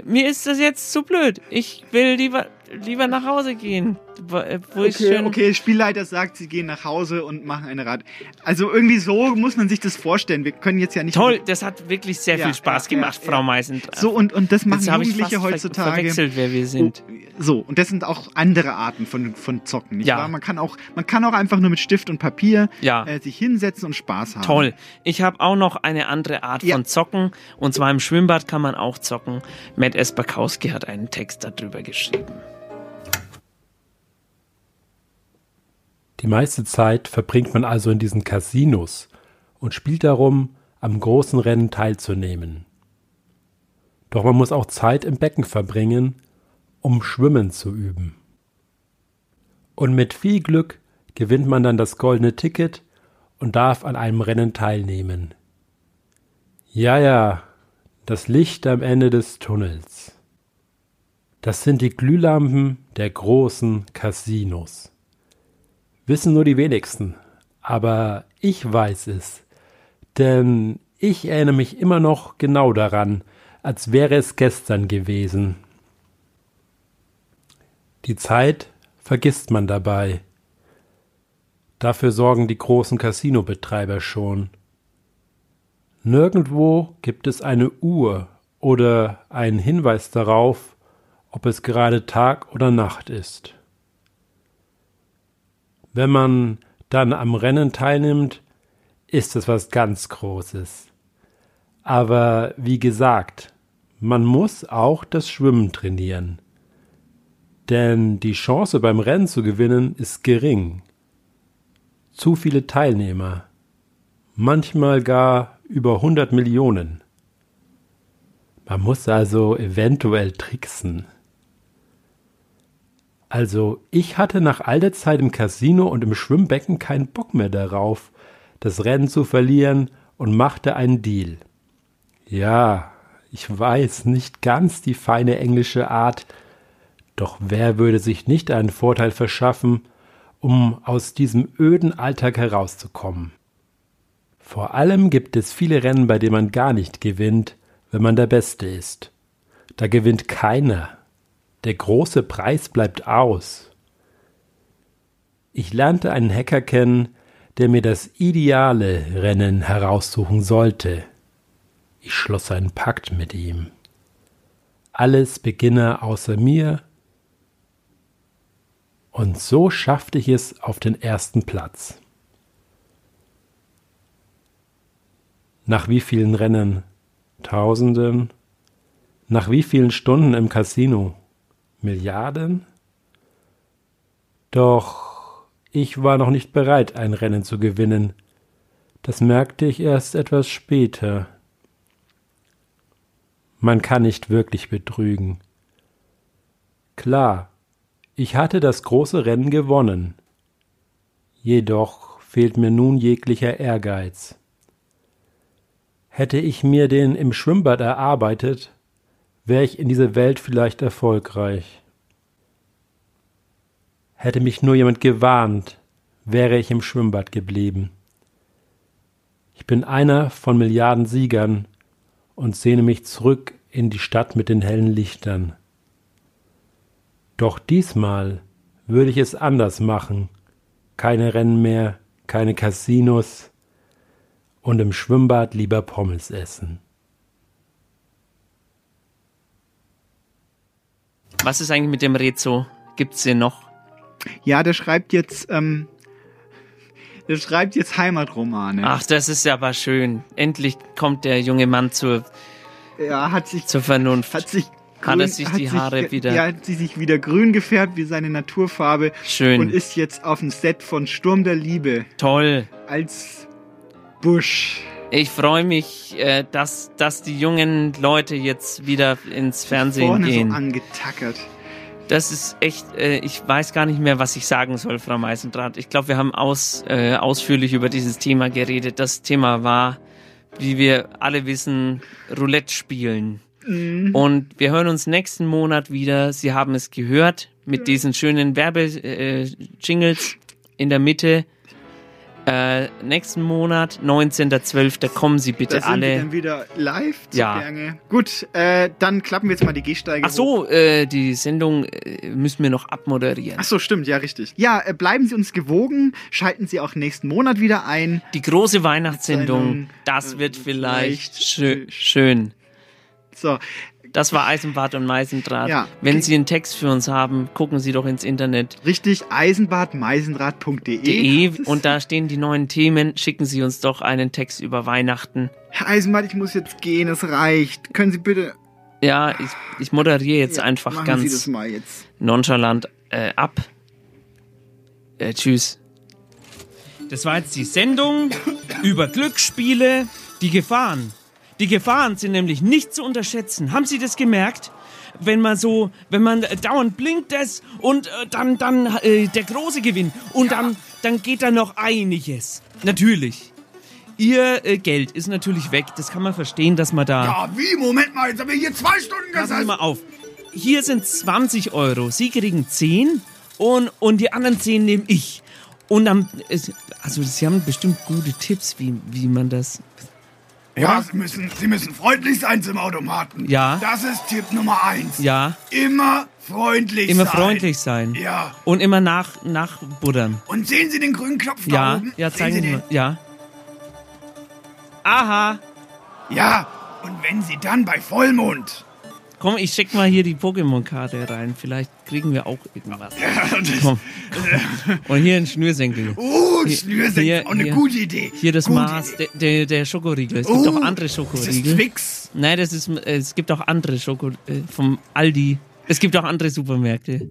mir ist das jetzt zu blöd. Ich will lieber, lieber nach Hause gehen. Wo, äh, Okay, okay, Spielleiter sagt, sie gehen nach Hause und machen eine Rad. Also irgendwie so muss man sich das vorstellen. Wir können jetzt ja nicht. Toll, das hat wirklich sehr Ja, viel Spaß ja, gemacht, ja, Frau. Meisendraht. So, und, und das machen Jugendliche heutzutage. verwechselt, wer wir sind. Oh, so, und das sind auch andere Arten von, von Zocken, nicht Ja. wahr? Man kann, auch, man kann auch einfach nur mit Stift und Papier Ja. äh, sich hinsetzen und Spaß haben. Toll. Ich habe auch noch eine andere Art von Zocken. Und zwar im Schwimmbad kann man auch zocken. Matt Esperkowski hat einen Text darüber geschrieben. Die meiste Zeit verbringt man also in diesen Casinos und spielt darum, am großen Rennen teilzunehmen. Doch man muss auch Zeit im Becken verbringen, um Schwimmen zu üben. Und mit viel Glück gewinnt man dann das goldene Ticket und darf an einem Rennen teilnehmen. Ja, ja, das Licht am Ende des Tunnels. Das sind die Glühlampen der großen Casinos. Wissen nur die wenigsten, aber ich weiß es, denn ich erinnere mich immer noch genau daran, als wäre es gestern gewesen. Die Zeit vergisst man dabei. Dafür sorgen die großen Casinobetreiber schon. Nirgendwo gibt es eine Uhr oder einen Hinweis darauf, ob es gerade Tag oder Nacht ist. Wenn man dann am Rennen teilnimmt, ist es was ganz Großes. Aber wie gesagt, man muss auch das Schwimmen trainieren. Denn die Chance beim Rennen zu gewinnen ist gering. Zu viele Teilnehmer. Manchmal gar über 100 Millionen. Man muss also eventuell tricksen. Also, ich hatte nach all der Zeit im Casino und im Schwimmbecken keinen Bock mehr darauf, das Rennen zu verlieren und machte einen Deal. Ja, ich weiß, nicht ganz die feine englische Art, doch wer würde sich nicht einen Vorteil verschaffen, um aus diesem öden Alltag herauszukommen? Vor allem gibt es viele Rennen, bei denen man gar nicht gewinnt, wenn man der Beste ist. Da gewinnt keiner. Der große Preis bleibt aus. Ich lernte einen Hacker kennen, der mir das ideale Rennen heraussuchen sollte. Ich schloss einen Pakt mit ihm. Alles Beginner außer mir. Und so schaffte ich es auf den ersten Platz. Nach wie vielen Rennen? Tausenden? Nach wie vielen Stunden im Casino? Milliarden? Doch ich war noch nicht bereit, ein Rennen zu gewinnen. Das merkte ich erst etwas später. Man kann nicht wirklich betrügen. Klar, ich hatte das große Rennen gewonnen. Jedoch fehlt mir nun jeglicher Ehrgeiz. Hätte ich mir den im Schwimmbad erarbeitet, wäre ich in dieser Welt vielleicht erfolgreich. Hätte mich nur jemand gewarnt, wäre ich im Schwimmbad geblieben. Ich bin einer von Milliarden Siegern und sehne mich zurück in die Stadt mit den hellen Lichtern. Doch diesmal würde ich es anders machen. Keine Rennen mehr, keine Casinos und im Schwimmbad lieber Pommes essen. Was ist eigentlich mit dem Rezo? Gibt's den noch? Ja, der schreibt jetzt, ähm, der schreibt jetzt Heimatromane. Ach, das ist ja aber schön. Endlich kommt der junge Mann zur, ja, hat sich, zur Vernunft. Hat sich Hat er sich hat die Haare wieder. Ja, hat sie sich wieder grün gefärbt wie seine Naturfarbe. Schön. Und ist jetzt auf dem Set von Sturm der Liebe. Toll. Als Busch. Ich freue mich, äh, dass, dass die jungen Leute jetzt wieder ins Fernsehen Vorne gehen. so angetackert. Das ist echt, äh, ich weiß gar nicht mehr, was ich sagen soll, Frau Meisendrath. Ich glaube, wir haben aus, äh, ausführlich über dieses Thema geredet. Das Thema war, wie wir alle wissen, Roulette spielen. Mhm. Und wir hören uns nächsten Monat wieder. Sie haben es gehört mit diesen schönen Werbe-Jingles in der Mitte. Äh, nächsten Monat, 19.12., kommen Sie bitte Da sind wir alle. dann wieder live Ja. zugange. Gut, äh, dann klappen wir jetzt mal die Gehsteige Ach so, äh, die Sendung äh, müssen wir noch abmoderieren. Ach so, stimmt, ja, richtig. Ja, äh, bleiben Sie uns gewogen, schalten Sie auch nächsten Monat wieder ein. Die große Weihnachtssendung, Sendung, das äh, wird vielleicht vielleicht, schö schön. So. Das war Eisenbad und Meisendraht. Ja. Wenn Sie einen Text für uns haben, gucken Sie doch ins Internet. Richtig, eisenbadmeisendraht.de. De und da stehen die neuen Themen. Schicken Sie uns doch einen Text über Weihnachten. Herr Eisenbad, ich muss jetzt gehen, es reicht. Können Sie bitte... Ja, ich, ich moderiere jetzt Ja, einfach ganz Sie das mal jetzt. nonchalant äh, ab. Äh, tschüss. Das war jetzt die Sendung über Glücksspiele, die Gefahren. Die Gefahren sind nämlich nicht zu unterschätzen. Haben Sie das gemerkt? Wenn man so, wenn man äh, dauernd blinkt das und äh, dann, dann äh, der große Gewinn und dann, dann geht da noch einiges. Natürlich. Ihr äh, Geld ist natürlich weg. Das kann man verstehen, dass man da. Ja, wie? Moment mal, jetzt haben wir hier zwei Stunden Passen gesessen. mal auf. Hier sind 20 Euro. Sie kriegen 10 und, und die anderen 10 nehme ich. Und es- also Sie haben bestimmt gute Tipps, wie, wie man das. Ja, Sie müssen, Sie müssen freundlich sein zum Automaten. Ja. Das ist Tipp Nummer eins. Ja, Immer freundlich immer sein. freundlich sein. Ja. Und immer nach, nachbuddern. Und sehen Sie den grünen Knopf da Ja, oben? ja, Sehen zeigen Sie Sie den? Ja. Aha. Ja, und wenn Sie dann bei Vollmond. Komm, ich check mal hier die Pokémon-Karte rein. Vielleicht kriegen wir auch irgendwas. Komm. Und hier ein Schnürsenkel. Oh, Hier- Schnürsenkel, hier- auch eine hier- gute Idee. Hier das Gute Maß, der, der, der Schokoriegel. Es Oh, gibt auch andere ist Schokoriegel. das Twix? Nein, das ist, äh, es gibt auch andere Schoko, äh, vom Aldi. Es gibt auch andere Supermärkte.